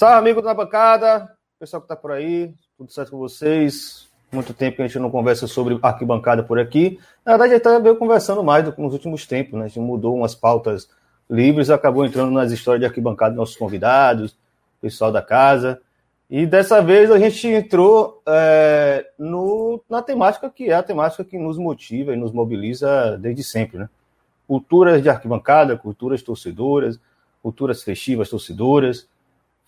Salve, amigo da bancada, pessoal que tá por aí, tudo certo com vocês? Muito tempo que a gente não conversa sobre arquibancada por aqui. Na verdade, a gente tá veio conversando mais do que nos últimos tempos, né? A gente mudou umas pautas livres, acabou entrando nas histórias de arquibancada dos nossos convidados, pessoal da casa. E dessa vez a gente entrou é, no, na temática que é a temática que nos motiva e nos mobiliza desde sempre, né? Culturas de arquibancada, culturas torcedoras, culturas festivas torcedoras,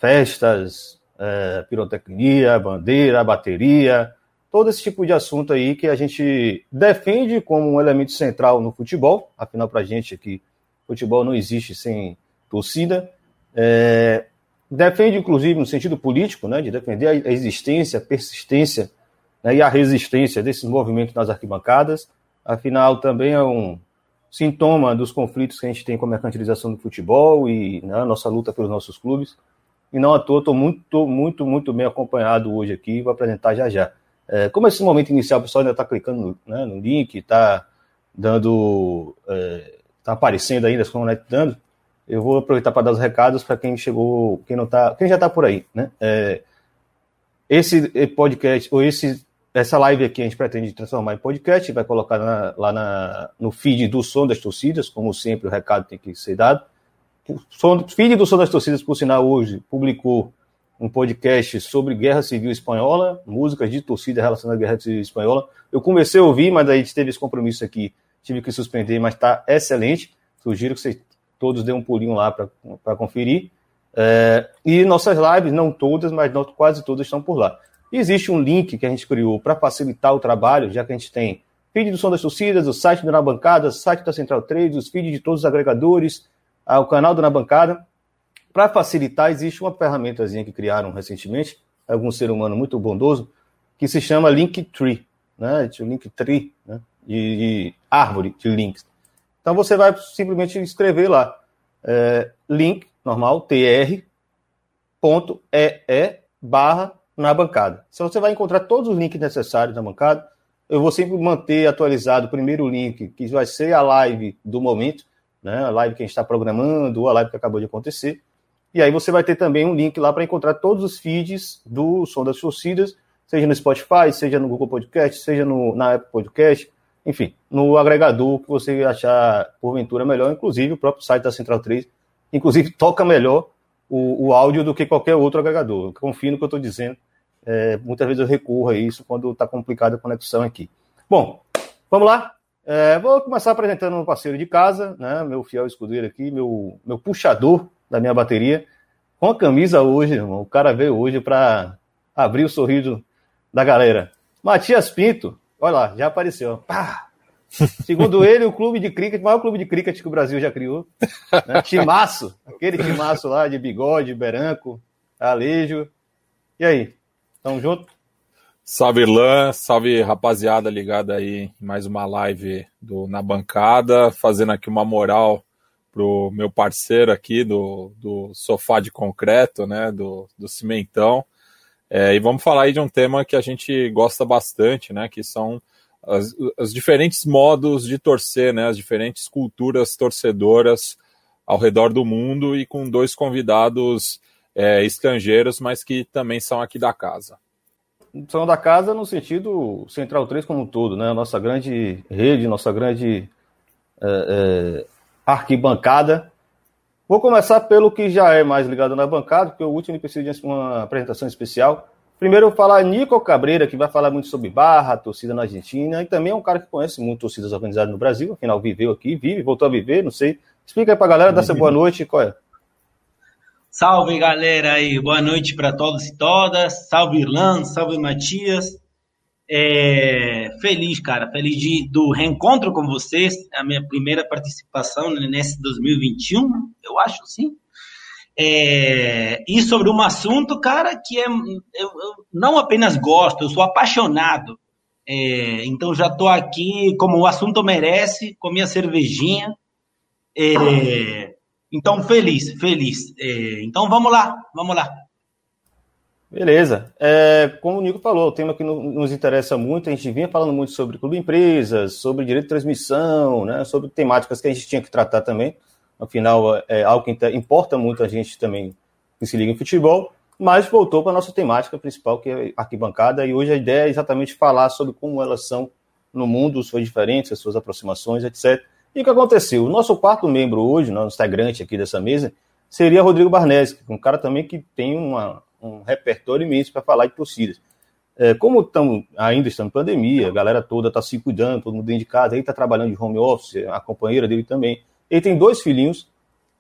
festas, é, pirotecnia, bandeira, bateria, todo esse tipo de assunto aí que a gente defende como um elemento central no futebol, afinal, para a gente aqui, futebol não existe sem torcida. É, defende, inclusive, no sentido político, né, de defender a existência, a persistência né, e a resistência desses movimentos nas arquibancadas. Afinal, também é um sintoma dos conflitos que a gente tem com a mercantilização do futebol e né, a nossa luta pelos nossos clubes. E não à toa, estou muito, muito, muito bem acompanhado hoje aqui, vou apresentar já já. É, como esse momento inicial, o pessoal ainda está clicando né, no link, está dando. está é, tá aparecendo ainda, conectando. Eu vou aproveitar para dar os recados para quem chegou, quem não tá, quem já está por aí, né? É, esse podcast, ou esse, essa live aqui a gente pretende transformar em podcast, vai colocar na, lá na, no feed do Som das Torcidas, como sempre o recado tem que ser dado. O feed do Som das Torcidas, por sinal, hoje publicou um podcast sobre Guerra Civil Espanhola, músicas de torcida relacionadas à Guerra Civil Espanhola. Eu comecei a ouvir, mas daí a gente teve esse compromisso aqui, tive que suspender, mas está excelente. Sugiro que vocês todos dêem um pulinho lá para conferir. É, e nossas lives, não todas, mas não, quase todas estão por lá. Existe um link que a gente criou para facilitar o trabalho, já que a gente tem feed do Som das Torcidas, o site do Na Bancada, o site da Central Trade, os feeds de todos os agregadores, o canal do Na Bancada. Para facilitar, existe uma ferramentazinha que criaram recentemente, algum ser humano muito bondoso, que se chama Linktree, né? Linktree, né? De, de, árvore de links. Então você vai simplesmente escrever lá é, link normal tr ponto ee barra na bancada. Então você vai encontrar todos os links necessários na bancada. Eu vou sempre manter atualizado o primeiro link, que vai ser a live do momento, né? A live que a gente está programando, ou a live que acabou de acontecer. E aí você vai ter também um link lá para encontrar todos os feeds do Som das Torcidas, seja no Spotify, seja no Google Podcast, seja no, na Apple Podcast, enfim, no agregador que você achar porventura melhor, inclusive o próprio site da Central 3, inclusive toca melhor o, o áudio do que qualquer outro agregador. Eu confio no que eu estou dizendo. É, muitas vezes eu recorro a isso quando está complicada a conexão aqui. Bom, vamos lá. É, vou começar apresentando um parceiro de casa, né, meu fiel escudeiro aqui, meu, meu puxador da minha bateria, com a camisa hoje, irmão. O cara veio hoje para abrir o sorriso da galera. Matias Pinto, olha lá, já apareceu. Pá! Segundo ele, o clube de cricket, o maior clube de cricket que o Brasil já criou. Né? Timaço, aquele timaço lá de bigode, beranco, alejo. E aí, tamo junto? Salve Irlan, salve rapaziada ligada aí em mais uma live do Na Bancada, fazendo aqui uma moral pro meu parceiro aqui do, do sofá de concreto, né, do, do cimentão. É, e vamos falar aí de um tema que a gente gosta bastante, né, que são as, os diferentes modos de torcer, né, as diferentes culturas torcedoras ao redor do mundo e com dois convidados é, estrangeiros, mas que também são aqui da casa. São da casa no sentido Central 3 como um todo, né, nossa grande rede, nossa grande é, é arquibancada. Vou começar pelo que já é mais ligado na bancada, porque o último precisa de uma apresentação especial. Primeiro eu vou falar Nico Cabreira, que vai falar muito sobre barra, torcida na Argentina, e também é um cara que conhece muito torcidas organizadas no Brasil, afinal viveu aqui, vive, voltou a viver, não sei. Explica aí pra galera, dá seu boa noite, qual é? Salve galera aí, boa noite para todos e todas. Salve Irlanda, salve Matias. É, feliz, cara, feliz de, do reencontro com vocês, a minha primeira participação nesse 2021, eu acho, sim. É, e sobre um assunto, cara, que é, eu, eu não apenas gosto, eu sou apaixonado. É, então já estou aqui, como o assunto merece, com minha cervejinha. É, então, feliz, feliz. É, então vamos lá, vamos lá. Beleza. É, como o Nico falou, o tema que nos interessa muito, a gente vinha falando muito sobre clube empresas, sobre direito de transmissão, né, sobre temáticas que a gente tinha que tratar também. Afinal, é algo que importa muito a gente também que se liga em futebol. mas voltou para a nossa temática principal, que é arquibancada, e hoje a ideia é exatamente falar sobre como elas são no mundo, suas diferenças, suas aproximações, etc. E o que aconteceu? O nosso quarto membro hoje, nosso integrante aqui dessa mesa, seria Rodrigo Barnes, um cara também que tem uma, um repertório imenso para falar de torcidas. É, como estamos, ainda estamos em pandemia, a galera toda está se cuidando, todo mundo dentro de casa, ele está trabalhando de home office, a companheira dele também. Ele tem dois filhinhos,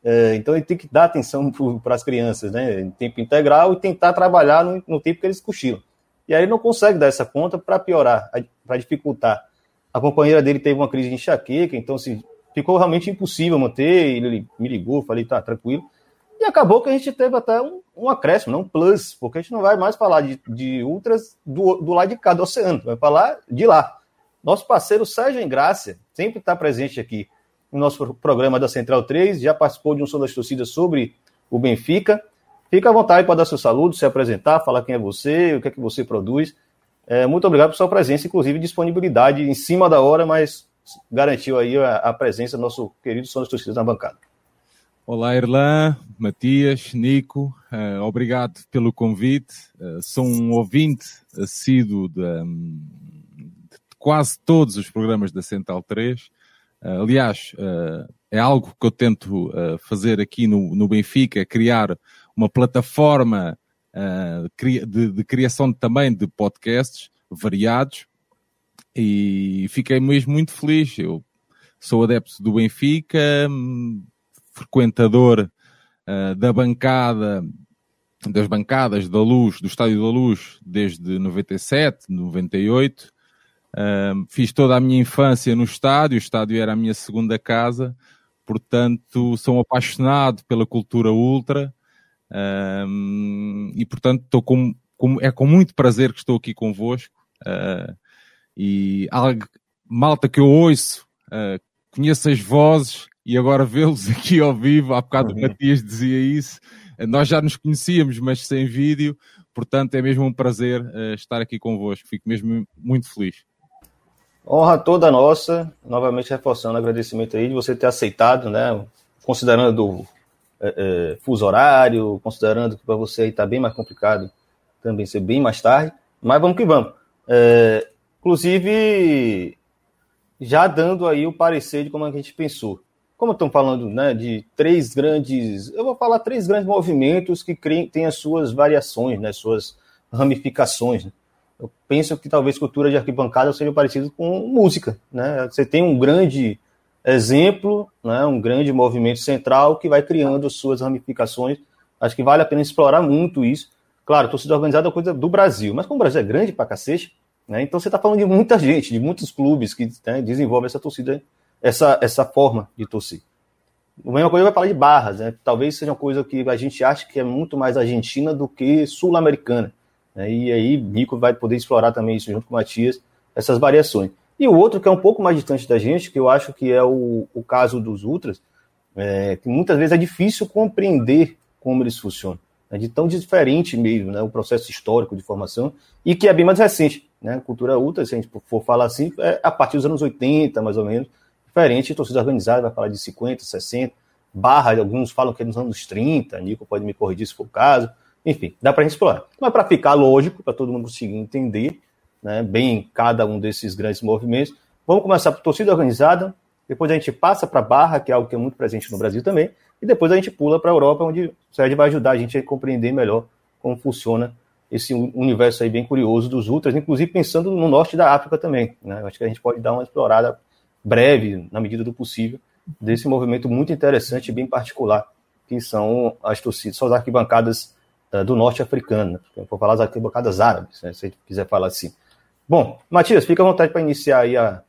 é, então ele tem que dar atenção para as crianças, né, em tempo integral e tentar trabalhar no, no tempo que eles cochilam. E aí ele não consegue dar essa conta para piorar, para dificultar. A companheira dele teve uma crise de enxaqueca, então assim, ficou realmente impossível manter. Ele me ligou, falei, tá tranquilo. E acabou que a gente teve até um, um acréscimo, não um plus, porque a gente não vai mais falar de, de ultras do, do lado de cá do oceano, vai falar de lá. Nosso parceiro Sérgio Engrácia sempre está presente aqui no nosso programa da Central 3, já participou de um som das torcidas sobre o Benfica. Fica à vontade para dar seu saludo, se apresentar, falar quem é você, o que é que você produz. É, muito obrigado por sua presença, inclusive disponibilidade em cima da hora, mas garantiu aí a, a presença do nosso querido das torcidas na bancada. Olá, Irlã, Matias, Nico, uh, obrigado pelo convite. Uh, sou um ouvinte assíduo de, um, de, quase todos os programas da Central 3. Uh, aliás, é algo que eu tento fazer aqui no, no Benfica, criar uma plataforma de, de, criação também de podcasts variados e fiquei mesmo muito feliz. Eu sou adepto do Benfica, hum, frequentador uh, da bancada, das bancadas da Luz, do Estádio da Luz, desde 97, 98. Uh, fiz toda a minha infância no estádio, o estádio era a minha segunda casa, portanto, sou apaixonado pela cultura ultra uh, e, portanto, estou com, com, é com muito prazer que estou aqui convosco. Uh, e algo, malta que eu ouço, uh, conheço as vozes e agora vê-los aqui ao vivo, há bocado uhum. o Matias dizia isso, nós já nos conhecíamos, mas sem vídeo, portanto é mesmo um prazer uh, estar aqui convosco, fico mesmo muito feliz. Honra toda nossa, novamente reforçando o agradecimento aí de você ter aceitado, né, considerando é, fuso horário, considerando que para você aí está bem mais complicado também ser bem mais tarde, mas vamos que vamos. É, Inclusive, já dando aí o parecer de como a gente pensou. Como estamos falando né, de três grandes, eu vou falar três grandes movimentos que têm as suas variações, né, suas ramificações. Né? Eu penso que talvez cultura de arquibancada seja parecido com música. Né? Você tem um grande exemplo, né, um grande movimento central que vai criando suas ramificações. Acho que vale a pena explorar muito isso. Claro, torcida organizada é coisa do Brasil, mas como o Brasil é grande pra cacete, né? Então você está falando de muita gente, de muitos clubes que né, desenvolvem essa torcida, essa, essa forma de torcer. A mesma coisa vai falar de barras, né? Talvez seja uma coisa que a gente acha que é muito mais argentina do que sul-americana. Né? E aí Nico vai poder explorar também isso junto com o Matias, essas variações. E o outro que é um pouco mais distante da gente, que eu acho que é o, o caso dos ultras, é, que muitas vezes é difícil compreender como eles funcionam. É de tão diferente mesmo, né, o processo histórico de formação, e que é bem mais recente. Né? Cultura ultra, se a gente for falar assim, é a partir dos anos 80, mais ou menos, diferente, torcida organizada vai falar de 50, 60, barra, alguns falam que é nos anos 30, Nico pode me corrigir se for o caso, enfim, dá para explorar. Mas para ficar lógico, para todo mundo conseguir entender né, bem cada um desses grandes movimentos, vamos começar por torcida organizada, depois a gente passa para barra, que é algo que é muito presente no Brasil também, e depois a gente pula para a Europa, onde o Sérgio vai ajudar a gente a compreender melhor como funciona esse universo aí bem curioso dos ultras, inclusive pensando no norte da África também. Né? acho que a gente pode dar uma explorada breve, na medida do possível, desse movimento muito interessante e bem particular, que são as torcidas, são as arquibancadas uh, do norte africano, né? vou falar as arquibancadas árabes, né? se quiser falar assim. Bom, Matias, fica à vontade para iniciar aí a,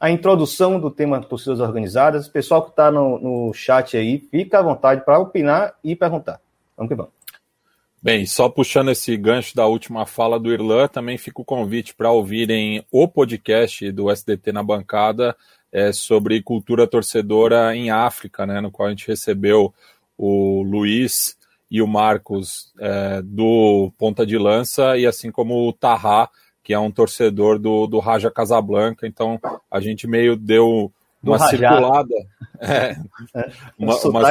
a introdução do tema torcidas organizadas. O pessoal que está no, no chat aí, fica à vontade para opinar e perguntar. Vamos que vamos. Bem, só puxando esse gancho da última fala do Irlan, também fica o convite para ouvirem o podcast do SDT na bancada é, sobre cultura torcedora em África, né, no qual a gente recebeu o Luiz e o Marcos é, do Ponta de Lança, e assim como o Tahá, que é um torcedor do, do Raja Casablanca. Então a gente meio deu uma circulada. É, é, uma, uma...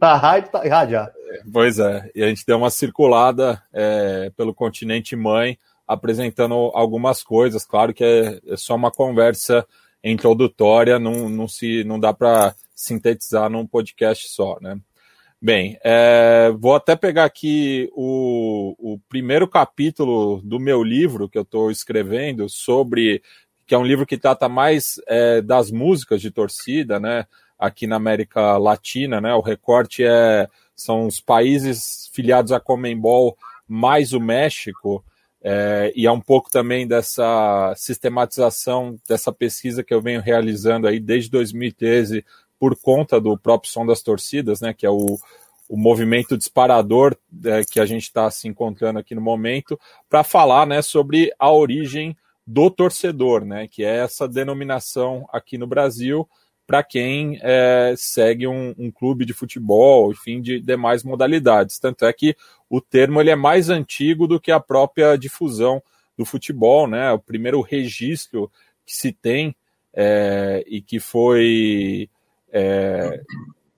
Tá rádio, tá radiar. Pois é, e a gente deu uma circulada é, pelo continente mãe, apresentando algumas coisas. Claro que é, é só uma conversa introdutória, não, não, se, não dá para sintetizar num podcast só, né? Bem, é, vou até pegar aqui o, o primeiro capítulo do meu livro que eu estou escrevendo sobre que é um livro que trata mais é, das músicas de torcida, né? Aqui na América Latina, né? O recorte é são os países filiados à Comembol mais o México. É, e é um pouco também dessa sistematização dessa pesquisa que eu venho realizando aí desde 2013 por conta do próprio som das torcidas, né, que é o, o movimento disparador é, que a gente está se encontrando aqui no momento, para falar né, sobre a origem do torcedor, né, que é essa denominação aqui no Brasil para quem é, segue um, um, clube de futebol, enfim, de demais modalidades. Tanto é que o termo ele é mais antigo do que a própria difusão do futebol, né? O primeiro registro que se tem é, e que foi é,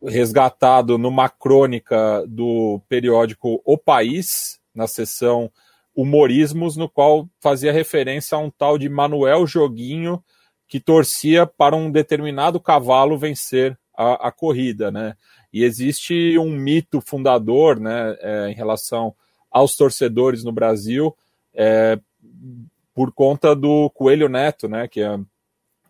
resgatado numa crônica do periódico O País, na seção Humorismos, no qual fazia referência a um tal de Manuel Joguinho que torcia para um determinado cavalo vencer a, a corrida, né? E existe um mito fundador, né, é, em relação aos torcedores no Brasil, é, por conta do Coelho Neto, né, que é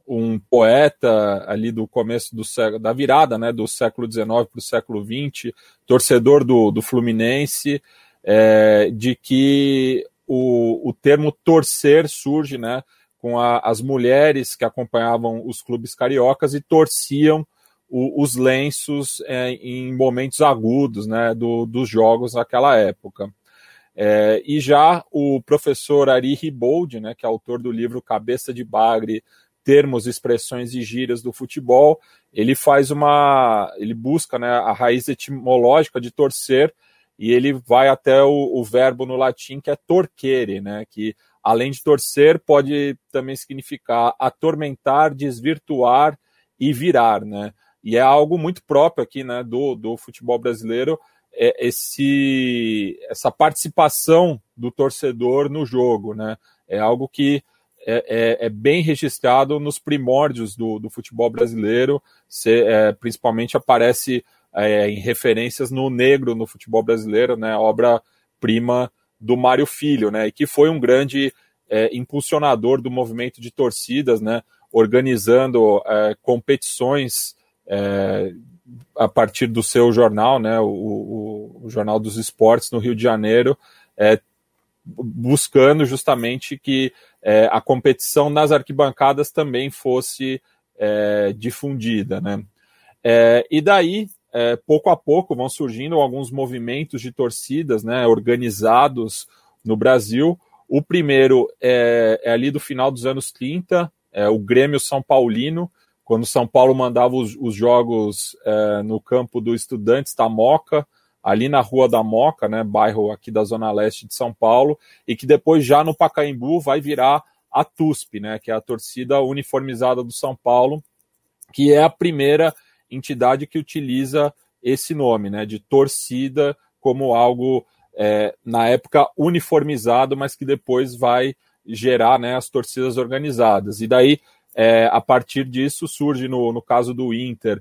um poeta ali do começo do século, da virada né, do século XIX para o século XX, torcedor do, do Fluminense, é, de que o, o termo torcer surge né, com a, as mulheres que acompanhavam os clubes cariocas e torciam o, os lenços é, em momentos agudos né, do, dos jogos naquela época. É, e já o professor Ari Ribold, né, que é autor do livro Cabeça de Bagre, termos, expressões e gírias do futebol, ele faz uma, ele busca né, a raiz etimológica de torcer e ele vai até o, o verbo no latim que é torquere, né, que além de torcer pode também significar atormentar, desvirtuar e virar, né? E é algo muito próprio aqui, né, do, do futebol brasileiro, é esse essa participação do torcedor no jogo, né? É algo que é, é, é, bem registrado nos primórdios do, do futebol brasileiro, é, principalmente aparece é, em referências no negro no futebol brasileiro, né, obra-prima do Mário Filho, né, que foi um grande é, impulsionador do movimento de torcidas, né, organizando é, competições a partir do seu jornal, né, o, o, o, Jornal dos Esportes no Rio de Janeiro, buscando justamente que é, a competição nas arquibancadas também fosse é, difundida. Né? É, e daí, é, pouco a pouco, vão surgindo alguns movimentos de torcidas né, organizados no Brasil. O primeiro é, é ali do final dos anos 30, é o Grêmio São Paulino, quando São Paulo mandava os, os jogos no campo do Estudantes da Moca, ali na Rua da Moca, né, bairro aqui da Zona Leste de São Paulo, e que depois já no Pacaembu vai virar a TUSP, né, que é a torcida uniformizada do São Paulo, que é a primeira entidade que utiliza esse nome, né, de torcida como algo é, na época uniformizado, mas que depois vai gerar né, as torcidas organizadas. E daí, é, a partir disso, surge no, no caso do Inter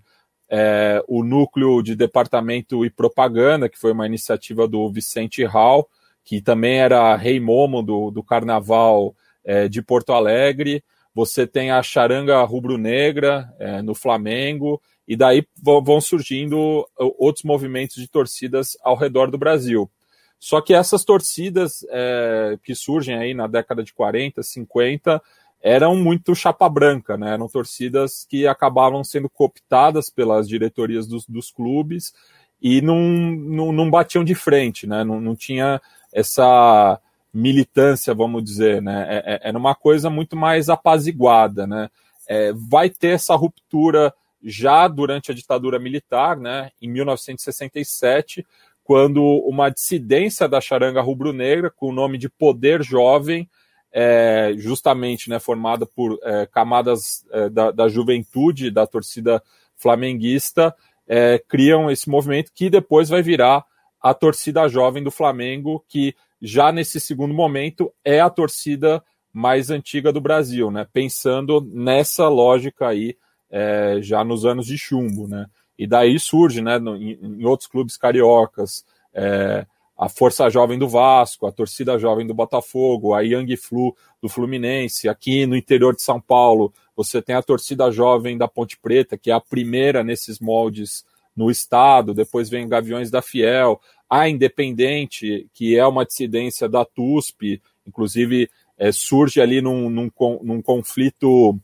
é, o núcleo de departamento e propaganda, que foi uma iniciativa do Vicente Hall, que também era rei momo do, do carnaval é, de Porto Alegre. Você tem a charanga rubro-negra é, no Flamengo, e daí vão surgindo outros movimentos de torcidas ao redor do Brasil. Só que essas torcidas é, que surgem aí na década de 40, 50, eram muito chapa branca, né? Eram torcidas que acabavam sendo cooptadas pelas diretorias dos, dos clubes e não, não, não, batiam de frente, né? Não, não tinha essa militância, vamos dizer, né? É, é, era uma coisa muito mais apaziguada, né? É, vai ter essa ruptura já durante a ditadura militar, né? Em 1967, quando uma dissidência da charanga rubro-negra, com o nome de Poder Jovem, é, justamente né, formada por é, camadas é, da, da, juventude, da torcida flamenguista, é, criam esse movimento que depois vai virar a torcida jovem do Flamengo, que já nesse segundo momento é a torcida mais antiga do Brasil, né? Pensando nessa lógica aí, é, já nos anos de chumbo, né? E daí surge, né, no, em, em, outros clubes cariocas, é, a Força Jovem do Vasco, a Torcida Jovem do Botafogo, a Young Flu do Fluminense, aqui no interior de São Paulo, você tem a Torcida Jovem da Ponte Preta, que é a primeira nesses moldes no estado, depois vem Gaviões da Fiel, a Independente, que é uma dissidência da TUSP, inclusive é, surge ali num, num, num conflito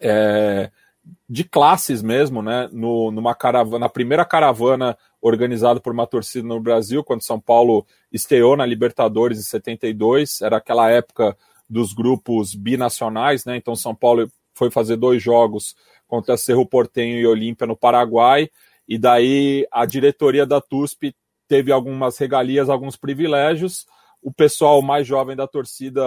é, de classes mesmo, né? No, numa caravana, na primeira caravana organizada por uma torcida no Brasil, quando São Paulo estreou na Libertadores em 72, era aquela época dos grupos binacionais, né? Então São Paulo foi fazer dois jogos contra Cerro Portenho e Olímpia no Paraguai, e daí a diretoria da TUSP teve algumas regalias, alguns privilégios. O pessoal mais jovem da torcida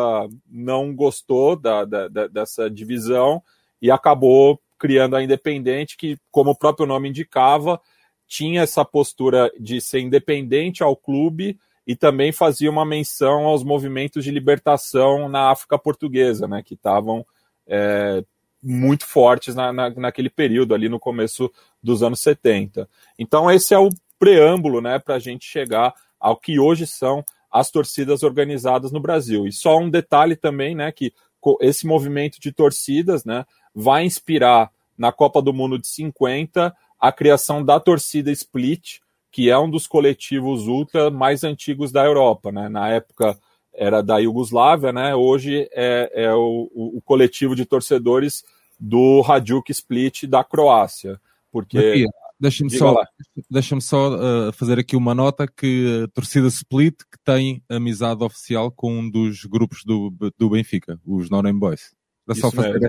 não gostou da, da, da, dessa divisão e acabou criando a Independente, que, como o próprio nome indicava, tinha essa postura de ser independente ao clube e também fazia uma menção aos movimentos de libertação na África Portuguesa, né, que estavam é, muito fortes na, na, naquele período, ali no começo dos anos 70. Então, esse é o preâmbulo né, para a gente chegar ao que hoje são as torcidas organizadas no Brasil. E só um detalhe também, né, que esse movimento de torcidas, né, vai inspirar na Copa do Mundo de 50 a criação da torcida Split, que é um dos coletivos ultra mais antigos da Europa, né? Na época era da Iugoslávia, né? Hoje é, é o, o, coletivo de torcedores do Hajduk Split da Croácia, porque Deixa-me só, deixa só uh, fazer aqui uma nota que a torcida Split que tem amizade oficial com um dos grupos do, do Benfica, os Nonem Boys. É só fazer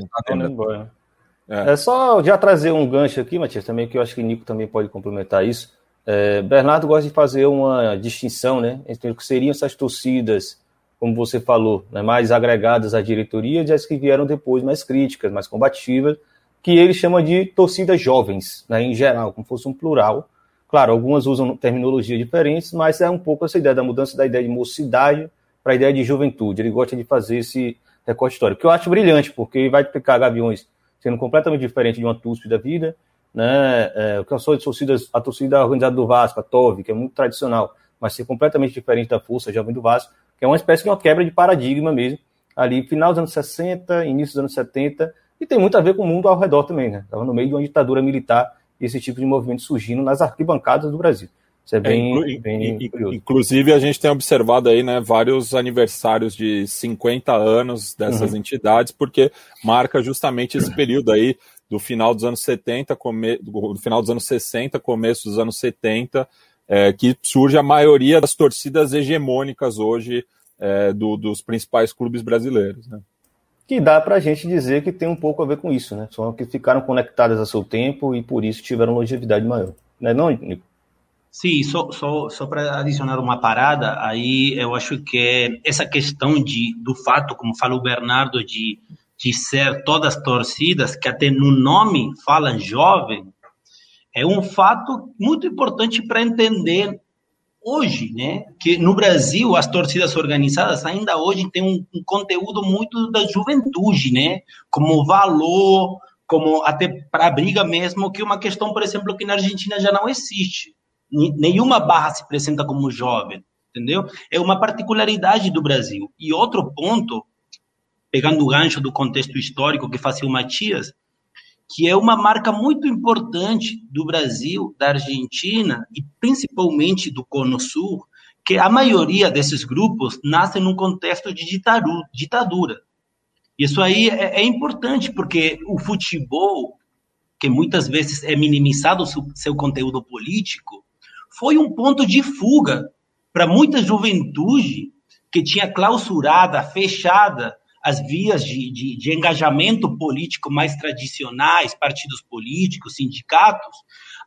é. é. só já trazer um gancho aqui, Matias, também, que eu acho que o Nico também pode complementar isso. É, Bernardo gosta de fazer uma distinção né, entre o que seriam essas torcidas, como você falou, né, mais agregadas à diretoria e as que vieram depois mais críticas, mais combativas, que ele chama de torcidas jovens, né, em geral, como fosse um plural. Claro, algumas usam terminologias diferentes, mas é um pouco essa ideia da mudança da ideia de mocidade para a ideia de juventude. Ele gosta de fazer esse recorte histórico, que eu acho brilhante, porque vai explicar Gaviões sendo completamente diferente de uma TUSP da vida, né? É, o que sou de torcidas, a torcida organizada do Vasco, a TOV, que é muito tradicional, mas ser completamente diferente da Força Jovem do Vasco, que é uma espécie de uma quebra de paradigma mesmo, ali final dos anos 60, início dos anos 70, e tem muito a ver com o mundo ao redor também, né? Estava no meio de uma ditadura militar e esse tipo de movimento surgindo nas arquibancadas do Brasil. Isso é bem, é, bem. Inclusive, a gente tem observado aí, né, vários aniversários de 50 anos dessas uhum. entidades, porque marca justamente esse período aí do final dos anos 70, come, do final dos anos 60, começo dos anos 70, é, que surge a maioria das torcidas hegemônicas hoje é, do, dos principais clubes brasileiros, né? que dá para a gente dizer que tem um pouco a ver com isso, né? São que ficaram conectadas a seu tempo e por isso tiveram longevidade maior. Não é não, Nico? Sim, só, só, só para adicionar uma parada, aí eu acho que essa questão de, do fato, como falou o Bernardo, de, de ser todas torcidas, que até no nome falam jovem, é um fato muito importante para entender hoje, né, que no Brasil as torcidas organizadas ainda hoje têm um, um, conteúdo muito da juventude, né, como valor, como até para a briga mesmo, que é uma questão, por exemplo, que na Argentina já não existe. Nenhuma barra se apresenta como jovem, entendeu? É uma particularidade do Brasil. E outro ponto, pegando o gancho do contexto histórico que fazia o Matias, que é uma marca muito importante do Brasil, da Argentina e principalmente do Cono Sul, que a maioria desses grupos nascem num contexto de ditadura. Isso aí é, é importante porque o futebol, que muitas vezes é minimizado seu, seu conteúdo político, foi um ponto de fuga para muita juventude que tinha clausurada, fechada as vias de, de, de, engajamento político mais tradicionais, partidos políticos, sindicatos,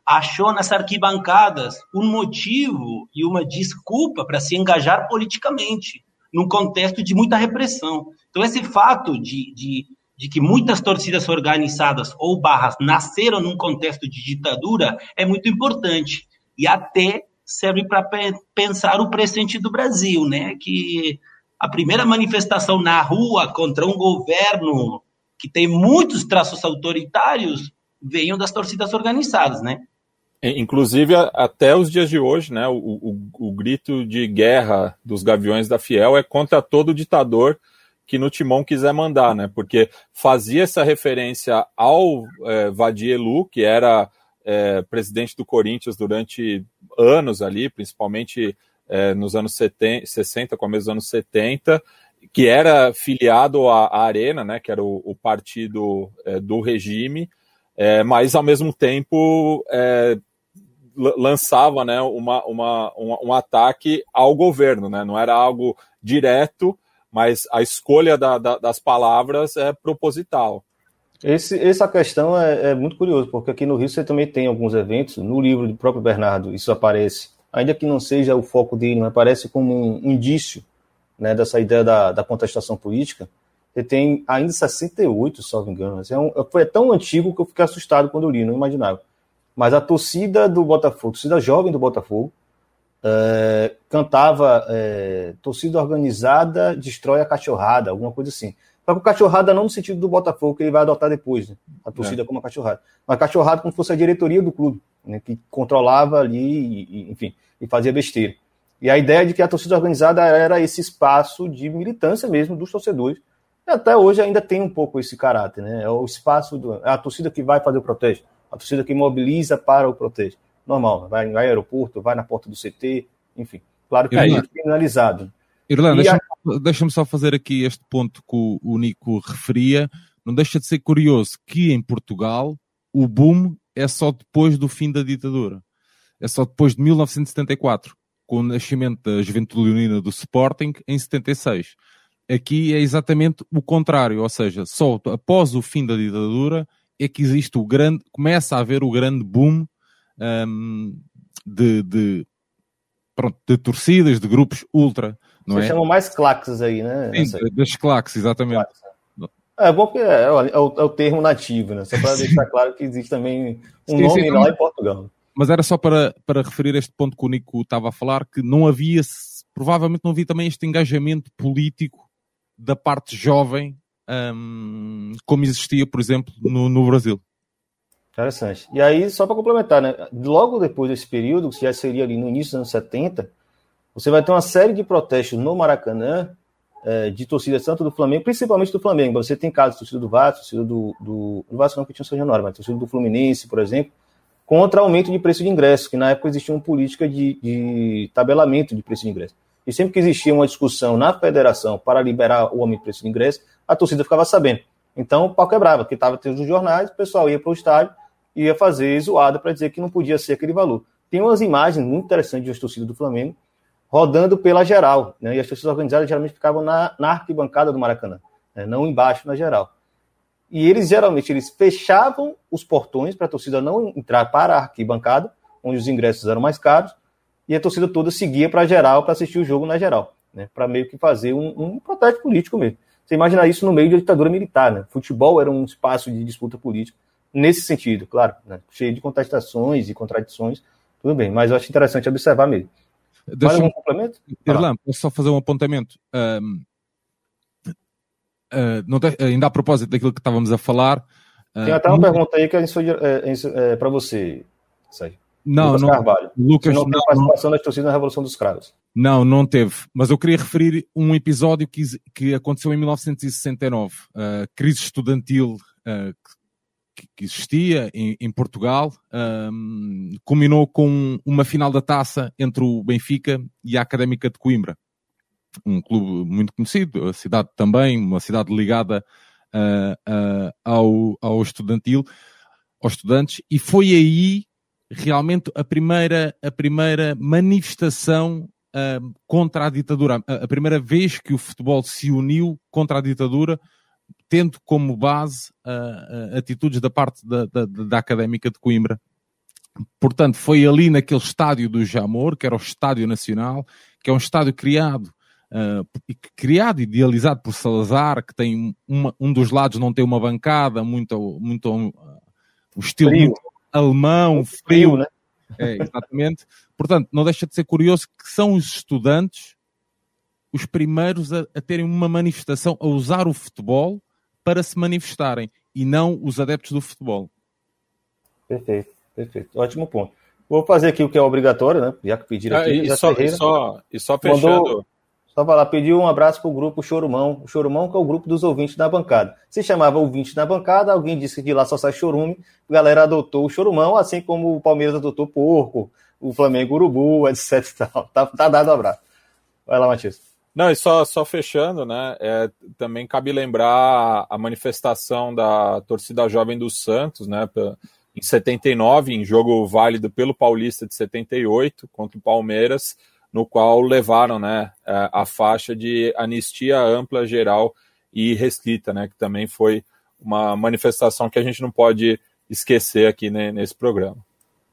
achou nas arquibancadas um motivo e uma desculpa para se engajar politicamente. num contexto de muita repressão. Então, esse fato de, de, de que muitas torcidas organizadas ou barras nasceram num contexto de ditadura é muito importante. E até serve para pensar o presente do Brasil, né? Que a primeira manifestação na rua contra um governo que tem muitos traços autoritários venham das torcidas organizadas, né? Inclusive, até os dias de hoje, né, o, o, o, grito de guerra dos Gaviões da Fiel é contra todo ditador que no timão quiser mandar, né? Porque fazia essa referência ao é, Vadielu, que era é, presidente do Corinthians durante anos ali, principalmente é, nos anos 70, 60, começo dos anos 70, que era filiado à, à Arena, né? Que era o, o partido é, do regime, é, mas ao mesmo tempo é, lançava né, uma, uma, um, um, ataque ao governo, né? não era algo direto, mas a escolha da, da, das palavras é proposital. Esse, essa questão é, é, muito curioso, porque aqui no Rio você também tem alguns eventos, no livro do próprio Bernardo isso aparece, ainda que não seja o foco dele, mas aparece como um indício né, dessa ideia da, da contestação política, você tem ainda 68, se não me engano. É um, foi tão antigo que eu fiquei assustado quando li, não imaginava. Mas a torcida do Botafogo, torcida jovem do Botafogo, é, cantava é, torcida organizada destrói a cachorrada, alguma coisa assim. Só que o cachorrada não no sentido do Botafogo, que ele vai adotar depois, né? a torcida é. como a cachorrada. Mas cachorrada como se fosse a diretoria do clube, né? que controlava ali, e, e, enfim, e fazia besteira. E a ideia de que a torcida organizada era esse espaço de militância mesmo dos torcedores. E até hoje ainda tem um pouco esse caráter, né? É o espaço, do, é a torcida que vai fazer o protesto a torcida que mobiliza para o protesto. Normal, vai, vai ao aeroporto, vai na porta do CT, enfim. Claro que Irlanda, é criminalizado. Irlanda, deixa-me deixa só fazer aqui este ponto que o, o Nico referia. Não deixa de ser curioso que em Portugal o boom é só depois do fim da ditadura. É só depois de 1974, com o nascimento da Juventude Leonina do Sporting em 76. Aqui é exatamente o contrário, ou seja, só após o fim da ditadura é que existe o grande, começa a haver o grande boom um, de, de, pronto, de torcidas, de grupos ultra, não Vocês é? chamam mais claques aí, né? Sim, das claques, exatamente. Claques, né? É bom que é, é, o, é, o, termo nativo, né? Só para deixar claro que existe também um sim, nome sim, lá em Portugal. Mas era só para, para referir este ponto que o Nico estava a falar, que não havia, provavelmente não havia também este engajamento político da parte jovem um, como existia, por exemplo, no, no Brasil. Interessante. E aí, só para complementar, né? Logo depois desse período, que já seria ali no início dos anos 70, você vai ter uma série de protestos no Maracanã, é, de torcidas tanto do Flamengo, principalmente do Flamengo. Você tem casos de torcida do Vasco, torcida do, do, do Vasco não, que tinha São Januário, mas torcida do Fluminense, por exemplo, contra aumento de preço de ingresso, que na época existia uma política de, de tabelamento de preço de ingresso. E sempre que existia uma discussão na federação para liberar o aumento de preço de ingresso, a torcida ficava sabendo. Então o pau quebrava, porque estava tendo os jornais, o pessoal ia para o estádio e ia fazer zoada para dizer que não podia ser aquele valor. Tem umas imagens muito interessantes das torcidas do Flamengo rodando pela geral, né? e as torcidas organizadas geralmente ficavam na, na arquibancada do Maracanã, né? não embaixo na geral. E eles geralmente eles fechavam os portões para a torcida não entrar para a arquibancada, onde os ingressos eram mais caros, e a torcida toda seguia para a geral para assistir o jogo na geral, né? para meio que fazer um, um protesto político mesmo. Você imagina isso no meio da ditadura militar, né? Futebol era um espaço de disputa política nesse sentido, claro, né? cheio de contestações e contradições, tudo bem, mas eu acho interessante observar mesmo. Deixa um complemento? Irlanda, posso só fazer um apontamento? Um, uh, ah, ainda a propósito daquilo que estávamos a falar. Tem até uma pergunta aí que é, é, é para você, Sérgio. Não, Lucas não. Carvalho. Lucas, não tem participação das torcidas na Revolução dos Cravos. Não, não teve. Mas eu queria referir um episódio que, que aconteceu em 1969. A crise estudantil uh, que, existia em, em Portugal um, culminou com uma final da taça entre o Benfica e a Académica de Coimbra. Um clube muito conhecido, a cidade também, uma cidade ligada uh, uh, ao, ao estudantil, aos estudantes, e foi aí realmente a primeira, a primeira manifestação uh, contra a ditadura, a, a, primeira vez que o futebol se uniu contra a ditadura, tendo como base uh, atitudes da parte da, da, da, académica de Coimbra. Portanto, foi ali naquele estádio do Jamor, que era o Estádio Nacional, que é um estádio criado uh, criado, idealizado por Salazar, que tem uma, um dos lados não tem uma bancada, muito, muito uh, o estilo muito alemão, frio, frio né? É, exatamente. Portanto, não deixa de ser curioso que são os estudantes os primeiros a, a terem uma manifestação, a usar o futebol para se manifestarem e não os adeptos do futebol. Perfeito, perfeito. Ótimo ponto. Vou fazer aqui o que é obrigatório, né? Já que pediram aqui. Ah, e, só, e, só, e só fechando. Mandou, só falar, pediu um abraço para o grupo Chorumão. O Chorumão que é o grupo dos ouvintes da bancada. Se chamava ouvinte da bancada, alguém disse que de lá só sai chorume. A galera adotou o Chorumão, assim como o Palmeiras adotou Porco, o Flamengo Urubu, etc. Tá, tá dado um abraço. Vai lá, Matias. Não, e só, só fechando, né? É, também cabe lembrar a manifestação da torcida jovem do Santos, né? Em 79, em jogo válido pelo Paulista de 78 contra o Palmeiras, no qual levaram, né, a faixa de anistia ampla, geral e restrita, né? Que também foi uma manifestação que a gente não pode esquecer aqui né, nesse programa.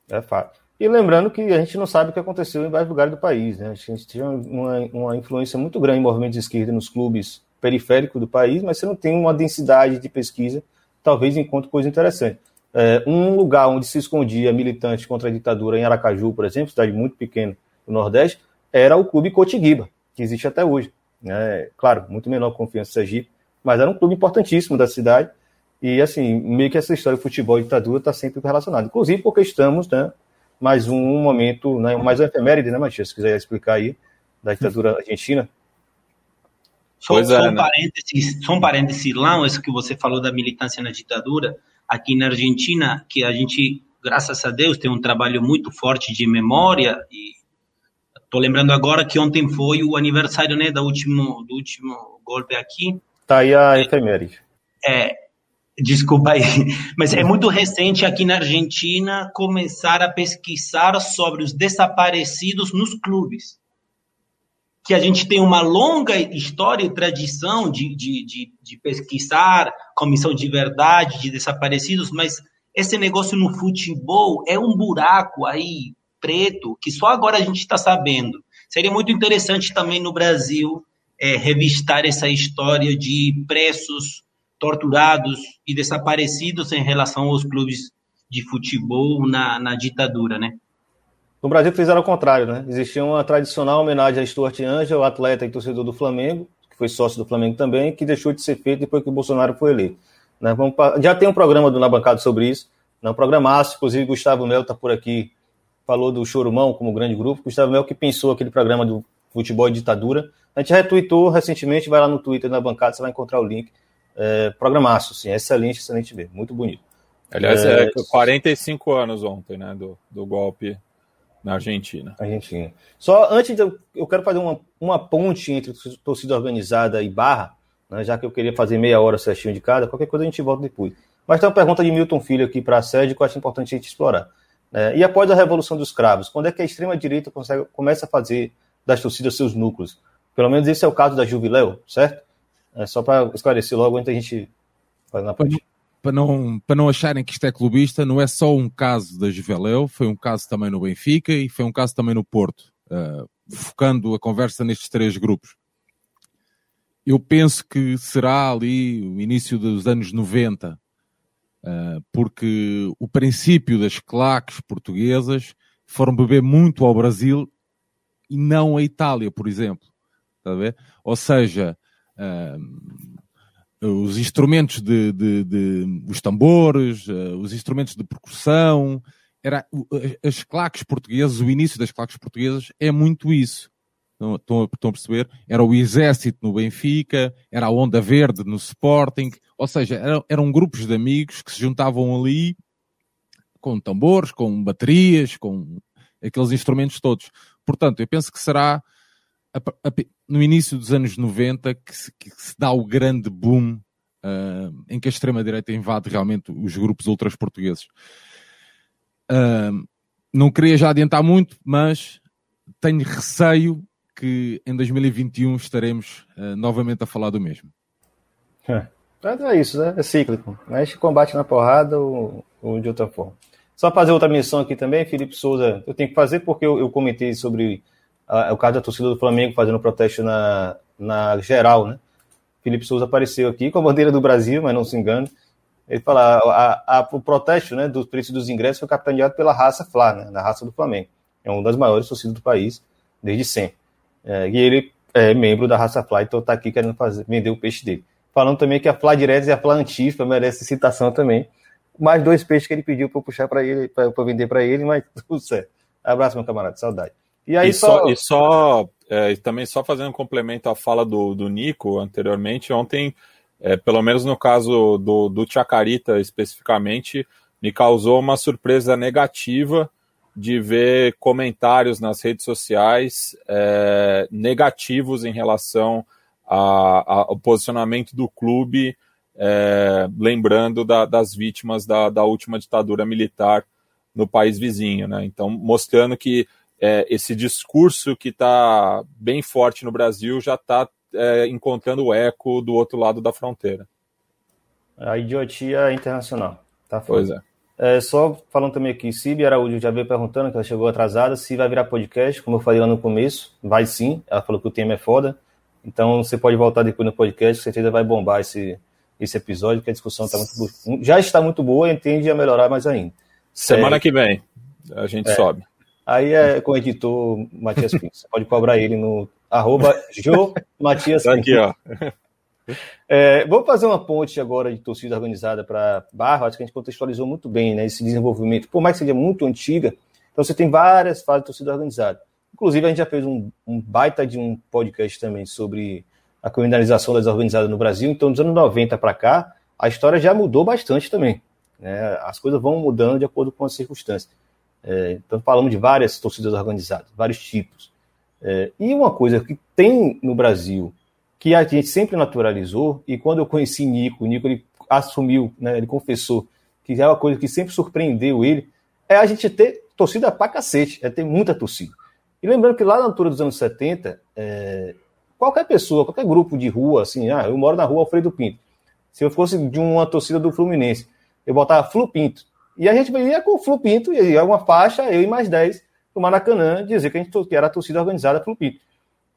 É fato. E lembrando que a gente não sabe o que aconteceu em vários lugares do país. Né? A gente tinha uma, uma influência muito grande em movimentos de esquerda nos clubes periféricos do país, mas você não tem uma densidade de pesquisa, talvez encontre coisa interessante. É, um lugar onde se escondia militante contra a ditadura em Aracaju, por exemplo, cidade muito pequena do Nordeste, era o Clube Cotiguiba, que existe até hoje. Né? Claro, muito menor confiança do Sergipe, mas era um clube importantíssimo da cidade. E, assim, meio que essa história de futebol e ditadura está sempre relacionada. Inclusive porque estamos né, mais um momento, né, mais uma efeméride, né, Matias? Se quiser explicar aí, da ditadura argentina. Só, pois só, é, um né? parênteses, só um parênteses, lá, isso que você falou da militância na ditadura, aqui na Argentina, que a gente, graças a Deus, tem um trabalho muito forte de memória, e estou lembrando agora que ontem foi o aniversário né, do, último, do último golpe aqui. Tá aí a efeméride. É, Desculpa aí, mas é muito recente aqui na Argentina começar a pesquisar sobre os desaparecidos nos clubes. Que a gente tem uma longa história e tradição de, de, de, de pesquisar comissão de verdade, de desaparecidos, mas esse negócio no futebol é um buraco aí preto que só agora a gente está sabendo. Seria muito interessante também no Brasil é, revistar essa história de preços torturados e desaparecidos em relação aos clubes de futebol na, na ditadura, né? No Brasil fizeram o contrário, né? Existia uma tradicional homenagem a Stuart Angel, atleta e torcedor do Flamengo, que foi sócio do Flamengo também, que deixou de ser feito depois que o Bolsonaro foi eleito. Né? Vamos, já tem um programa do Na Bancada sobre isso, né? um programaço, inclusive Gustavo Mel está por aqui, falou do Chorumão como grande grupo, Gustavo Mel que pensou aquele programa do futebol e ditadura, a gente retweetou recentemente, vai lá no Twitter na bancada, você vai encontrar o link, é, programaço, assim, excelente, excelente ver, muito bonito. Aliás, é, é 45 anos ontem, né, do, do golpe na Argentina. Argentina. Só antes, de, eu quero fazer uma, uma ponte entre torcida organizada e barra, né, já que eu queria fazer meia hora certinho de cada, qualquer coisa a gente volta depois. Mas tem uma pergunta de Milton Filho aqui para a sede que eu acho importante a gente explorar. É, e após a Revolução dos Cravos, quando é que a extrema-direita começa a fazer das torcidas seus núcleos? Pelo menos esse é o caso da Jubileu, certo? É só para esclarecer logo antes a gente fazer na parte. Para não, para não acharem que isto é clubista, não é só um caso da Juveleu, foi um caso também no Benfica e foi um caso também no Porto, uh, focando a conversa nestes três grupos. Eu penso que será ali o início dos anos 90, uh, eh, porque o princípio das claques portuguesas foram beber muito ao Brasil e não à Itália, por exemplo. Ver? Ou seja, uh, os instrumentos de, de, de os tambores, uh, os instrumentos de percussão, era, as claques portuguesas, o início das claques portuguesas é muito isso. Estão, estão a perceber? Era o exército no Benfica, era a onda verde no Sporting, ou seja, eram, eram grupos de amigos que se juntavam ali com tambores, com baterias, com aqueles instrumentos todos. Portanto, eu penso que será a, a, no início dos anos 90 que se, que se dá o grande boom uh, em que a extrema-direita invade realmente os grupos ultras portugueses. Uh, não queria já adiantar muito, mas tenho receio que em 2021 estaremos uh, novamente a falar do mesmo. É, é isso, né? É cíclico. Mas combate na porrada ou, ou de outra forma. Só fazer outra missão aqui também, Felipe Souza, eu tenho que fazer porque eu, eu comentei sobre é o caso da torcida do Flamengo fazendo protesto na, na geral, né? Felipe Souza apareceu aqui com a bandeira do Brasil, mas não se engane. Ele fala, a, a, o protesto né, do preço dos ingressos foi capitaneado pela raça Flá, né, na raça do Flamengo. É uma das maiores torcidas do país, desde sempre. É, e ele é membro da raça Flá, então está aqui querendo fazer, vender o peixe dele. Falando também que a Flá Direto e a Flá Antifa merece citação também. Mais dois peixes que ele pediu para puxar para ele, para vender para ele, mas tudo certo. Abraço, meu camarada, saudade. E aí e só, só, e só é, também só fazendo um complemento à fala do, do Nico anteriormente, ontem, é, pelo menos no caso do, do Chacarita especificamente, me causou uma surpresa negativa de ver comentários nas redes sociais é, negativos em relação a, a, ao posicionamento do clube, é, lembrando da, das vítimas da, da última ditadura militar no país vizinho. Né? Então, mostrando que é, esse discurso que está bem forte no Brasil já está é, encontrando eco do outro lado da fronteira. A idiotia internacional. Tá pois é. é. Só falando também aqui, Cibi Araújo já veio perguntando, que ela chegou atrasada, se vai virar podcast, como eu falei lá no começo. Vai sim, ela falou que o tema é foda. Então você pode voltar depois no podcast, com certeza vai bombar esse, esse episódio, porque a discussão tá muito, já está muito boa e tende a melhorar mais ainda. Semana é, que vem a gente é, sobe. Aí é com o editor Matias Pinto. Você pode cobrar ele no arroba Jo Matias Pinto. Aqui, ó. É, vamos fazer uma ponte agora de torcida organizada para Barra. Acho que a gente contextualizou muito bem né, esse desenvolvimento. Por mais que seja muito antiga, então você tem várias fases de torcida organizada. Inclusive, a gente já fez um, um baita de um podcast também sobre a criminalização das organizadas no Brasil. Então, dos anos 90 para cá, a história já mudou bastante também. Né? As coisas vão mudando de acordo com as circunstâncias. É, então, falamos de várias torcidas organizadas, vários tipos. É, e uma coisa que tem no Brasil, que a gente sempre naturalizou, e quando eu conheci Nico, o Nico ele assumiu, né, ele confessou que é uma coisa que sempre surpreendeu ele, é a gente ter torcida pra cacete, é ter muita torcida. E lembrando que lá na altura dos anos 70, é, qualquer pessoa, qualquer grupo de rua, assim, ah, eu moro na rua Alfredo Pinto. Se eu fosse de uma torcida do Fluminense, eu botava Flu Pinto. E a gente ia com o Flu Pinto, e uma faixa, eu e mais 10, no Maracanã, dizer que a gente que era a torcida organizada Flu Pinto.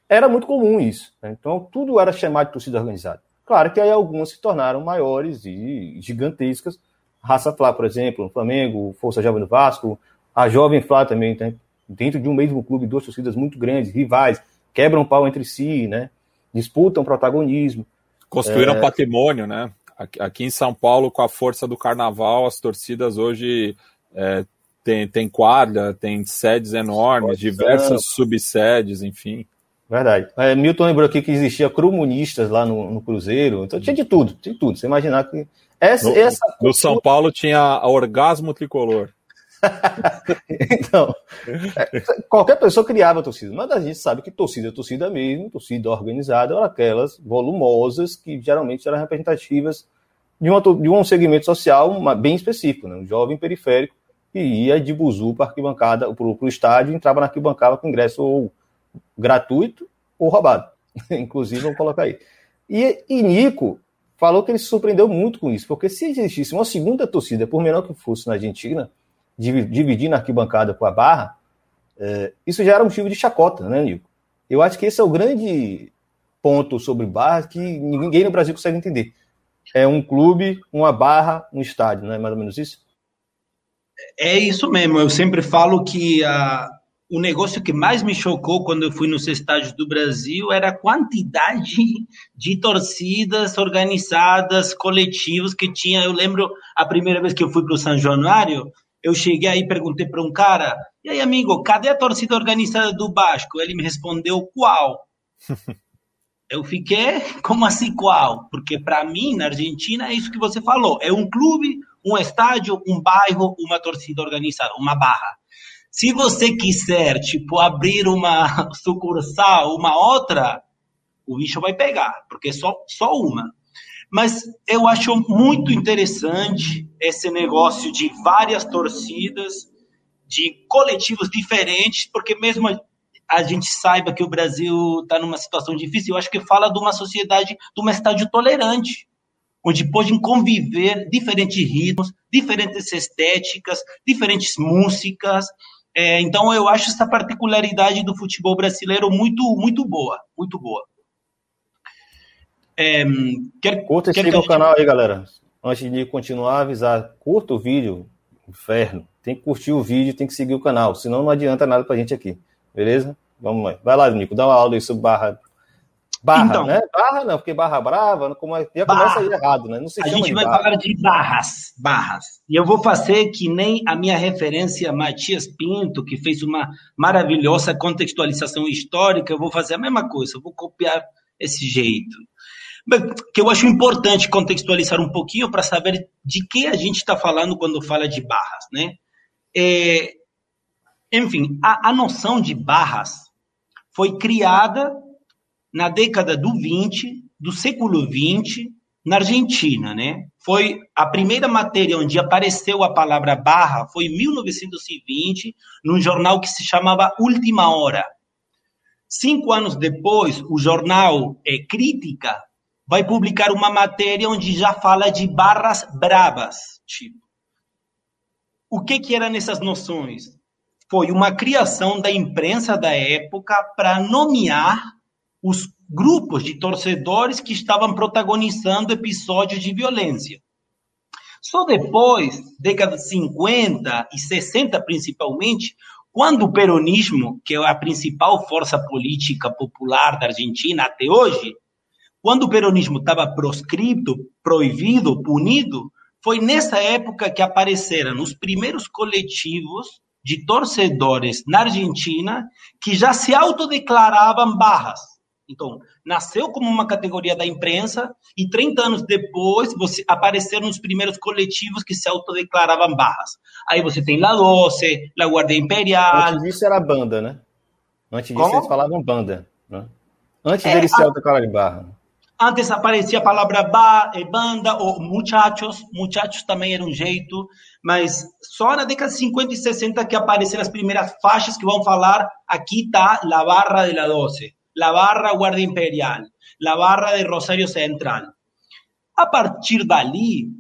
Era muito comum isso. Né? Então, tudo era chamado de torcida organizada. Claro que aí algumas se tornaram maiores e gigantescas. Raça Flá, por exemplo, Flamengo, Força Jovem do Vasco, a Jovem Flá também, tem, dentro de um mesmo clube, duas torcidas muito grandes, rivais, quebram pau entre si, né? disputam protagonismo. Construíram é... patrimônio, né? Aqui em São Paulo, com a força do carnaval, as torcidas hoje é, tem, tem quadra, tem sedes enormes, diversas subsedes, enfim. Verdade. É, Milton lembrou aqui que existia crumonistas lá no, no, Cruzeiro, então tinha de tudo, tinha de tudo. Você imaginar que. Essa, no, essa no São Paulo tinha orgasmo tricolor. então, é, qualquer pessoa criava torcida, mas a gente sabe que torcida é torcida mesmo, torcida organizada, eram aquelas volumosas que geralmente eram representativas de, uma, de um segmento social uma, bem específico, né? um jovem periférico que ia de buzu para arquibancada, para o estádio, entrava na arquibancada com ingresso ou gratuito ou roubado. Inclusive, vamos colocar aí. E, e Nico falou que ele se surpreendeu muito com isso, porque se existisse uma segunda torcida, por menor que fosse na Argentina, dividindo a arquibancada com a barra, é, isso já era motivo de chacota, né, Nico? Eu acho que esse é o grande ponto sobre barra que ninguém no Brasil consegue entender. É um clube, uma barra, um estádio, não é mais ou menos isso? É isso mesmo. Eu sempre falo que a, o negócio que mais me chocou quando eu fui nos estádios do Brasil era a quantidade de torcidas organizadas, coletivos que tinha. Eu lembro a primeira vez que eu fui para o São Januário, eu cheguei aí e perguntei para um cara: e aí, amigo, cadê a torcida organizada do Basco? Ele me respondeu: qual? eu fiquei, como assim qual? Porque para mim, na Argentina, é isso que você falou: é um clube, um estádio, um bairro, uma torcida organizada, uma barra. Se você quiser, tipo, abrir uma sucursal, uma outra, o bicho vai pegar, porque é só, só uma. Mas eu acho muito interessante esse negócio de várias torcidas, de coletivos diferentes, porque mesmo a gente saiba que o Brasil está numa situação difícil, eu acho que fala de uma sociedade, de uma estádio tolerante, onde podem conviver diferentes ritmos, diferentes estéticas, diferentes músicas, É, então eu acho essa particularidade do futebol brasileiro muito, muito boa, muito boa. É, quer, curta e siga o canal aí, galera. Antes de continuar, avisar, curta o vídeo, inferno. Tem que curtir o vídeo, tem que seguir o canal, senão não adianta nada pra gente aqui. Beleza? Vamos lá. Vai lá, Nico, dá uma aula aí sobre barra Barra, então, né? Barra não, porque barra brava, como é, já barra. começa aí errado, né? Não se a gente vai barra. falar de barras, barras. E eu vou fazer que nem a minha referência Matias Pinto, que fez uma maravilhosa contextualização histórica, eu vou fazer a mesma coisa, eu vou copiar esse jeito. Que eu acho importante contextualizar um pouquinho para saber de que a gente está falando quando fala de barras, né? É, enfim, a, a noção de barras foi criada na década do 20, do século 20, na Argentina, né? Foi a primeira matéria onde apareceu a palavra barra foi em 1920, num jornal que se chamava Última Hora. Cinco anos depois, o jornal é, Crítica vai publicar uma matéria onde já fala de barras bravas, tipo. O que que eram essas noções? Foi uma criação da imprensa da época para nomear os grupos de torcedores que estavam protagonizando episódios de violência. Só depois, décadas de 50 e 60 principalmente, quando o peronismo, que é a principal força política popular da Argentina até hoje, quando o peronismo estava proscrito, proibido, punido, foi nessa época que apareceram os primeiros coletivos de torcedores na Argentina que já se autodeclaravam barras. Então, nasceu como uma categoria da imprensa e 30 anos depois você apareceram os primeiros coletivos que se autodeclaravam barras. Aí você tem La Doce, La Guardia Imperial. Antes disso era banda, né? Antes disso como? eles falavam banda. Né? Antes é, deles se autodeclararem barra. Antes aparecia a palavra ba, eh, banda ou muchachos. Muchachos também era um jeito. Mas só na década de 50 e 60 que apareceram as primeiras faixas que vão falar aqui está La Barra de la Doce la barra Guardia Imperial, la barra de Rosario Central. A partir dali,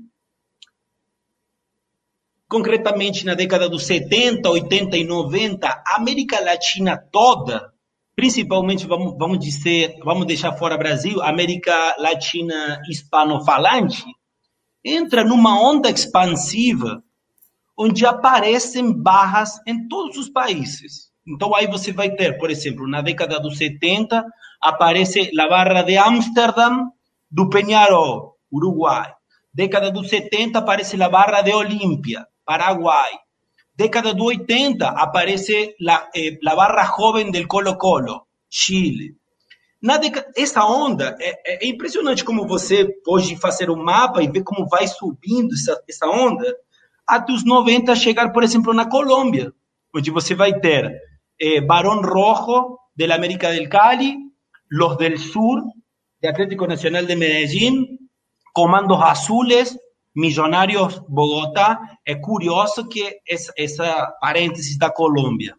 concretamente na década dos 70, 80 e 90, a América Latina toda, principalmente vamos, vamos dizer, vamos deixar fora Brasil, América Latina hispanofalante, entra numa onda expansiva onde aparecem barras em todos os países. Então aí você vai ter, por exemplo, na década dos 70, aparece a barra de Amsterdam do Peñarol, Uruguai. Década dos 70 aparece a barra de Olímpia, Paraguai. Década dos 80 aparece a eh, barra jovem del Colo-Colo, Chile. Na essa onda é, é, impressionante como você pode fazer um mapa e ver como vai subindo essa, essa onda até os 90 chegar, por exemplo, na Colômbia, onde você vai ter eh, Barón Rojo de la América del Cali, los del Sur de Atlético Nacional de Medellín, Comandos Azules, Millonarios Bogotá. É curioso que essa, essa parênteses da Colômbia.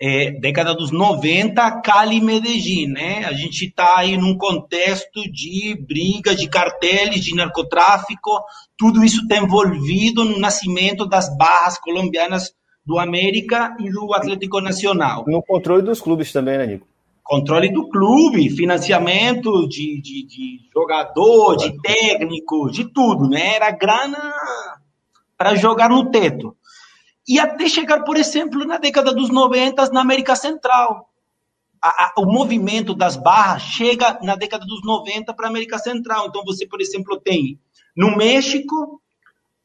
É, década dos 90, Cali e Medellín, né? A gente está aí num contexto de briga, de cartéis, de narcotráfico, tudo isso está envolvido no nascimento das barras colombianas do América e do Atlético Nacional. No controle dos clubes também, né, Nico? Controle do clube, financiamento de, de, de jogador, de técnico, de tudo, né? Era grana para jogar no teto. E até chegar, por exemplo, na década dos 90 na América Central. A, a, o movimento das barras chega na década dos 90 para a América Central. Então, você, por exemplo, tem no México,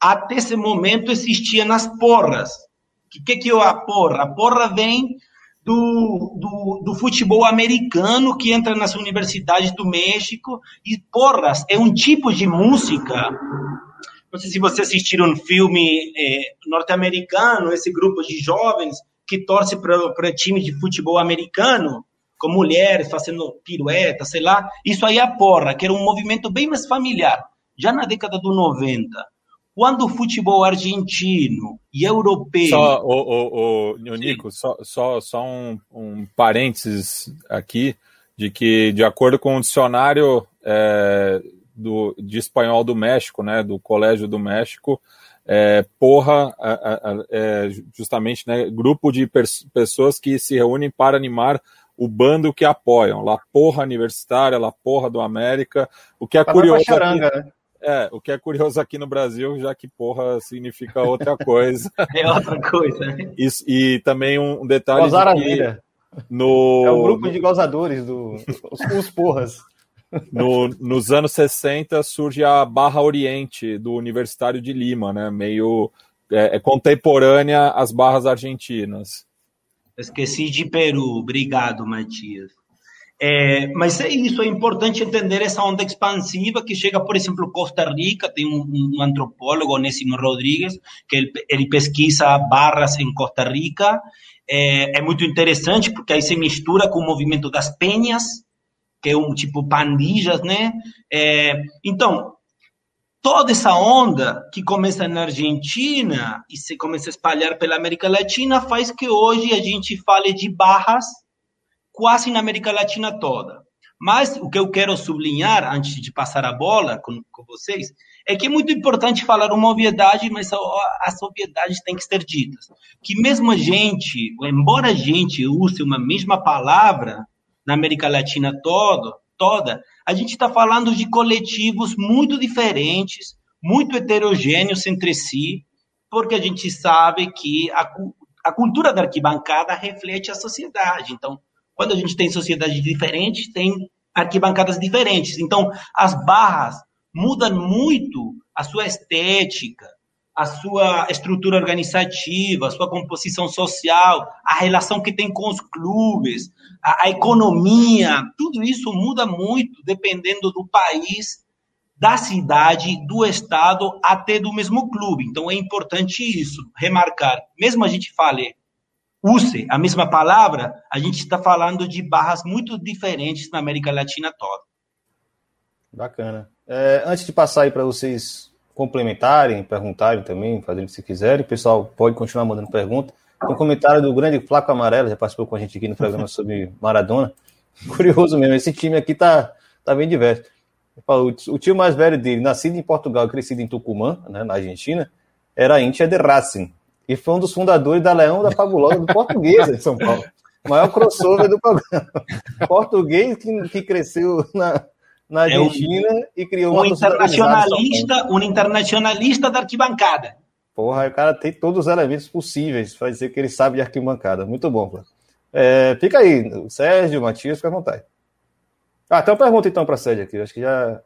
até esse momento existia nas porras, o que, que é a porra? A porra vem do, do, do, futebol americano que entra nas universidades do México. E porras é um tipo de música. Não sei se você assistiu um filme é, norte-americano, esse grupo de jovens que torce para time de futebol americano, com mulheres fazendo pirueta, sei lá. Isso aí é a porra, que era um movimento bem mais familiar, já na década do 90. Quando o futebol argentino e europeu. Só, o, o, o, Nico, só, só, só um, um parênteses aqui, de que, de acordo com o dicionário é, do, de espanhol do México, né, do Colégio do México, é, porra, é, é, justamente, né, grupo de pessoas que se reúnem para animar o bando que apoiam. La Porra Universitária, La Porra do América. O que é curioso. Charanga, né? É, o que é curioso aqui no Brasil, já que porra significa outra coisa. é outra coisa, né? E, e também um detalhe. Gozar de que no... É um grupo de gozadores, do, os, os porras. No, nos anos 60 surge a Barra Oriente do Universitário de Lima, né? Meio é, é contemporânea às barras argentinas. Esqueci de Peru, obrigado, Matias. É, mas é isso, é importante entender essa onda expansiva que chega, por exemplo, Costa Rica, tem um, um antropólogo, Onésimo Rodrigues, que ele, ele, pesquisa barras em Costa Rica. É, é, muito interessante porque aí se mistura com o movimento das penhas, que é um tipo pandilhas, né? É, então, toda essa onda que começa na Argentina e se começa a espalhar pela América Latina faz que hoje a gente fale de barras quase na América Latina toda. Mas o que eu quero sublinhar, antes de passar a bola com, com vocês, é que é muito importante falar uma obviedade, mas as obviedades têm que ser ditas. Que mesmo a gente, embora a gente use uma mesma palavra na América Latina todo, toda, a gente está falando de coletivos muito diferentes, muito heterogêneos entre si, porque a gente sabe que a, a cultura da arquibancada reflete a sociedade. Então, quando a gente tem sociedades diferentes, tem arquibancadas diferentes. Então, as barras mudam muito a sua estética, a sua estrutura organizativa, a sua composição social, a relação que tem com os clubes, a, a economia, tudo isso muda muito dependendo do país, da cidade, do estado, até do mesmo clube. Então é importante isso, remarcar. Mesmo a gente fale use a mesma palavra, a gente está falando de barras muito diferentes na América Latina toda. Bacana. É, antes de passar aí para vocês complementarem, perguntarem também, fazerem o que se quiserem, o pessoal pode continuar mandando pergunta. Tem um comentário do grande Flaco Amarelo, já participou com a gente aqui no programa sobre Maradona. Curioso mesmo, esse time aqui tá, tá bem diverso. O tio mais velho dele, nascido em Portugal e crescido em Tucumã, né, na Argentina, era íntia de Racing e foi um dos fundadores da Leão da Fabulosa do Portuguesa de São Paulo. O maior crossover do programa. Português que, que cresceu na, na Argentina é um, e criou um internacionalista, um internacionalista da arquibancada. Porra, o cara tem todos os elementos possíveis para dizer que ele sabe de arquibancada. Muito bom, É, fica aí, Sérgio, Matias, fica à vontade. Ah, tem uma pergunta então para a Sérgio aqui. Acho que já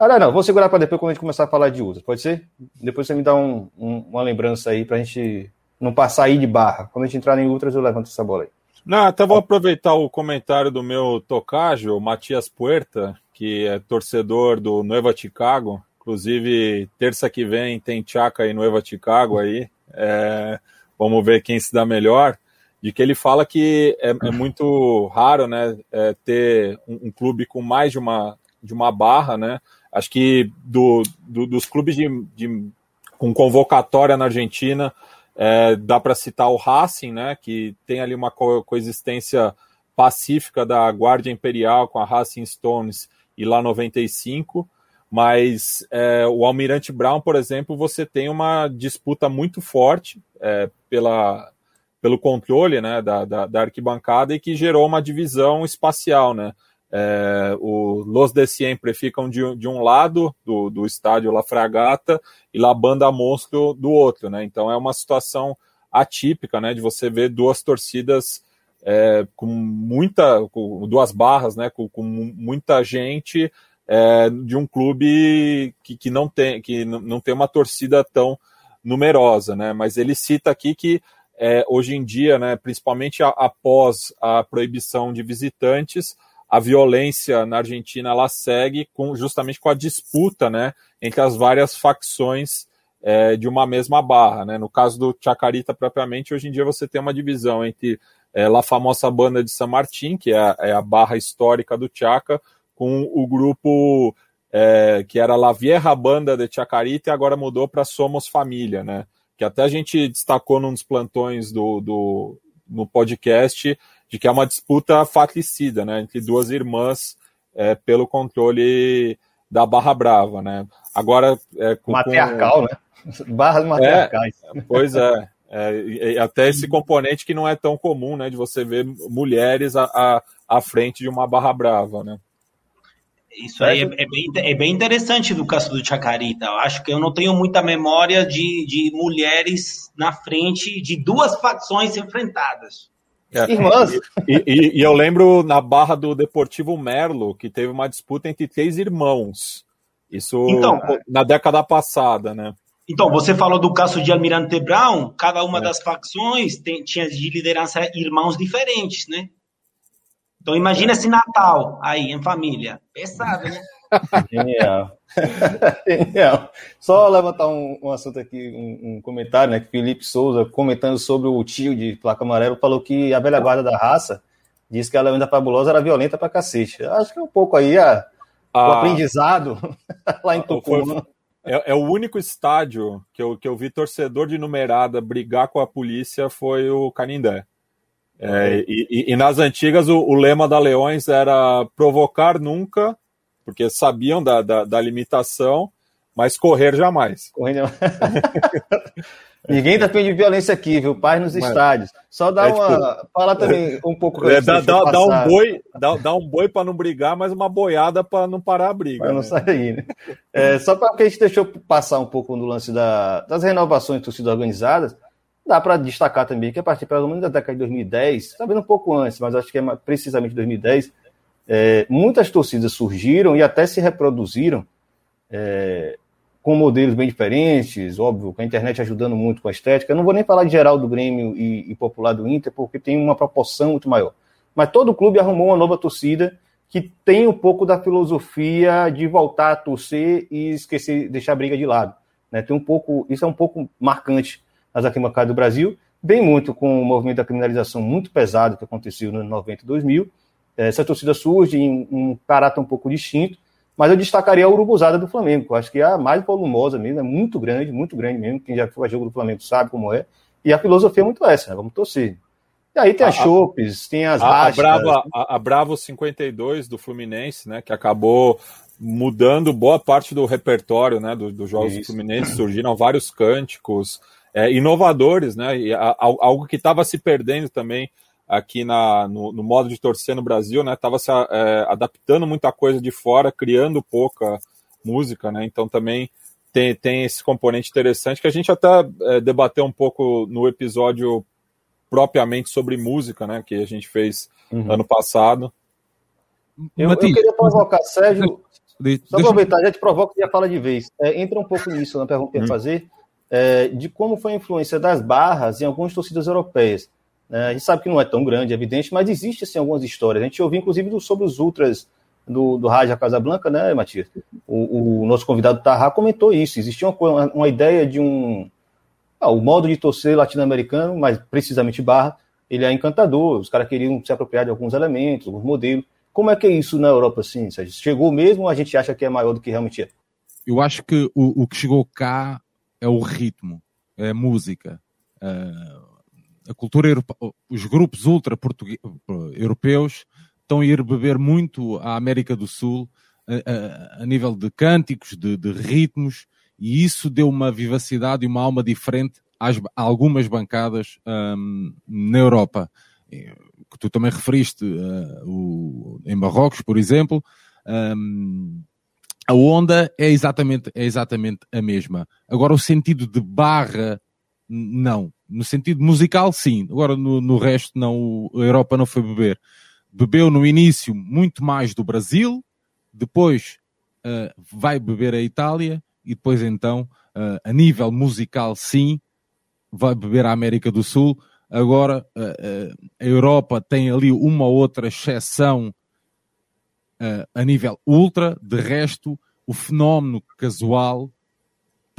ah, não, vou segurar para depois quando a gente começar a falar de uso. Pode ser? Depois você me dá um, um, uma lembrança aí para a gente não passar aí de barra. Quando a gente entrar em ultras, eu levanto essa bola aí. Não, até vou aproveitar o comentário do meu tocajo, Matias Puerta, que é torcedor do Nueva Chicago. Inclusive, terça que vem tem Chaca e Nueva Chicago aí. É, vamos ver quem se dá melhor. De que ele fala que é, é muito raro né, é, ter um, um clube com mais de uma, de uma barra, né? Acho que do, do dos clubes de, de, com convocatória na Argentina, é, dá para citar o Racing, né, que tem ali uma co coexistência pacífica da Guardia Imperial com a Racing Stones e lá 95, mas é, o Almirante Brown, por exemplo, você tem uma disputa muito forte é, pela, pelo controle né, da, da, da, arquibancada e que gerou uma divisão espacial, né? É, o Los de Siempre ficam de, de um lado do, do estádio La Fragata e La Banda Monstro do outro, né? Então é uma situação atípica, né? De você ver duas torcidas é, com muita, com duas barras, né? Com, com muita gente é, de um clube que, que não tem que não tem uma torcida tão numerosa, né? Mas ele cita aqui que é, hoje em dia, né? Principalmente a, após a proibição de visitantes a violência na Argentina ela segue com, justamente com a disputa né, entre as várias facções é, de uma mesma barra. Né? No caso do Chacarita propriamente, hoje em dia você tem uma divisão entre é, a famosa banda de San Martín, que é a, é a barra histórica do Chaca, com o grupo é, que era La Vieja Banda de Chacarita e agora mudou para Somos Família, né? Que até a gente destacou num dos plantões do, do no podcast de que é uma disputa fatricida, né, entre duas irmãs é, pelo controle da Barra Brava, né? Agora é com, matriarcal, com... né? Barras matriarcais. É, pois é. É, até esse componente que não é tão comum, né, de você ver mulheres à, à, à frente de uma barra brava, né? Isso aí é, é, bem, é bem interessante do caso do Chacarita. Eu acho que eu não tenho muita memória de, de mulheres na frente de duas facções enfrentadas. É, Irmãs. E, e, e, eu lembro na barra do Deportivo Merlo que teve uma disputa entre três irmãos. Isso então, na década passada, né? Então, você falou do caso de Almirante Brown, cada uma é. das facções tem, tinha de liderança irmãos diferentes, né? Então, imagina esse Natal aí, em família. Pesado, né? Genial. Genial. Só levantar um, um assunto aqui, um, um, comentário, né? Que Felipe Souza, comentando sobre o tio de placa amarelo, falou que a velha guarda da raça disse que a lenda fabulosa era violenta pra cacete. Acho que é um pouco aí a, ah, o aprendizado lá em Tucumã. É, é, o único estádio que eu, que eu vi torcedor de numerada brigar com a polícia foi o Canindé. É, e, e, e, nas antigas o, o, lema da Leões era provocar nunca, porque sabiam da, da, da limitação, mas correr jamais. Correr Ninguém defende tá violência aqui, viu? Paz nos Mas, estádios. Só dá é, uma. Tipo, fala também um pouco. É, dá, dá, dá, um boi, dá, dá um boi para não brigar, mas uma boiada para não parar a briga. Para né? não sair, né? É, só porque a gente deixou passar um pouco no lance da, das renovações de torcidas organizadas, dá para destacar também que a partir pelo menos da década de 2010, talvez um pouco antes, mas acho que é precisamente 2010, é, muitas torcidas surgiram e até se reproduziram. É, com modelos bem diferentes, óbvio, com a internet ajudando muito com a estética. Eu não vou nem falar de geral do Grêmio e, e popular do Inter, porque tem uma proporção muito maior. Mas todo clube arrumou uma nova torcida que tem um pouco da filosofia de voltar a torcer e esquecer, deixar a briga de lado. Né? Tem um pouco, isso é um pouco marcante nas arquibancadas do Brasil, bem muito com o movimento da criminalização muito pesado que aconteceu no 90 e 2000. Essa torcida surge em um caráter um pouco distinto, mas eu destacaria a urubuzada do Flamengo, que eu acho que é a mais volumosa mesmo, é muito grande, muito grande mesmo. Quem já foi a jogo do Flamengo sabe como é. E a filosofia é muito essa, né? Vamos torcer. E aí tem as chopes, tem as a, a Brava, a, a Bravo 52 do Fluminense, né? Que acabou mudando boa parte do repertório né, dos do jogos Isso. do Fluminense, surgiram vários cânticos é, inovadores, né? E a, algo que estava se perdendo também aqui na, no, no, modo de torcer no Brasil, né? Tava se é, adaptando muita coisa de fora, criando pouca música, né? Então também tem, tem esse componente interessante que a gente até é, debateu um pouco no episódio propriamente sobre música, né? Que a gente fez uhum. ano passado. Eu, eu queria provocar, Sérgio. De, só aproveitar, já te provoca e já fala de vez. É, entra um pouco nisso na pergunta que eu ia uhum. fazer, é, de como foi a influência das barras em algumas torcidas europeias. É, a gente sabe que não é tão grande, é evidente, mas existe assim, algumas histórias. A gente ouviu, inclusive, sobre os ultras do, do Raja Casablanca, né, Matias? O, o nosso convidado Tarra comentou isso. Existia uma, uma ideia de um. Ah, o modo de torcer latino-americano, mas precisamente barra, ele é encantador. Os caras queriam se apropriar de alguns elementos, alguns modelos. Como é que é isso na Europa, assim? Chegou mesmo ou a gente acha que é maior do que realmente é? Eu acho que o, o que chegou cá é o ritmo, é a música. Uh a cultura europeia, os grupos ultra europeus estão a ir beber muito à América do Sul a, a, a nível de cânticos, de, de, ritmos, e isso deu uma vivacidade e uma alma diferente às, a algumas bancadas um, na Europa. Que tu também referiste uh, o, em Marrocos, por exemplo, um, a onda é exatamente, é exatamente a mesma. Agora, o sentido de barra, não. No sentido musical, sim. Agora, no, no resto, não, a Europa não foi beber. Bebeu no início muito mais do Brasil, depois uh, vai beber a Itália e depois então, uh, a nível musical, sim, vai beber a América do Sul. Agora, uh, a Europa tem ali uma outra exceção a nível ultra, de resto, o fenómeno casual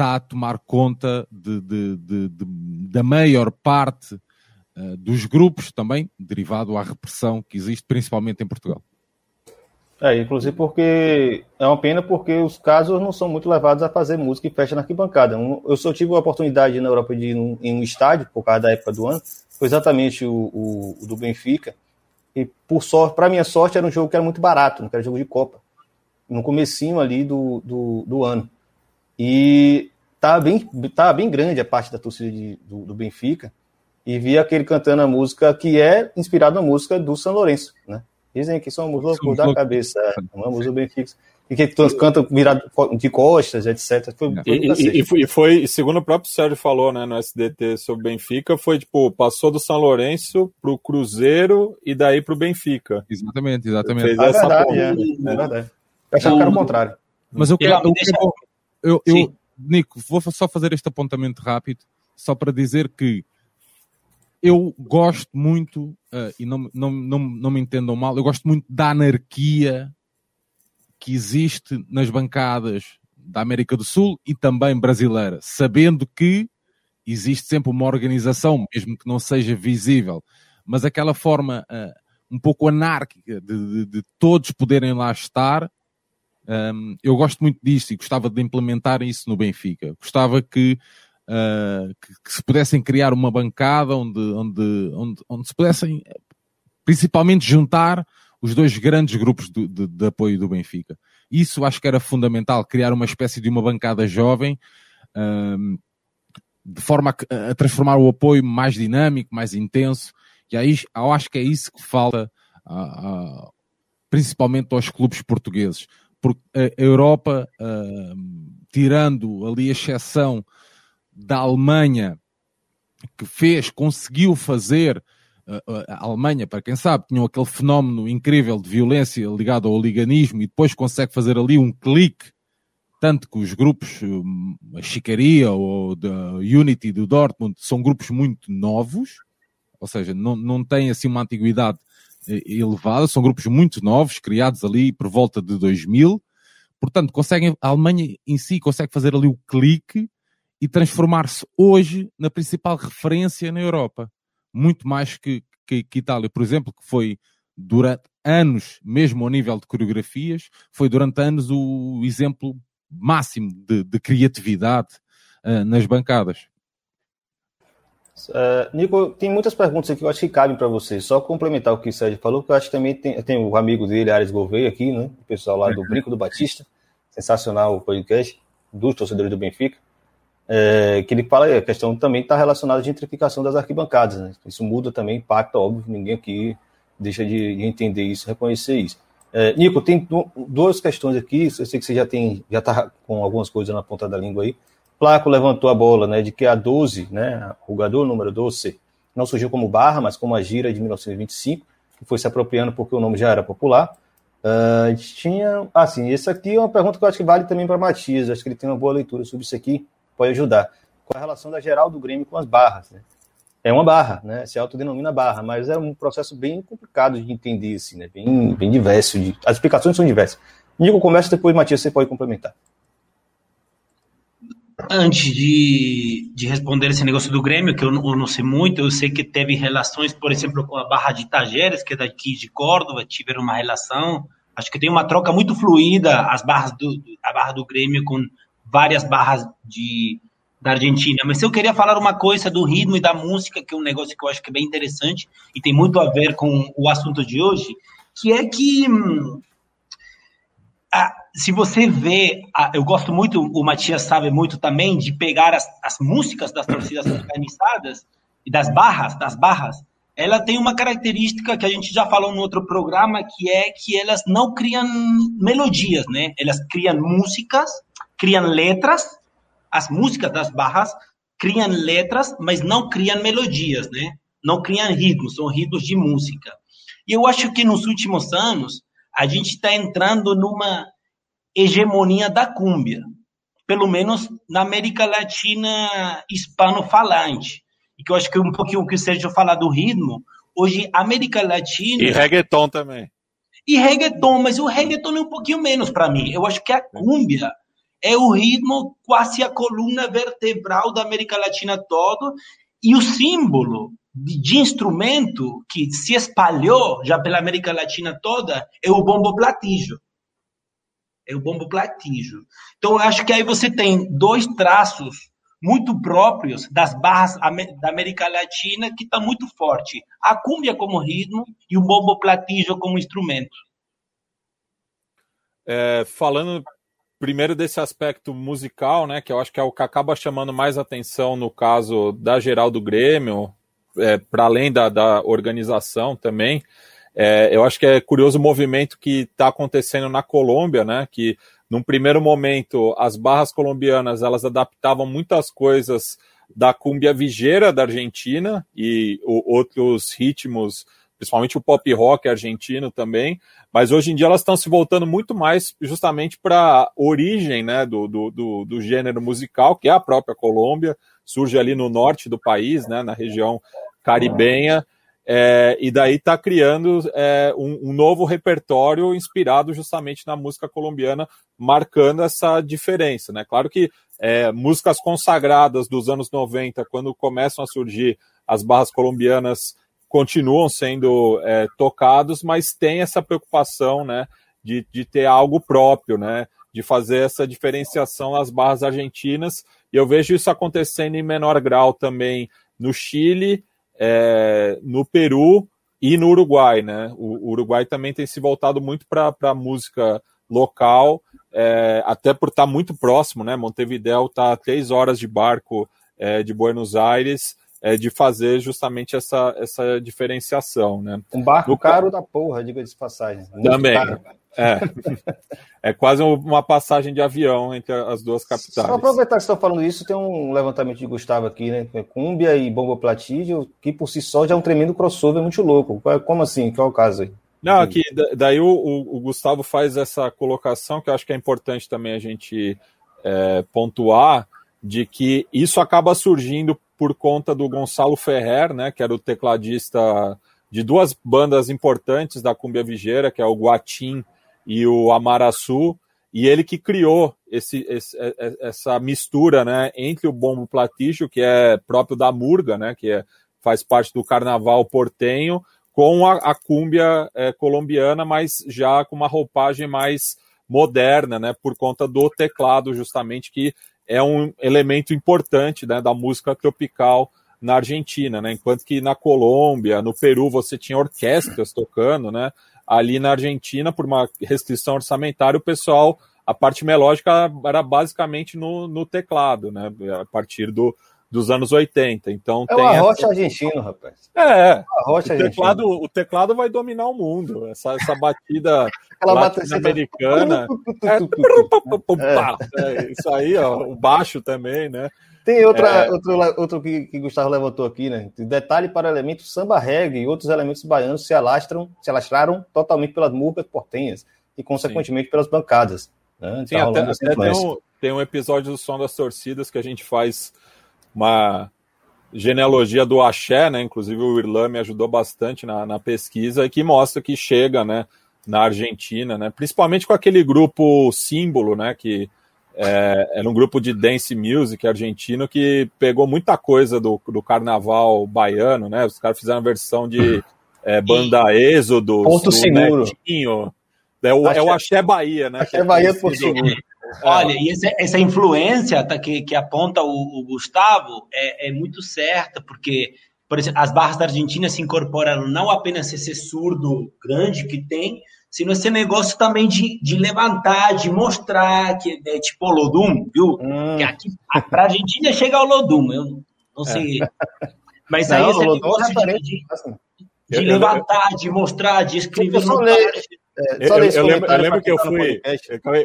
está a tomar conta de, de, de, da maior parte uh, dos grupos, também derivado à repressão que existe, principalmente em Portugal. É, inclusive porque é uma pena porque os casos não são muito levados a fazer música e festa na arquibancada. Eu só tive a oportunidade na Europa de ir num, em um estádio, por causa da época do ano, foi exatamente o, o, o do Benfica. E por sorte, para minha sorte, era um jogo que era muito barato, não era jogo de Copa. no comecinho ali do, do, do ano. E tá bem, tá bem grande a parte da torcida de, do, do, Benfica, e vi aquele cantando a música que é inspirada na música do São Lourenço, né? Dizem que somos loucos da cabeça, amamos o Benfica e que todos cantam virado de costas, etc. Foi, foi e, e, e, foi, e, foi, segundo o próprio Sérgio falou, né, no SDT sobre o Benfica, foi tipo, passou do São Lourenço pro Cruzeiro e daí pro Benfica. Exatamente, exatamente. Fez é essa verdade, é, é, verdade. Eu achava que era o contrário. Mas eu quero. Eu, eu, eu, eu, Nico, vou só fazer este apontamento rápido, só para dizer que eu gosto muito, uh, e não, não, não, não me entendam mal, eu gosto muito da anarquia que existe nas bancadas da América do Sul e também brasileira, sabendo que existe sempre uma organização, mesmo que não seja visível, mas aquela forma uh, um pouco anárquica de, de, de, todos poderem lá estar, um, eu gosto muito disso e gostava de implementar isso no Benfica. Gostava que, uh, que, que, se pudessem criar uma bancada onde, onde, onde, onde se pudessem principalmente juntar os dois grandes grupos de, de, de, apoio do Benfica. Isso acho que era fundamental, criar uma espécie de uma bancada jovem, um, de forma a, a, transformar o apoio mais dinâmico, mais intenso, e aí eu acho que é isso que falta, a, a, principalmente aos clubes portugueses, porque a Europa, tirando ali a exceção da Alemanha, que fez, conseguiu fazer a Alemanha, para quem sabe, tinham aquele fenómeno incrível de violência ligado ao liganismo e depois consegue fazer ali um clique, tanto que os grupos, hum, a Chicaria ou da Unity do Dortmund, são grupos muito novos, ou seja, não, não têm assim uma antiguidade elevada, são grupos muito novos, criados ali por volta de 2000, portanto, conseguem, a Alemanha em si consegue fazer ali o clique e transformar-se hoje na principal referência na Europa. Muito mais que, que, que Itália, por exemplo, que foi durante anos, mesmo ao nível de coreografias, foi durante anos o exemplo máximo de, de criatividade uh, nas bancadas. Uh, Nico, tem muitas perguntas aqui que eu acho que cabem para você. Só complementar o que o Sérgio falou, que eu acho que também tem, tem o amigo dele, Ares Gouveia, aqui, né? O pessoal lá do Brinco do Batista. Sensacional o podcast dos torcedores do Benfica é, que ele fala a questão também está relacionada à gentrificação das arquibancadas. Né? Isso muda também, impacta, óbvio, ninguém aqui deixa de, de entender isso, reconhecer isso. É, Nico, tem duas questões aqui, eu sei que você já tem, já está com algumas coisas na ponta da língua aí. Placo levantou a bola, né, de que a 12, né, o jogador número 12, não surgiu como barra, mas como a gira de 1925, que foi se apropriando porque o nome já era popular. Uh, tinha, assim, esse aqui é uma pergunta que eu acho que vale também para Matias, acho que ele tem uma boa leitura sobre isso aqui pode ajudar. Com a relação da geral do Grêmio com as barras, né? É uma barra, né? Se autodenomina barra, mas é um processo bem complicado de entender, assim, né? Bem, bem diverso. De... As explicações são diversas. Nico, começa depois, Matias, você pode complementar. Antes de, de responder esse negócio do Grêmio, que eu não, eu não, sei muito, eu sei que teve relações, por exemplo, com a Barra de Tajeres, que é daqui de Córdoba, tiveram uma relação. Acho que tem uma troca muito fluida, as barras do, a Barra do Grêmio com várias barras de, da Argentina. Mas eu queria falar uma coisa do ritmo e da música, que é um negócio que eu acho que é bem interessante e tem muito a ver com o assunto de hoje, que é que hum, a, se você vê, a, eu gosto muito, o Matias sabe muito também, de pegar as, as músicas das torcidas organizadas e das barras, das barras, ela tem uma característica que a gente já falou no outro programa, que é que elas não criam melodias, né? Elas criam músicas criam letras, as músicas das barras criam letras, mas não criam melodias, né? Não criam ritmos, são ritmos de música. E eu acho que nos últimos anos a gente está entrando numa hegemonia da cúmbia, pelo menos na América Latina hispano-falante. E que eu acho que um pouquinho o que o Sérgio fala do ritmo, hoje América Latina. E reggaeton também. E reggaeton, mas o reggaeton é um pouquinho menos para mim. Eu acho que a cúmbia é o ritmo, quase a coluna vertebral da América Latina todo, e o símbolo de, de instrumento que se espalhou já pela América Latina toda é o bombo platillo. É o bombo platillo. Então, eu acho que aí você tem dois traços muito próprios das barras da América Latina que está muito forte. A cúmbia como ritmo e o bombo platillo como instrumento. é, falando primeiro desse aspecto musical, né, que eu acho que é o que acaba chamando mais atenção no caso da geral do Grêmio, é, para além da, da, organização também. É, eu acho que é curioso o movimento que está acontecendo na Colômbia, né, que num primeiro momento as barras colombianas elas adaptavam muitas coisas da cumbia vigeira da Argentina e o, outros ritmos principalmente o pop rock argentino também, mas hoje em dia elas estão se voltando muito mais justamente para a origem né, do, do, do, do, gênero musical, que é a própria Colômbia, surge ali no norte do país, né, na região caribenha, é, e daí está criando é, um, um, novo repertório inspirado justamente na música colombiana, marcando essa diferença. Né? Claro que é, músicas consagradas dos anos 90, quando começam a surgir as barras colombianas continuam sendo é, tocados, mas tem essa preocupação, né, de, de ter algo próprio, né, de fazer essa diferenciação nas barras argentinas. E eu vejo isso acontecendo em menor grau também no Chile, é, no Peru e no Uruguai, né? O, o Uruguai também tem se voltado muito para a música local, é, até por estar tá muito próximo, né? Montevideo está a três horas de barco é, de Buenos Aires é, de fazer justamente essa, essa diferenciação. Né? Um barco no... caro da porra, diga de passagem. Muito Também. Caro. É. é quase uma passagem de avião entre as duas capitais. Só aproveitar que você está falando isso, tem um levantamento de Gustavo aqui, né? Cúmbia e Bomba Platídio, que por si só já é um tremendo crossover muito louco. Como assim? Qual é o caso aí? Não, aqui, daí o, o, Gustavo faz essa colocação que eu acho que é importante também a gente é, pontuar, de que isso acaba surgindo por conta do Gonçalo Ferrer, né, que era o tecladista de duas bandas importantes da cumbia vigeira, que é o Guatim e o Amaraçu, e ele que criou esse, esse, é, é, essa mistura né, entre o bombo platígio, que é próprio da murga, né, que é, faz parte do carnaval portenho, com a, a cúmbia é, colombiana, mas já com uma roupagem mais moderna, né, por conta do teclado, justamente, que é um elemento importante né, da música tropical na Argentina, né? Enquanto que na Colômbia, no Peru, você tinha orquestras tocando, né? Ali na Argentina, por uma restrição orçamentária, o pessoal, a parte melódica era basicamente no, no teclado, né? A partir do, dos anos 80. Então é tem o arrocha essa... argentino, rapaz. É, é. o, teclado, o teclado vai dominar o mundo. Essa, essa batida latino-americana. é, é, isso aí, ó, o baixo também, né? Tem outra, é... outro, outro que, que Gustavo levantou aqui, né? Detalhe para elementos samba reggae e outros elementos baianos se alastram, se alastraram totalmente pelas murgas portenhas e, consequentemente, Sim. pelas bancadas. Né? Sim, tá até, até tem, um, tem um episódio do Som das Torcidas que a gente faz uma genealogia do axé, né? Inclusive o Irlan me ajudou bastante na, na pesquisa e que mostra que chega, né? Na Argentina, né? Principalmente com aquele grupo símbolo, né? Que é, era um grupo de dance music argentino que pegou muita coisa do, do carnaval baiano, né? Os caras fizeram a versão de é, banda Êxodo, Ponto Seguro. Netinho. É o, é o Axé Bahia, né? Axé Bahia por Seguro. Olha, e essa, essa influência tá, que, que aponta o, o Gustavo é, é, muito certa, porque, por exemplo, as barras da Argentina se incorporaram não apenas esse surdo grande que tem, sino esse negócio também de, de levantar, de mostrar que é tipo o Lodum, viu? Hum. Que aqui, pra Argentina chega ao Lodum, eu não sei. É. Mas não, aí esse negócio de, de, de, levantar, de mostrar, de escrever no é, eu, eu, lembro, eu, lembro, que eu fui.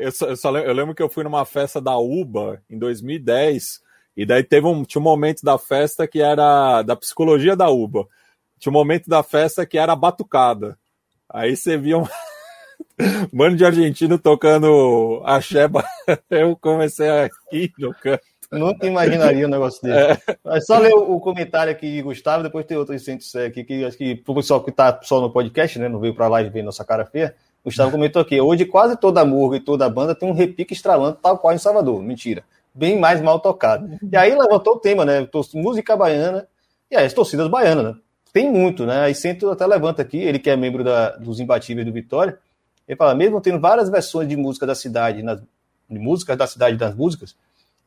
Eu, só, só, eu lembro que eu fui numa festa da UBA em 2010, e daí teve um, tinha um momento da festa que era da psicologia da UBA. Tinha um momento da festa que era batucada. Aí você via um mano de argentino tocando a cheba. Eu comecei a rir no canto. Nunca imaginaria um negócio desse. É. só ler o comentário aqui de Gustavo, depois tem outro incêndio aqui, que acho que o pessoal que está só no podcast, né, não veio para lá e ver nossa cara feia, Gustavo comentou aqui, hoje quase toda a murga e toda a banda tem um repique estralando, tal qual em Salvador. Mentira. Bem mais mal tocado. E aí levantou o tema, né? Música baiana e aí as torcidas baianas, né? Tem muito, né? Aí Centro até levanta aqui, ele que é membro da, dos imbatíveis do Vitória, ele fala, mesmo tendo várias versões de música da cidade, nas, de músicas da cidade das músicas,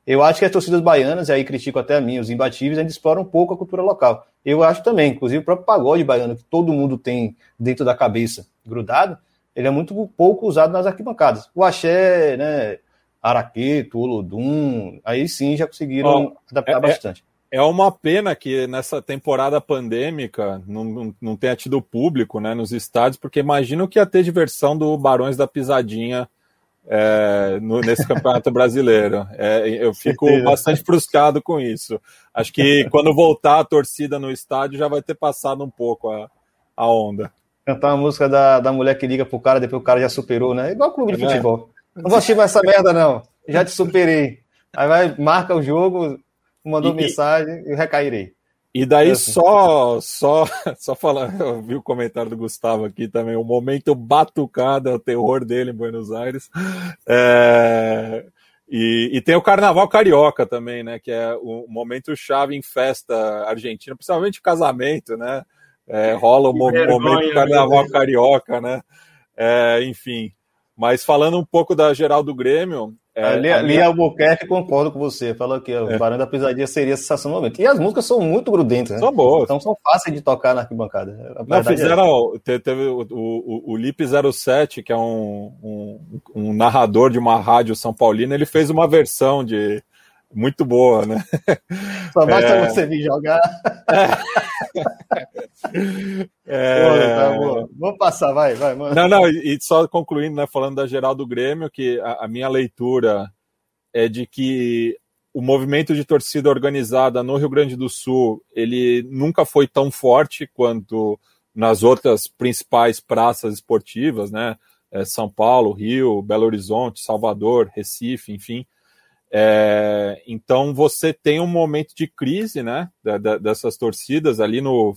eu acho que as torcidas baianas, e aí critico até a mim, os imbatíveis, ainda exploram um pouco a cultura local. Eu acho também, inclusive o próprio pagode baiano, que todo mundo tem dentro da cabeça grudado, ele é muito pouco usado nas arquibancadas. O axé, né, Araqueto, Olodum, aí sim já conseguiram oh, adaptar é, bastante. É uma pena que nessa temporada pandêmica não, não, não tenha tido público né, nos estádios, porque imagino que ia ter diversão do Barões da Pisadinha é, no, nesse campeonato brasileiro. É, eu fico bastante frustrado com isso. Acho que quando voltar a torcida no estádio já vai ter passado um pouco a, a onda. Cantar uma música da, da mulher que liga pro cara, depois o cara já superou, né? Igual clube de é. futebol. Não vou assistir mais essa merda, não. Já te superei. Aí vai, marca o jogo, mandou e, mensagem e recairei. E daí, é assim. só, só, só falar, eu vi o comentário do Gustavo aqui também, o momento batucada, o terror dele em Buenos Aires. É, e, e, tem o Carnaval Carioca também, né? Que é o momento chave em festa argentina, principalmente casamento, né? É, rola o momento Carnaval Carioca, né? É, enfim. Mas falando um pouco da geral do Grêmio. É, ali, ali minha... Albuquerque concordo com você. Falou que o é. Barão da Pisadinha seria sensacional momento. E as músicas são muito grudentas, né? São boas. Então são fáceis de tocar na arquibancada. Não, é fizeram. É... Teve o, o, o Lip 07, que é um, um, um, narrador de uma rádio São Paulina, ele fez uma versão de. Muito boa, né? Só basta é... você vir jogar. É... tá Vamos passar, vai, vai, mano. Não, não, e só concluindo, né, falando da geral do Grêmio, que a, a minha leitura é de que o movimento de torcida organizada no Rio Grande do Sul, ele nunca foi tão forte quanto nas outras principais praças esportivas, né? É, São Paulo, Rio, Belo Horizonte, Salvador, Recife, enfim. É, então você tem um momento de crise, né, da, da, dessas torcidas ali no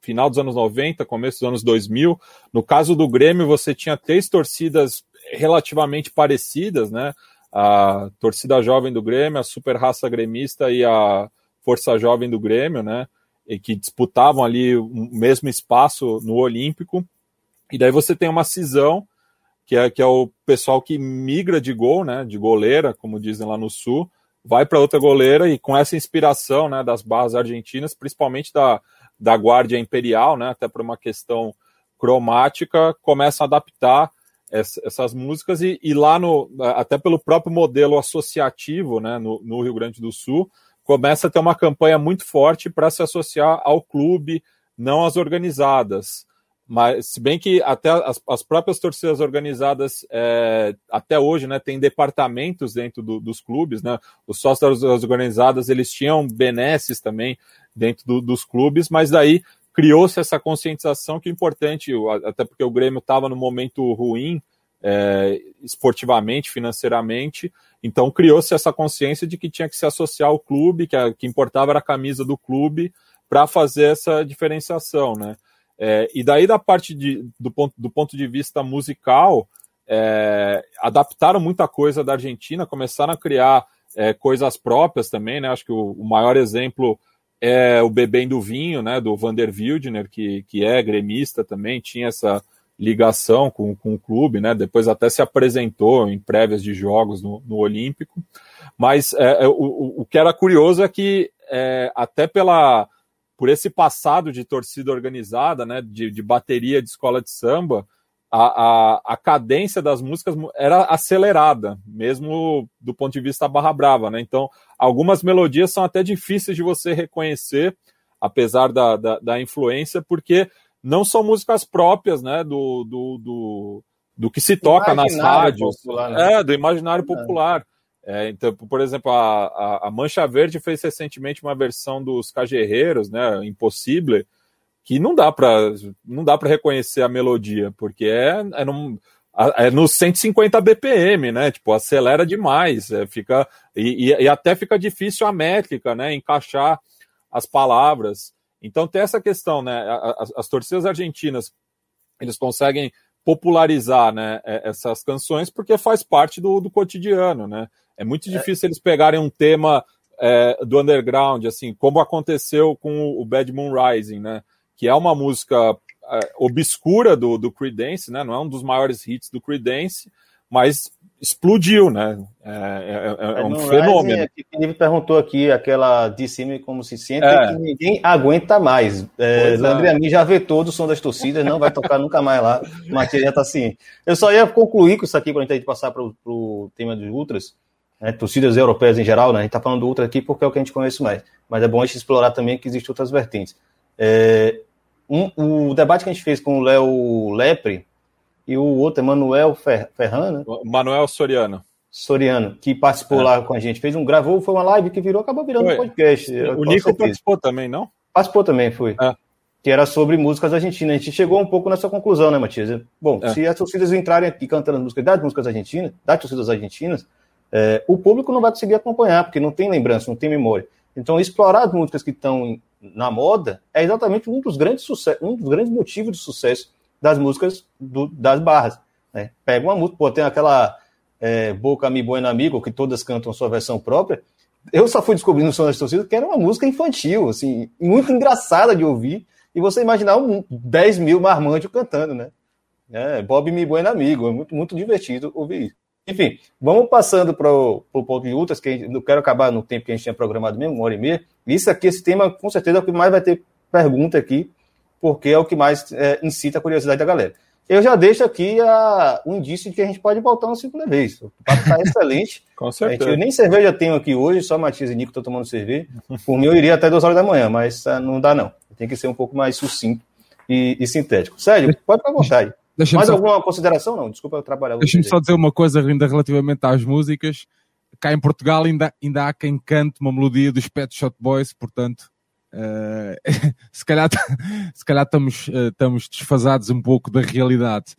final dos anos 90, começo dos anos 2000. No caso do Grêmio, você tinha três torcidas relativamente parecidas, né, a torcida jovem do Grêmio, a super raça gremista e a força jovem do Grêmio, né, e que disputavam ali o mesmo espaço no Olímpico. E daí você tem uma cisão que é, que é o pessoal que migra de gol, né, de goleira, como dizem lá no Sul, vai para outra goleira e com essa inspiração né, das barras argentinas, principalmente da, da Guardia Imperial, né, até por uma questão cromática, começam a adaptar essas músicas e, e, lá no até pelo próprio modelo associativo né, no, no Rio Grande do Sul começa a ter uma campanha muito forte para se associar ao clube, não às organizadas. Mas, se bem que até as, as próprias torcidas organizadas, é, até hoje, né, tem departamentos dentro do, dos clubes, né? Os sócios das organizadas, eles tinham benesses também dentro do, dos clubes, mas daí criou-se essa conscientização que é importante, até porque o Grêmio estava no momento ruim, é, esportivamente, financeiramente, então criou-se essa consciência de que tinha que se associar ao clube, que, a, que importava era a camisa do clube, para fazer essa diferenciação, né? É, e daí, da parte de, do, ponto, do ponto de vista musical, é, adaptaram muita coisa da Argentina, começaram a criar é, coisas próprias também, né? Acho que o, o, maior exemplo é o Bebendo Vinho, né? Do Vander Wildner, que, que é gremista também, tinha essa ligação com, com o clube, né? Depois até se apresentou em prévias de jogos no, no Olímpico. Mas é, é o, o que era curioso é que é, até pela por esse passado de torcida organizada, né, de, de bateria de escola de samba, a, a, a, cadência das músicas era acelerada, mesmo do ponto de vista barra brava, né? Então, algumas melodias são até difíceis de você reconhecer, apesar da, da, da influência, porque não são músicas próprias, né, do, do, do, do que se toca nas rádios. Popular, né? É, do imaginário popular. É. Então, por exemplo, a, a, Mancha Verde fez recentemente uma versão dos Cajerreiros, né, Impossível, que não dá para não dá para reconhecer a melodia, porque é, é, num, é no 150 BPM, né? Tipo, acelera demais, é, fica e, e, e, até fica difícil a métrica, né? Encaixar as palavras. Então tem essa questão, né? As, as torcidas argentinas eles conseguem popularizar né, é, essas canções porque faz parte do, do cotidiano, né? É muito é. difícil é. eles pegarem um tema é, do underground, assim, como aconteceu com o Bad Moon Rising, né? Que é uma música é, obscura do, do Creedence, né? Não é um dos maiores hits do Creedence, mas explodiu, né? É, é, é, é um fenômeno. Rising, é, Felipe perguntou aqui aquela de cima como se sente é. que ninguém aguenta mais. É, mim já vetou do som das torcidas, não vai tocar nunca mais lá. O Matias já tá assim. Eu só ia concluir com isso aqui para a gente passar para o tema dos Ultras, né, torcidas europeias em geral, né? A gente tá falando do Ultra aqui porque é o que a gente conhece mais. Mas é bom a gente explorar também que existem outras vertentes. É, um, o debate que a gente fez com o Léo Lepre e o outro é Manuel Fer, Ferran, né? Manuel Soriano. Soriano, que participou é. lá com a gente, fez um, gravou, foi uma live que virou, acabou virando foi. um podcast. O Nico certeza. participou também, não? Participou também, foi. É. Que era sobre músicas argentinas. A gente chegou um pouco nessa conclusão, né, Matias? Bom, é. se as torcidas entrarem aqui cantando músicas das músicas argentinas, das torcidas argentinas, é, o público não vai conseguir acompanhar, porque não tem lembrança, não tem memória. Então, explorar as músicas que estão na moda é exatamente um dos grandes, um dos grandes motivos de sucesso das músicas do, das barras. Né? Pega uma música, pô, tem aquela é, Boca Mi Bueno Amigo, que todas cantam sua versão própria. Eu só fui descobrindo no som das torcidas que era uma música infantil, assim, muito engraçada de ouvir, e você imaginar um 10 mil marmantes cantando, né? É, Bob Mi Bueno Amigo, é muito, muito divertido ouvir isso. Enfim, vamos passando para o ponto de ultras, que não quero acabar no tempo que a gente tinha programado mesmo, uma hora e meia. Isso aqui, esse tema, com certeza, é o que mais vai ter pergunta aqui, porque é o que mais é, incita a curiosidade da galera. Eu já deixo aqui a, um indício de que a gente pode voltar uma segunda vez. O papo está excelente. com certeza. eu nem cerveja tenho aqui hoje, só Matias e Nico estão tomando cerveja. Por mim, eu iria até duas horas da manhã, mas uh, não dá, não. Tem que ser um pouco mais sucinto e, e sintético. Sérgio, pode ficar à vontade. Mais só... alguma consideração? Não, desculpa eu trabalhar. Deixa-me só dizer uma coisa ainda relativamente às músicas. Cá em Portugal ainda, ainda há quem cante uma melodia dos Pet Shot Boys, portanto, uh, se, calhar, se calhar estamos, uh, estamos desfasados um pouco da realidade.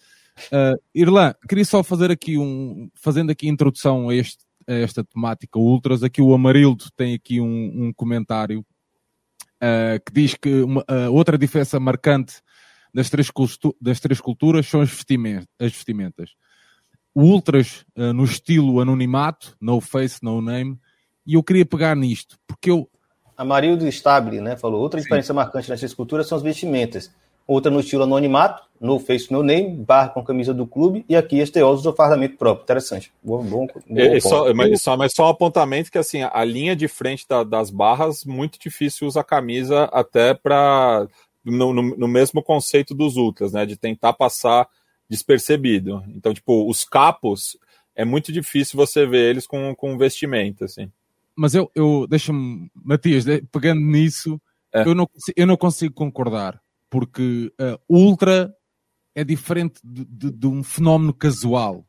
Uh, Irlã, queria só fazer aqui um, fazendo aqui introdução a, este, a esta temática Ultras, aqui o Amarildo tem aqui um, um comentário uh, que diz que uma, outra diferença marcante das três, das três culturas são as vestimentas. As vestimentas. O Ultras, no estilo anonimato, no face, no name, e eu queria pegar nisto, porque eu. A Marildo Stable, né, falou, outra Sim. diferença marcante nas três culturas são as vestimentas. Outra no estilo anonimato, no face, no name, barra com camisa do clube, e aqui esteosos do fardamento próprio. Interessante. Bom, bom, bom é, só, mas, só, mas só um apontamento que, assim, a linha de frente da, das barras, muito difícil usar camisa até para no, no, no, mesmo conceito dos ultras, né? De tentar passar despercebido. Então, tipo, os capos é muito difícil você ver eles com, com vestimenta, assim. Mas eu, eu deixa-me, Matias, pegando nisso, é. eu, não, eu não consigo concordar, porque uh, ultra é diferente de, de, de, um fenómeno casual.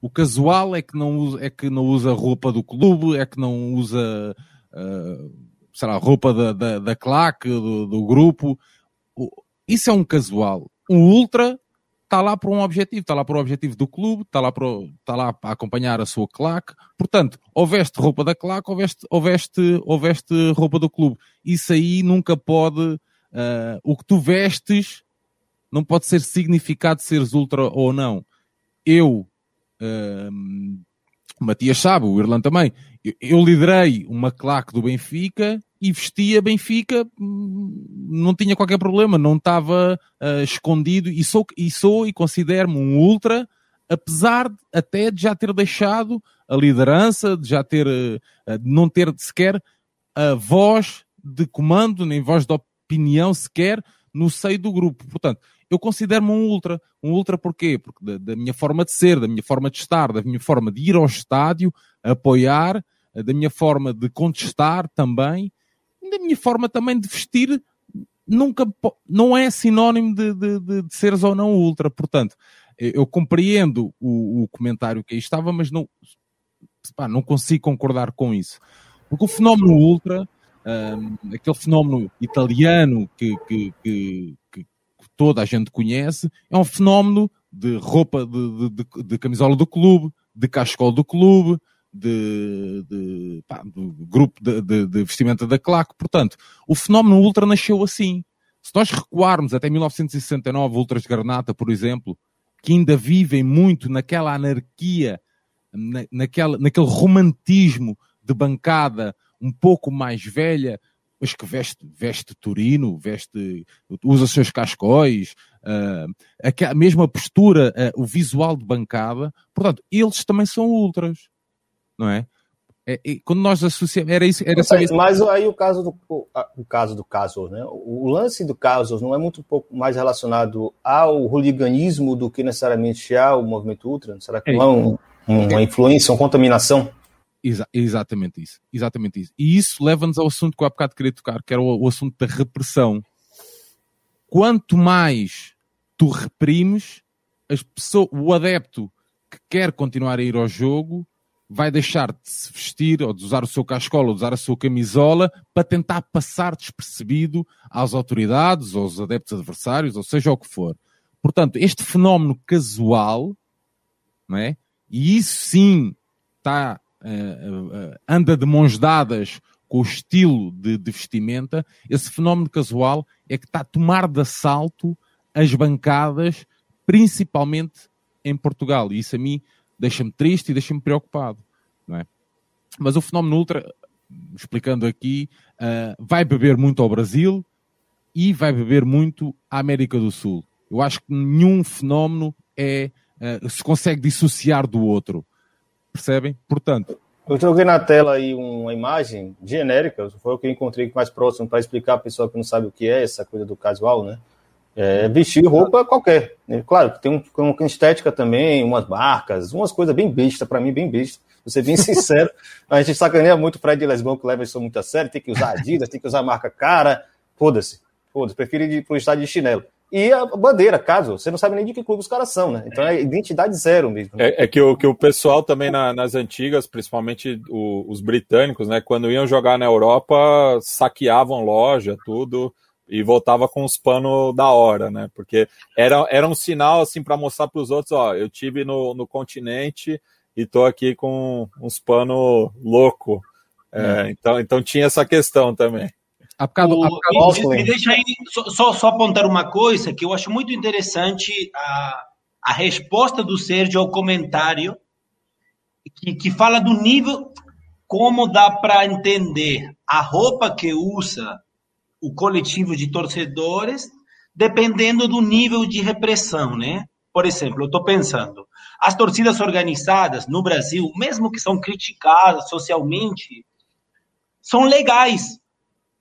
O casual é que não usa, é que não usa roupa do clube, é que não usa, uh, sei lá, roupa da, da, da claque, do, do grupo isso é um casual. Um ultra está lá por um objetivo, está lá por um objetivo do clube, está lá, para, está lá para acompanhar a sua claque. Portanto, ou veste roupa da claque ou veste, ou veste, ou veste roupa do clube. Isso aí nunca pode. Uh, o que tu vestes não pode ser significado de seres ultra ou não. Eu, uh, Matias sabe, o Irlanda também, eu, liderei uma claque do Benfica e vestia Benfica, hum, não tinha qualquer problema, não estava uh, escondido e sou, e sou e considero-me um ultra, apesar de, até de já ter deixado a liderança, de já ter, uh, de não ter sequer a voz de comando, nem voz de opinião sequer no seio do grupo. Portanto, eu considero-me um ultra. Um ultra porquê? Porque da, da, minha forma de ser, da minha forma de estar, da minha forma de ir ao estádio, apoiar, da minha forma de contestar também, da minha forma também de vestir nunca não é sinónimo de, de, de, de seres ou não ultra. Portanto, eu compreendo o, o comentário que aí estava, mas não, pá, não consigo concordar com isso. Porque o fenómeno ultra, um, aquele fenómeno italiano que, que, que, que, toda a gente conhece, é um fenómeno de roupa de, de, de camisola do clube, de cascol do clube, de, de, pá, do grupo de, de, de, vestimenta da claque. Portanto, o fenómeno ultra nasceu assim. Se nós recuarmos até 1969, Ultras de Granata, por exemplo, que ainda vivem muito naquela anarquia, na, naquela, naquele romantismo de bancada um pouco mais velha, mas que veste, veste turino, veste, usa seus cascóis, uh, a mesma postura, uh, o visual de bancada. Portanto, eles também são ultras, não é? É, é, quando nós associamos, era isso, era isso. Mas aí o caso do o, o caso do Casos, né? O, lance do Casos não é muito pouco mais relacionado ao hooliganismo do que necessariamente ao movimento ultra? Será que é. não é um, uma é. influência, uma contaminação? Exa exatamente isso, exatamente isso. E isso leva-nos ao assunto que eu há bocado queria tocar, que era o, o assunto da repressão. Quanto mais tu reprimes, as pessoas, o adepto que quer continuar a ir ao jogo vai deixar de se vestir ou de usar o seu cascola ou de usar a sua camisola para tentar passar despercebido às autoridades, aos adeptos adversários, ou seja o que for. Portanto, este fenómeno casual, não é? e isso sim está, uh, uh, anda de mãos dadas com o estilo de, de, vestimenta, esse fenómeno casual é que está a tomar de assalto as bancadas, principalmente em Portugal. E isso a mim deixa-me triste e deixa-me preocupado. Não é? Mas o fenómeno ultra, explicando aqui, uh, vai beber muito ao Brasil e vai beber muito à América do Sul. Eu acho que nenhum fenómeno é, uh, se consegue dissociar do outro. Percebem? Portanto. Eu joguei na tela aí uma imagem genérica, foi o que eu encontrei mais próximo para explicar a pessoa que não sabe o que é essa coisa do casual, né? É, vestir roupa qualquer. Né? Claro, tem um, uma estética também, umas marcas, umas coisas bem besta, para mim, bem besta. Vou ser bem sincero. a gente sacaneia muito o Fred Lesbão, que leva isso muito a sério, tem que usar Adidas, tem que usar marca cara. Foda-se. Foda-se, prefiro ir pro estádio de chinelo. E a bandeira, caso, você não sabe nem de que clube os caras são, né? Então é identidade zero mesmo. Né? É, é, que, o, que o pessoal também na, nas antigas, principalmente o, os britânicos, né? Quando iam jogar na Europa, saqueavam loja, tudo e voltava com os panos da hora, né? Porque era, era um sinal assim para mostrar para os outros, ó, eu tive no, no continente e tô aqui com uns panos louco. É, é. Então, então tinha essa questão também. A o, a me deixa aí só, só, só, apontar uma coisa que eu acho muito interessante a, a resposta do Sérgio ao comentário que, que fala do nível como dá para entender a roupa que usa o coletivo de torcedores, dependendo do nível de repressão, né? Por exemplo, eu estou pensando, as torcidas organizadas no Brasil, mesmo que são criticadas socialmente, são legais.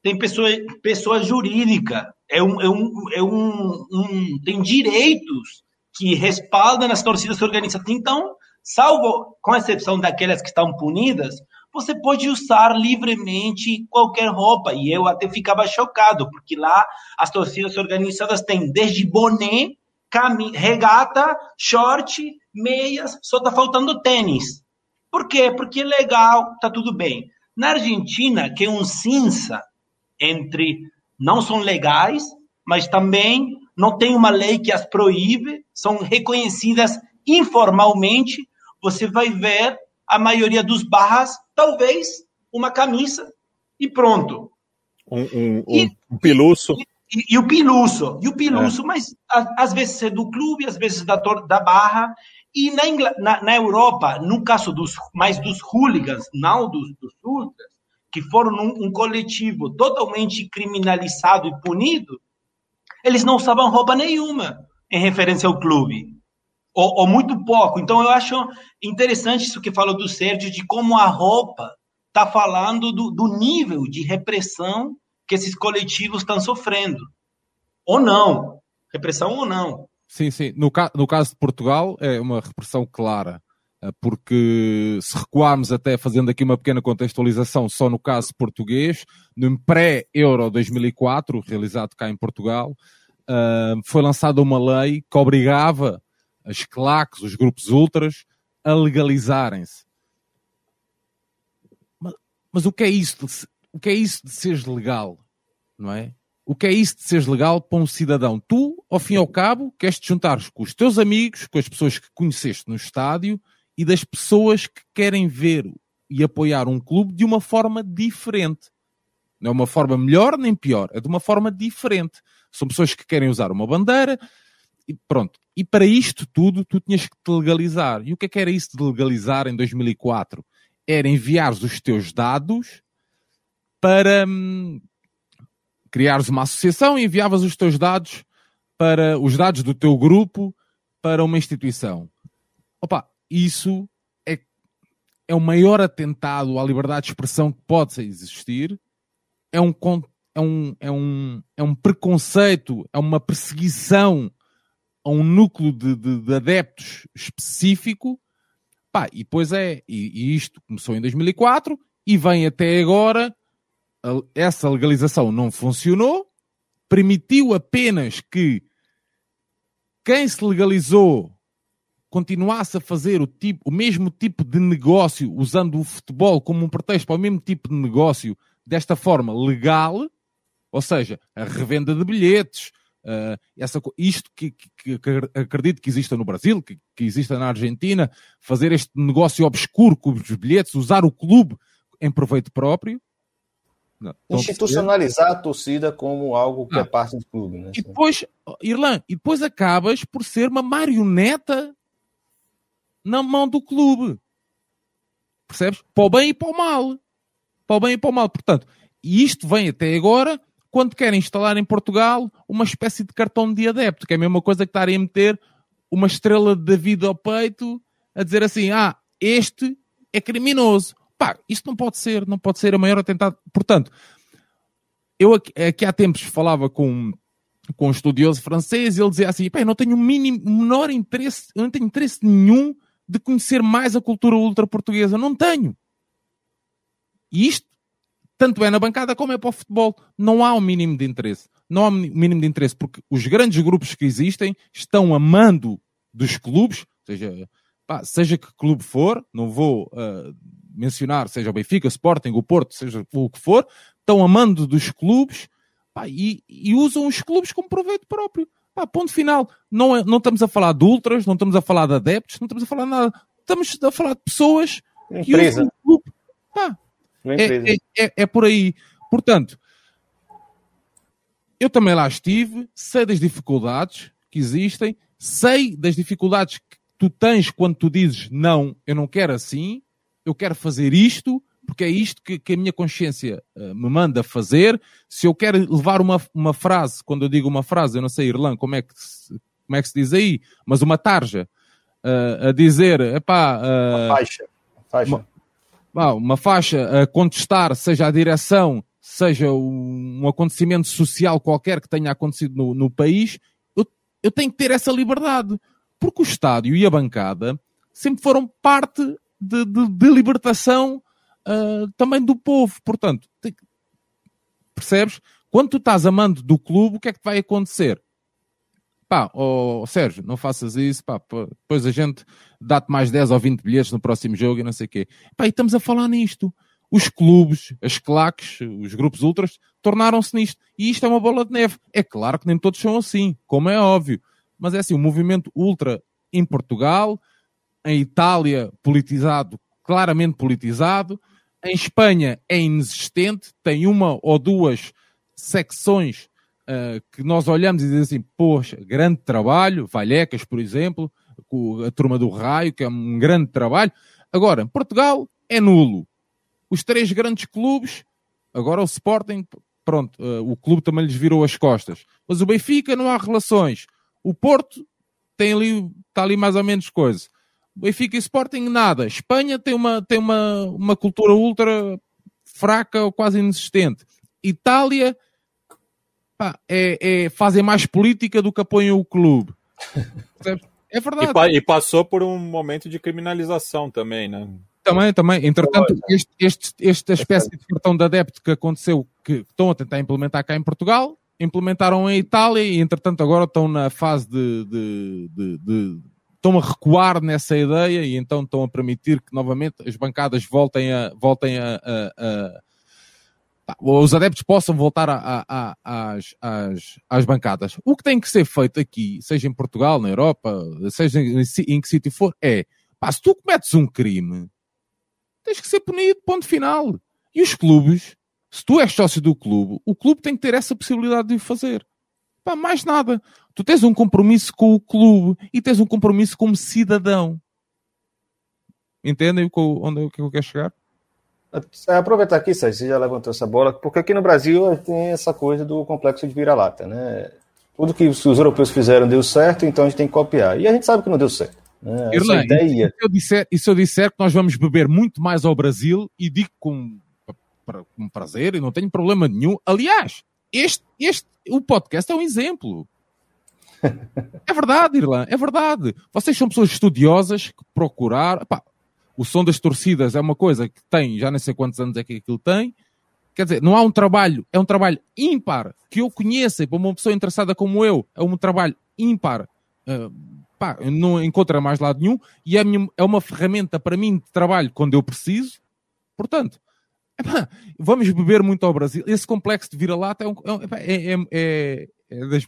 Tem pessoa, pessoa jurídica, é um, é um, é um, um, tem direitos que respaldam as torcidas organizadas. Então, salvo com exceção daquelas que estão punidas, você pode usar livremente qualquer roupa. E eu até ficava chocado, porque lá as torcidas organizadas têm desde boné, regata, short, meias, só está faltando tênis. Por quê? Porque é legal, tá tudo bem. Na Argentina, que é um cinza entre não são legais, mas também não tem uma lei que as proíbe, são reconhecidas informalmente, você vai ver a maioria dos barras, talvez uma camisa e pronto. Um, um, e, um piluço. E, e, o piluço, e o piluço, é. mas a, às vezes é do clube, às vezes da, da barra. E na, na, na, Europa, no caso dos mais dos hooligans, não dos, dos ultras, que foram um, um coletivo totalmente criminalizado e punido, eles não usavam roupa nenhuma em referência ao clube ou, ou, muito pouco. Então, eu acho interessante isso que falou do Sérgio, de como a roupa está falando do, do nível de repressão que esses coletivos estão sofrendo. Ou não. Repressão ou não. Sim, sim. No, ca no caso de Portugal, é uma repressão clara eh, porque se recuarmos até fazendo aqui uma pequena contextualização só no caso português, no pré-Euro 2004, realizado cá em Portugal, uh, foi lançada uma lei que obrigava as claques, os grupos ultras, a legalizarem-se. Mas, mas, o que é isso? De, o que é isso de seres legal? Não é? O que é isso de seres legal para um cidadão? Tu, ao fim e ao cabo, queres te juntar com os teus amigos, com as pessoas que conheceste no estádio e das pessoas que querem ver e apoiar um clube de uma forma diferente. Não é uma forma melhor nem pior, é de uma forma diferente. São pessoas que querem usar uma bandeira, e pronto. E para isto tudo, tu tinhas que te legalizar. E o que é que era isso de legalizar em 2004? Era enviar os teus dados para hum, criares uma associação e enviavas os teus dados para os dados do teu grupo para uma instituição. Opa, isso é, é o maior atentado à liberdade de expressão que pode existir. É um, é um, é um, é um preconceito, é uma perseguição a um núcleo de, de, de adeptos específico. Pá, e depois é, e, e isto começou em 2004 e vem até agora. Essa legalização não funcionou, permitiu apenas que quem se legalizou continuasse a fazer o, tipo, o mesmo tipo de negócio, usando o futebol como um pretexto para o mesmo tipo de negócio, desta forma legal, ou seja, a revenda de bilhetes, uh, essa, isto que, que, que, acredito que exista no Brasil, que, que exista na Argentina, fazer este negócio obscuro com os bilhetes, usar o clube em proveito próprio, não, Institucionalizar a torcida como algo que é parte do clube. Né? E depois, Irlã, e depois acabas por ser uma marioneta na mão do clube. Percebes? Para o bem e para o mal. Para o bem e para o mal. Portanto, e isto vem até agora quando querem instalar em Portugal uma espécie de cartão de adepto, que é a mesma coisa que estarem a meter uma estrela de David ao peito a dizer assim: ah, este é criminoso. Pá, isto não pode ser, não pode ser a maior atentado. Portanto, eu aqui, aqui há tempos falava com, com um estudioso francês e ele dizia assim: Pá, não tenho o mínimo, menor interesse, eu não tenho interesse nenhum de conhecer mais a cultura ultra portuguesa. Não tenho. E isto, tanto é na bancada como é para o futebol. Não há o um mínimo de interesse. Não há o um mínimo de interesse, porque os grandes grupos que existem estão amando dos clubes, seja, pá, seja que clube for, não vou uh, mencionar, seja o Benfica, o Sporting, o Porto, seja o que for, estão amando dos clubes pá, e, e, usam os clubes como proveito próprio. Pá, ponto final. Não, é, não estamos a falar de ultras, não estamos a falar de adeptos, não estamos a falar de nada. Estamos a falar de pessoas que usam o clube. Pá, é, é, é, é por aí. Portanto, eu também lá estive, sei das dificuldades que existem, sei das dificuldades que tu tens quando tu dizes não, eu não quero assim, eu quero fazer isto, porque é isto que, que a minha consciência uh, me manda fazer. Se eu quero levar uma, uma frase, quando eu digo uma frase, eu não sei, Irlã, como é que se, como é que se diz aí, mas uma tarja, uh, a dizer, epá... Uh, uma faixa. faixa. Uma, uma faixa a contestar, seja a direção, seja um, acontecimento social qualquer que tenha acontecido no, no país, eu, eu tenho que ter essa liberdade. Porque o estádio e a bancada sempre foram parte de, de, de libertação uh, também do povo. Portanto, te, percebes? Quando tu estás amando do clube, o que é que vai acontecer? Pá, oh, Sérgio, não faças isso, pá, depois a gente dá-te mais 10 ou 20 bilhetes no próximo jogo e não sei o quê. Pá, e estamos a falar nisto. Os clubes, as claques, os grupos ultras, tornaram-se nisto. E isto é uma bola de neve. É claro que nem todos são assim, como é óbvio. Mas é assim, o movimento ultra em Portugal, em Itália, politizado, claramente politizado. Em Espanha é inexistente, tem uma ou duas secções uh, que nós olhamos e dizemos assim, poxa, grande trabalho, Vallecas, por exemplo, com a turma do Raio, que é um grande trabalho. Agora, Portugal é nulo. Os três grandes clubes, agora o Sporting, pronto, uh, o clube também lhes virou as costas. Mas o Benfica não há relações. O Porto tem ali, está ali mais ou menos coisa. Benfica e Sporting, nada. Espanha tem uma, tem uma, uma cultura ultra fraca ou quase inexistente. Itália pá, é, é, fazem mais política do que apoiam o clube. É verdade. E, e, passou por um momento de criminalização também, né? Também, também. Entretanto, este, este, esta espécie de cartão de adepto que aconteceu, que estão a tentar implementar cá em Portugal, implementaram em Itália e, entretanto, agora estão na fase de, de, de, de estão a recuar nessa ideia e então estão a permitir que novamente as bancadas voltem a, voltem a, a, a os adeptos possam voltar às, bancadas. O que tem que ser feito aqui, seja em Portugal, na Europa, seja em, em que sítio for, é pá, se tu cometes um crime, tens que ser punido, ponto final. E os clubes, se tu és sócio do clube, o clube tem que ter essa possibilidade de o fazer. Pá, mais nada. Tu tens um compromisso com o clube e tens um compromisso como cidadão. Entendem onde é que eu quero chegar? É, aproveitar aqui, Sérgio, você já levantou essa bola, porque aqui no Brasil tem essa coisa do complexo de vira-lata, né? tudo que os europeus fizeram deu certo, então a gente tem que copiar. E a gente sabe que não deu certo. Né? Irlanda, ideia... e, se eu disser, e se eu disser que nós vamos beber muito mais ao Brasil, e digo com, com prazer, e não tenho problema nenhum. Aliás, este, este, o podcast é um exemplo. É verdade, Irlanda, é verdade. Vocês são pessoas estudiosas que procuraram. Pá, o som das torcidas é uma coisa que tem, já nem sei quantos anos é que aquilo tem. Quer dizer, não há um trabalho, é um trabalho ímpar que eu conheça para uma pessoa interessada como eu, é um trabalho ímpar. Uh, pá, não encontra mais lado nenhum e é, minha, é uma ferramenta para mim de trabalho quando eu preciso. Portanto, epá, vamos beber muito ao Brasil. Esse complexo de vira-lata é, um, é, é, é, é, das,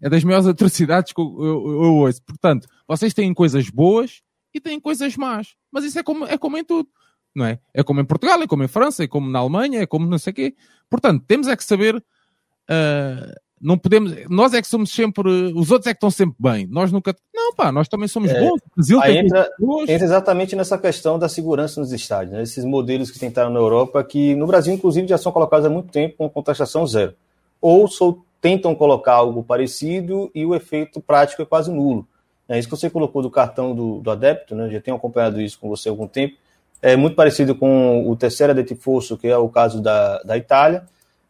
é das maiores atrocidades que eu, eu, eu ouço. Portanto, vocês têm coisas boas e têm coisas más. Mas isso é como, é como em tudo. Não é? é como em Portugal, é como em França, é como na Alemanha, é como não sei o quê. Portanto, temos é que saber. Uh, não podemos. Nós é que somos sempre. Os outros é que estão sempre bem. Nós nunca. Não, pá, nós também somos é, bons. O Brasil tem entra, entra exatamente nessa questão da segurança nos estádios. Né? Esses modelos que tentaram na Europa, que no Brasil, inclusive, já são colocados há muito tempo com contestação zero. Ou sou, tentam colocar algo parecido e o efeito prático é quase nulo. É isso que você colocou do cartão do, do adepto, né? Já tenho acompanhado isso com você há algum tempo. É muito parecido com o terceiro de Tifoso, que é o caso da, da Itália.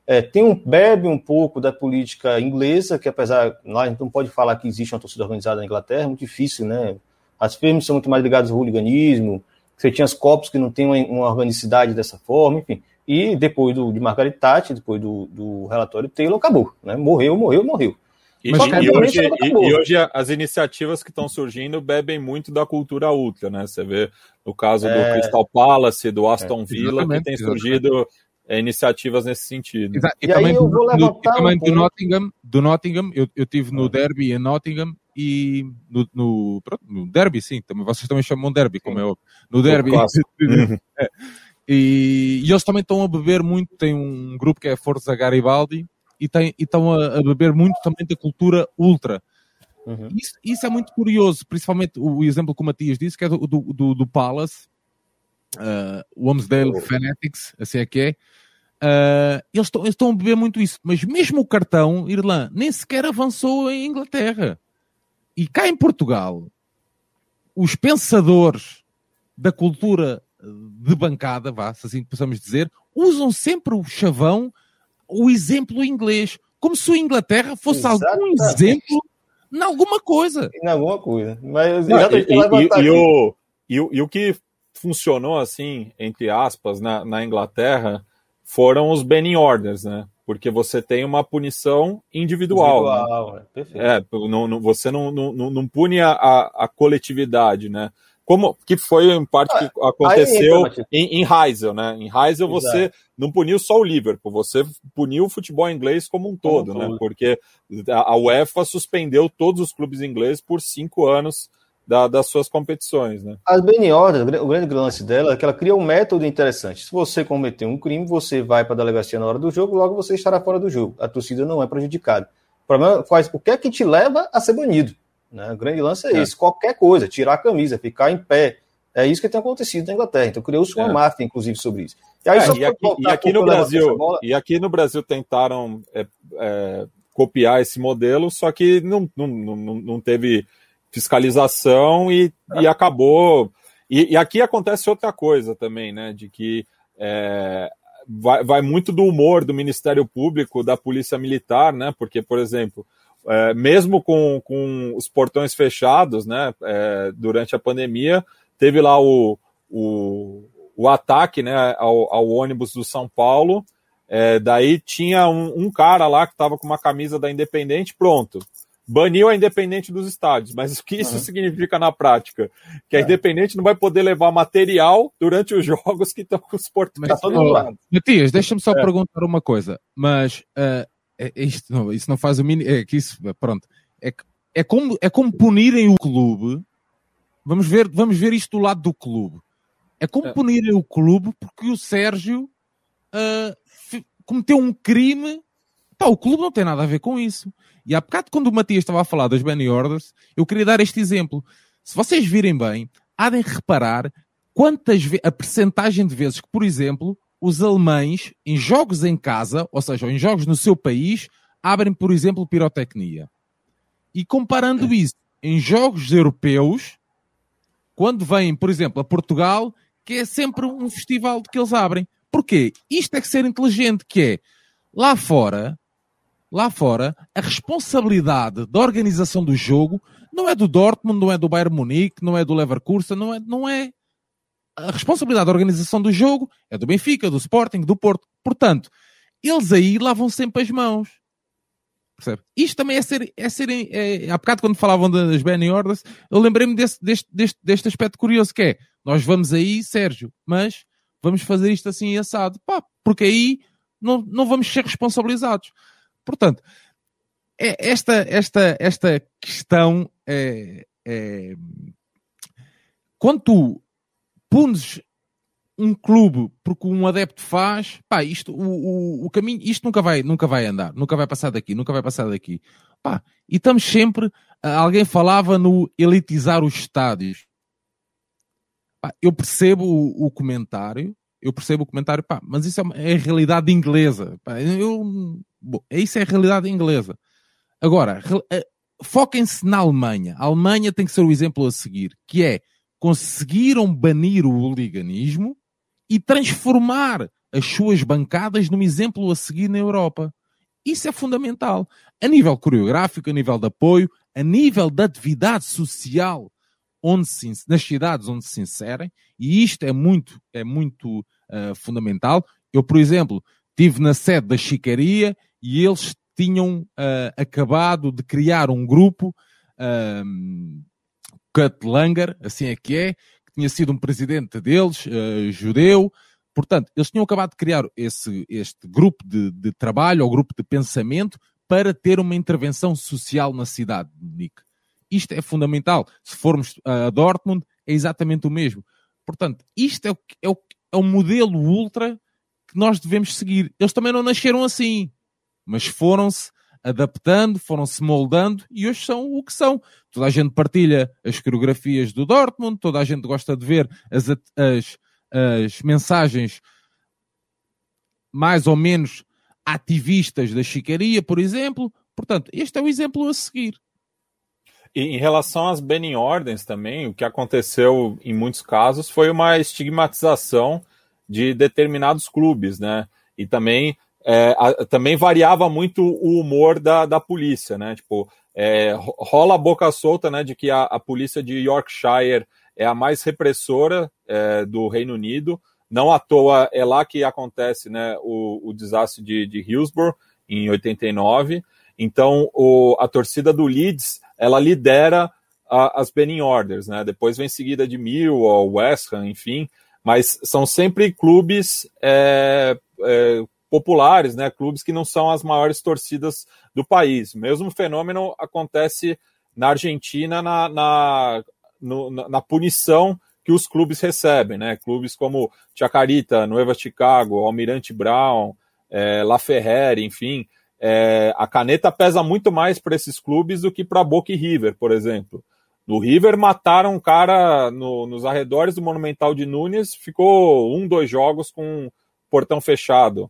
É, tem um bebe um pouco da política inglesa, que apesar gente não pode falar que existe uma torcida organizada na Inglaterra, é muito difícil, né? As firmas são muito mais ligadas ao hooliganismo. Você tinha as copos que não tem uma, uma organicidade dessa forma, enfim. E depois do, de Margaret Thatcher, depois do, do relatório Taylor, acabou, né? Morreu, morreu, morreu. E, e, hoje, e, e, hoje, as iniciativas que estão surgindo bebem muito da cultura ultra, né? Você vê no caso é... do Crystal Palace, do Aston é, Villa, que tem surgido é, iniciativas nesse sentido. Exato. E, e também, do, do, também do Nottingham, do Nottingham eu, eu tive no ah. Derby em Nottingham e no, no, pronto, no Derby, sim, também, vocês também chamam Derby, como é óbvio. No Derby. é. e, e, eles também estão a beber muito, tem um grupo que é Forza Garibaldi, e, tem, e estão a, a, beber muito também da cultura ultra. Uhum. Isso, isso, é muito curioso, principalmente o exemplo que o Matias disse, que é do, do, do Palace, uh, o Homesdale oh. Fanatics, assim é que é. Uh, eles, estão, a beber muito isso, mas mesmo o cartão, Irlanda, nem sequer avançou em Inglaterra. E cá em Portugal, os pensadores da cultura de bancada, vá, se assim possamos dizer, usam sempre o chavão o exemplo inglês, como se a Inglaterra fosse Exatamente. algum exemplo em alguma coisa. Em alguma coisa. Mas Não, e, e, e, o, e, o, e o que funcionou assim, entre aspas, na, na Inglaterra, foram os banning orders, né? Porque você tem uma punição individual. Né? individual né? é, é não, não, você não, não, não pune a, a, a coletividade, né? Como que foi em parte que ah, aconteceu em, em Heisel, né? Em Heisel você não puniu só o Liverpool, você puniu o futebol inglês como um todo, como né? Porque a UEFA suspendeu todos os clubes ingleses por cinco anos da, das suas competições, né? As Benny o grande lance dela é que ela cria um método interessante. Se você cometer um crime, você vai para a delegacia na hora do jogo, logo você estará fora do jogo. A torcida não é prejudicada. O problema faz o que é que te leva a ser banido? Né? O grande lance é, é, esse: qualquer coisa, tirar a camisa, ficar em pé. É isso que tem acontecido na Inglaterra. Então criou-se uma é. máfia, inclusive, sobre isso. E, aí, é, e, aqui, e aqui no Brasil, e aqui no Brasil tentaram é, é, copiar esse modelo, só que não, não, não, não teve fiscalização e, e acabou. E, e, aqui acontece outra coisa também, né? De que é, vai, vai muito do humor do Ministério Público, da Polícia Militar, né? Porque, por exemplo, é, mesmo com, com os portões fechados, né, é, durante a pandemia, teve lá o, o, o ataque né, ao, ao, ônibus do São Paulo. É, daí tinha um, um, cara lá que estava com uma camisa da Independente, pronto. Baniu a Independente dos estádios, mas o que isso uhum. significa na prática? Que a é. Independente não vai poder levar material durante os jogos que estão com os portões. Mas, oh, Matias, deixa-me só é. perguntar uma coisa, mas uh, é, é, isto não, isso não faz o mínimo. É que isso, pronto. É, é, como, é como punirem o clube. Vamos ver, vamos ver isto do lado do clube. É como é. punirem o clube porque o Sérgio uh, cometeu um crime. Pá, o clube não tem nada a ver com isso. E há bocado, quando o Matias estava a falar das Benny Orders, eu queria dar este exemplo. Se vocês virem bem, há de reparar quantas a percentagem de vezes que, por exemplo, os alemães, em jogos em casa, ou seja, em jogos no seu país, abrem, por exemplo, pirotecnia. E comparando isso em jogos europeus, quando vêm, por exemplo, a Portugal, que é sempre um festival que eles abrem. Porquê? Isto é que ser inteligente, que é lá fora, lá fora, a responsabilidade da organização do jogo não é do Dortmund, não é do Bayern Munique, não é do Leverkusen, não é, não é a responsabilidade da organização do jogo é do Benfica, do Sporting, do Porto. Portanto, eles aí lavam sempre as mãos. Percebe? Isto também é ser, é ser é, há bocado quando falavam das Benny Orders, eu lembrei-me deste, deste, deste, deste aspecto curioso que é, nós vamos aí, Sérgio, mas vamos fazer isto assim assado. Pá, porque aí não, não vamos ser responsabilizados. Portanto, é, esta, esta, esta questão é, é, quando tu punes um clube porque um adepto faz, pá, isto, o, o, o, caminho, isto nunca vai, nunca vai andar, nunca vai passar daqui, nunca vai passar daqui. Pá, e estamos sempre, alguém falava no elitizar os estádios. Pá, eu percebo o, o, comentário, eu percebo o comentário, pá, mas isso é, é a realidade inglesa. Pá, eu, bom, isso é a realidade inglesa. Agora, foquem-se na Alemanha. A Alemanha tem que ser o exemplo a seguir, que é conseguiram banir o hooliganismo e transformar as suas bancadas num exemplo a seguir na Europa. Isso é fundamental. A nível coreográfico, a nível de apoio, a nível da atividade social onde se, nas cidades onde se inserem, e isto é muito, é muito uh, fundamental. Eu, por exemplo, estive na sede da Chicaria e eles tinham uh, acabado de criar um grupo uh, Kurt Langer, assim é que é, que tinha sido um presidente deles, uh, judeu. Portanto, eles tinham acabado de criar esse, este grupo de, de trabalho ou grupo de pensamento para ter uma intervenção social na cidade de Nick. Isto é fundamental. Se formos a Dortmund, é exatamente o mesmo. Portanto, isto é o, é o, é o modelo ultra que nós devemos seguir. Eles também não nasceram assim, mas foram-se adaptando, foram-se moldando e hoje são o que são. Toda a gente partilha as coreografias do Dortmund, toda a gente gosta de ver as, as, as mensagens mais ou menos ativistas da chicaria, por exemplo. Portanto, este é o exemplo a seguir. E em relação às Benin Ordens também, o que aconteceu em muitos casos foi uma estigmatização de determinados clubes, né? E também é, a, também variava muito o humor da, da polícia, né? Tipo, é, rola a boca solta, né, de que a, a, polícia de Yorkshire é a mais repressora é, do Reino Unido. Não à toa é lá que acontece, né, o, o desastre de, de Hillsborough em 89. Então, o, a torcida do Leeds, ela lidera a, as Benin Orders, né? Depois vem seguida de Millwall, West Ham, enfim. Mas são sempre clubes é, é, populares, né, clubes que não são as maiores torcidas do país. O mesmo fenômeno acontece na Argentina na, na, no, na punição que os clubes recebem, né? Clubes como Chacarita, Nueva Chicago, Almirante Brown, é, La Ferrere, enfim, é, a caneta pesa muito mais para esses clubes do que para Boca e River, por exemplo. No River mataram um cara no, nos arredores do Monumental de Nunes, ficou um, dois jogos com portão fechado.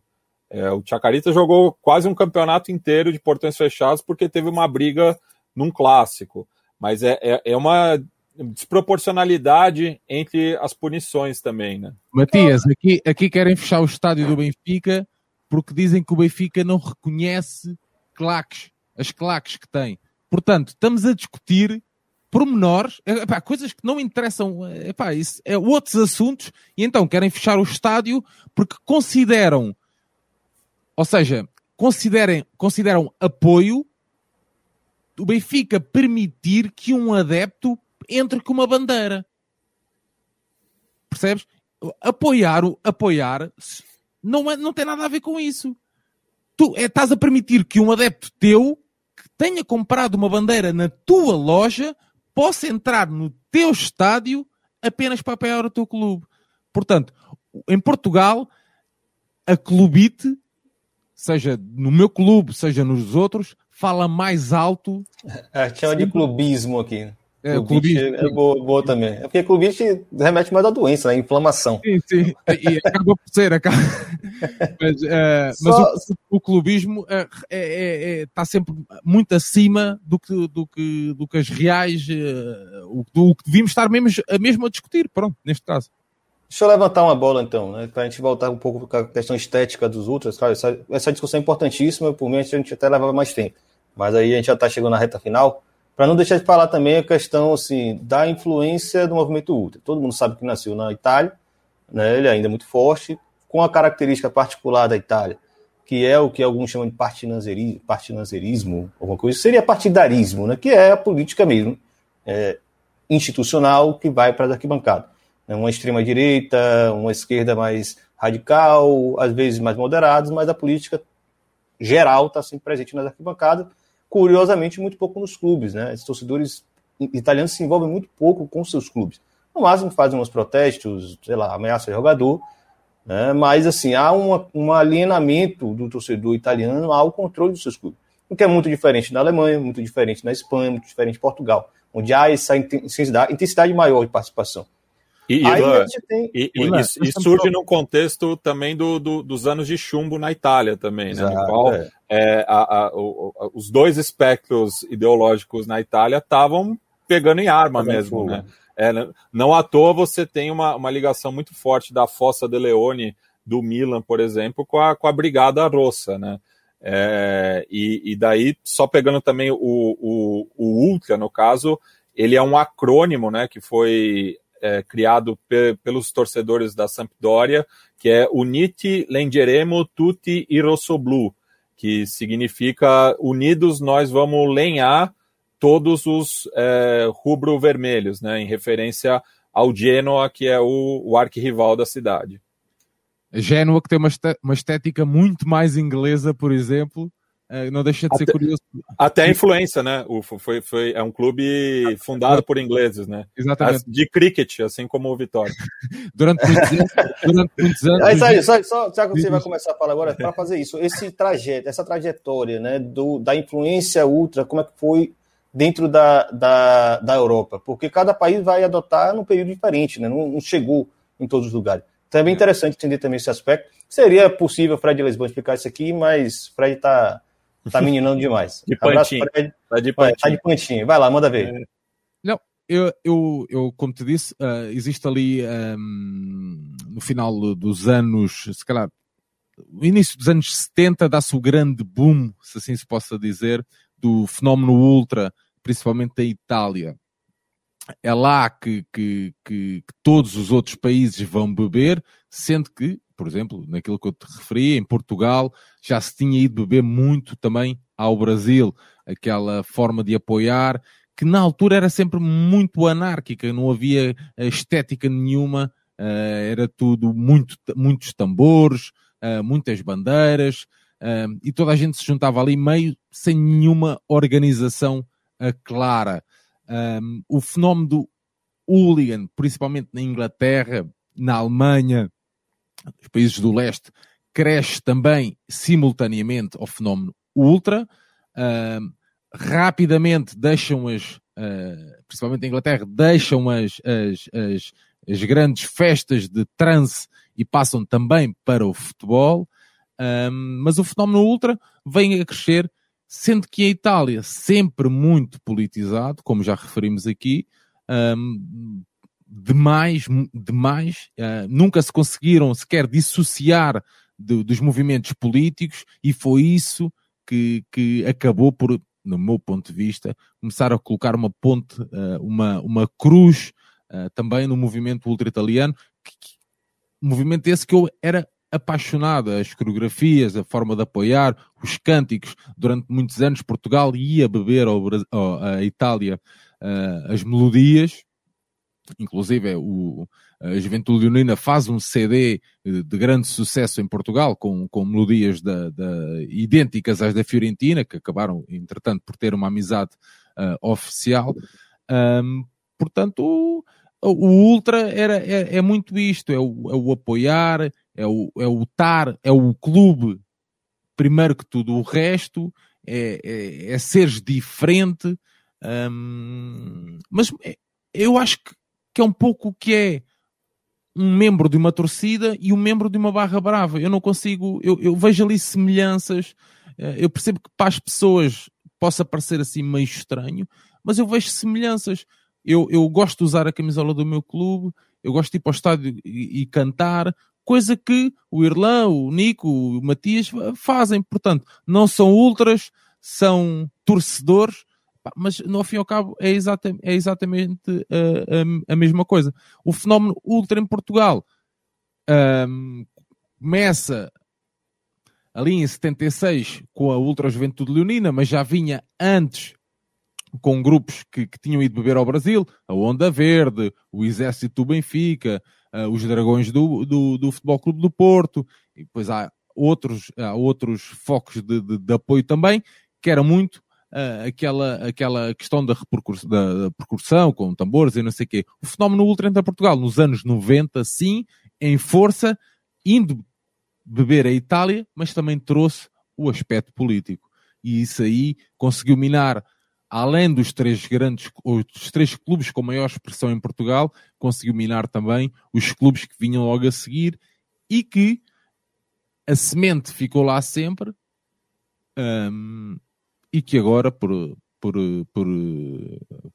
É, o Chacarita jogou quase um campeonato inteiro de portões fechados porque teve uma briga num clássico. Mas é, é, é uma desproporcionalidade entre as punições também, né? Matias, aqui, aqui querem fechar o estádio do Benfica porque dizem que o Benfica não reconhece claques, as claques que tem. Portanto, estamos a discutir pormenores, epá, coisas que não interessam, epá, isso, é outros assuntos, e então querem fechar o estádio porque consideram ou seja, considerem, consideram apoio o Benfica permitir que um adepto entre com uma bandeira. Percebes? Apoiar, apoiar não, é, não tem nada a ver com isso. Tu é, estás a permitir que um adepto teu que tenha comprado uma bandeira na tua loja possa entrar no teu estádio apenas para apoiar o teu clube. Portanto, em Portugal, a clubite seja no meu clube, seja nos outros, fala mais alto. É, chama de clubismo aqui. É, o clubite é boa, boa, também. É porque clubite remete mais à doença, né? Inflamação. Sim, sim. E acaba por ser. Acaba... mas, uh, Só... mas o, o, clubismo está é, é, é, tá sempre muito acima do que, do que, do que as reais. Uh, o, do, que devíamos estar mesmo, mesmo a discutir, pronto, neste caso. Deixa eu levantar uma bola então, né? Para a gente voltar um pouco para a questão estética dos ultras. Cara, essa, essa discussão é importantíssima, por mim a gente até levava mais tempo. Mas aí a gente já está chegando na reta final. Para não deixar de falar também a questão assim, da influência do movimento ultra. Todo mundo sabe que nasceu na Itália, né, ele é ainda é muito forte, com a característica particular da Itália, que é o que alguns chamam de partinazerismo alguma coisa, seria partidarismo, né, que é a política mesmo, é, institucional que vai para as arquibancadas. É uma extrema-direita, uma esquerda mais radical, às vezes mais moderados, mas a política geral está sempre presente nas arquibancadas curiosamente, muito pouco nos clubes. Né? Os torcedores italianos se envolvem muito pouco com seus clubes. No máximo fazem uns protestos, sei lá, ameaça de jogador, né? mas assim, há uma, um alienamento do torcedor italiano ao controle dos seus clubes. O que é muito diferente na Alemanha, muito diferente na Espanha, muito diferente em Portugal, onde há essa intensidade maior de participação. E, Ivan, tem... e, surge num contexto também do, do, dos anos de chumbo na Itália também, Exato, né? No qual é. É, a, a, o, os dois espectros ideológicos na Itália estavam pegando em arma mesmo, né? É, não à toa você tem uma, uma ligação muito forte da Fossa de Leone do Milan, por exemplo, com a, com a Brigada Rossa, né? É, e, e, daí, só pegando também o, o, o Ultra, no caso, ele é um acrônimo, né, que foi é, criado pe pelos torcedores da Sampdoria, que é Uniti Lengeremo Tutti i Rossoblu, que significa Unidos nós vamos lenhar todos os é, rubro-vermelhos, né, em referência ao Genoa, que é o, o arquirrival da cidade. Genoa que tem uma estética muito mais inglesa, por exemplo, é, não deixa de ser até, curioso. Até a influência, né? O, foi, foi, é um clube fundado por ingleses, né? Exatamente. De cricket, assim como o Vitória. durante, muitos anos, durante muitos anos. É isso aí, só, só, só que você vai começar a falar agora, para fazer isso, esse trajeto, essa trajetória, né, do, da influência ultra, como é que foi dentro da, da, da Europa? Porque cada país vai adotar num período diferente, né? Não, não chegou em todos os lugares. Então é bem interessante entender também esse aspecto. Seria possível Fred Lisboa explicar isso aqui, mas Fred está Tá meninando demais. De pantinho. Tá de pantinho. Tá de pantinho. Vai lá, manda ver. É. Não, eu, eu, eu, como te disse, uh, existe ali um, ehm, no final dos anos, se calhar, no início dos anos 70, dá-se o grande boom, se assim se possa dizer, do fenómeno ultra, principalmente da Itália. É lá que, que, que, que todos os outros países vão beber, sendo que por exemplo, naquilo que eu te referi, em Portugal, já se tinha ido beber muito também ao Brasil, aquela forma de apoiar, que na altura era sempre muito anárquica, não havia estética nenhuma, uh, era tudo muito, muitos tambores, uh, muitas bandeiras, e toda a gente se juntava ali meio sem nenhuma organização clara. O fenómeno do hooligan, principalmente na Inglaterra, na Alemanha, os países do leste, cresce também simultaneamente ao fenómeno ultra. Uh, rapidamente deixam as, uh, principalmente a Inglaterra, deixam as, as, as, as, grandes festas de trance e passam também para o futebol. mas o fenómeno ultra vem a crescer, sendo que a Itália, sempre muito politizado, como já referimos aqui, um, demais, demais, uh, nunca se conseguiram sequer dissociar de, dos movimentos políticos e foi isso que, que acabou por, no meu ponto de vista, começar a colocar uma ponte, uh, uma, uma cruz uh, também no movimento ultra-italiano, movimento esse que eu era apaixonado, as coreografias, a forma de apoiar, os cânticos. Durante muitos anos Portugal ia beber ao, à Itália as melodias Inclusive, o, a Juventude Leonina faz um CD de grande sucesso em Portugal, com, com melodias da, da, idênticas às da Fiorentina, que acabaram, entretanto, por ter uma amizade uh, oficial. Um, portanto, o, o Ultra era, é, é, muito isto: é o, é o apoiar, é o, é o estar, é o clube, primeiro que tudo, o resto, é, é, é seres diferente mas é, eu acho que, que é um pouco o que é um membro de uma torcida e um membro de uma barra brava. Eu não consigo, eu, eu vejo ali semelhanças. Eh, eu percebo que para as pessoas possa parecer assim meio estranho, mas eu vejo semelhanças. Eu, eu gosto de usar a camisola do meu clube, eu gosto de ir para o estádio e, e cantar, coisa que o Irlã, o Nico, o Matias fazem. Portanto, não são ultras, são torcedores, mas no fim e ao cabo é, exata, é exatamente a, a, a, mesma coisa. O fenómeno ultra em Portugal um, começa ali em 76 com a Ultra Juventude Leonina, mas já vinha antes com grupos que, que, tinham ido beber ao Brasil, a Onda Verde, o Exército do Benfica, uh, os Dragões do, do, do, Futebol Clube do Porto, e depois há outros, há outros focos de, de, de apoio também, que era muito uh, aquela, aquela questão da, repercussão, da, da percussão com tambores e não sei o quê. O fenómeno Ultra entra Portugal nos anos 90, sim, em força, indo beber a Itália, mas também trouxe o aspecto político. E isso aí conseguiu minar além dos três grandes, os três clubes com maior expressão em Portugal, conseguiu minar também os clubes que vinham logo a seguir e que a semente ficou lá sempre um, e que agora, por, por, por,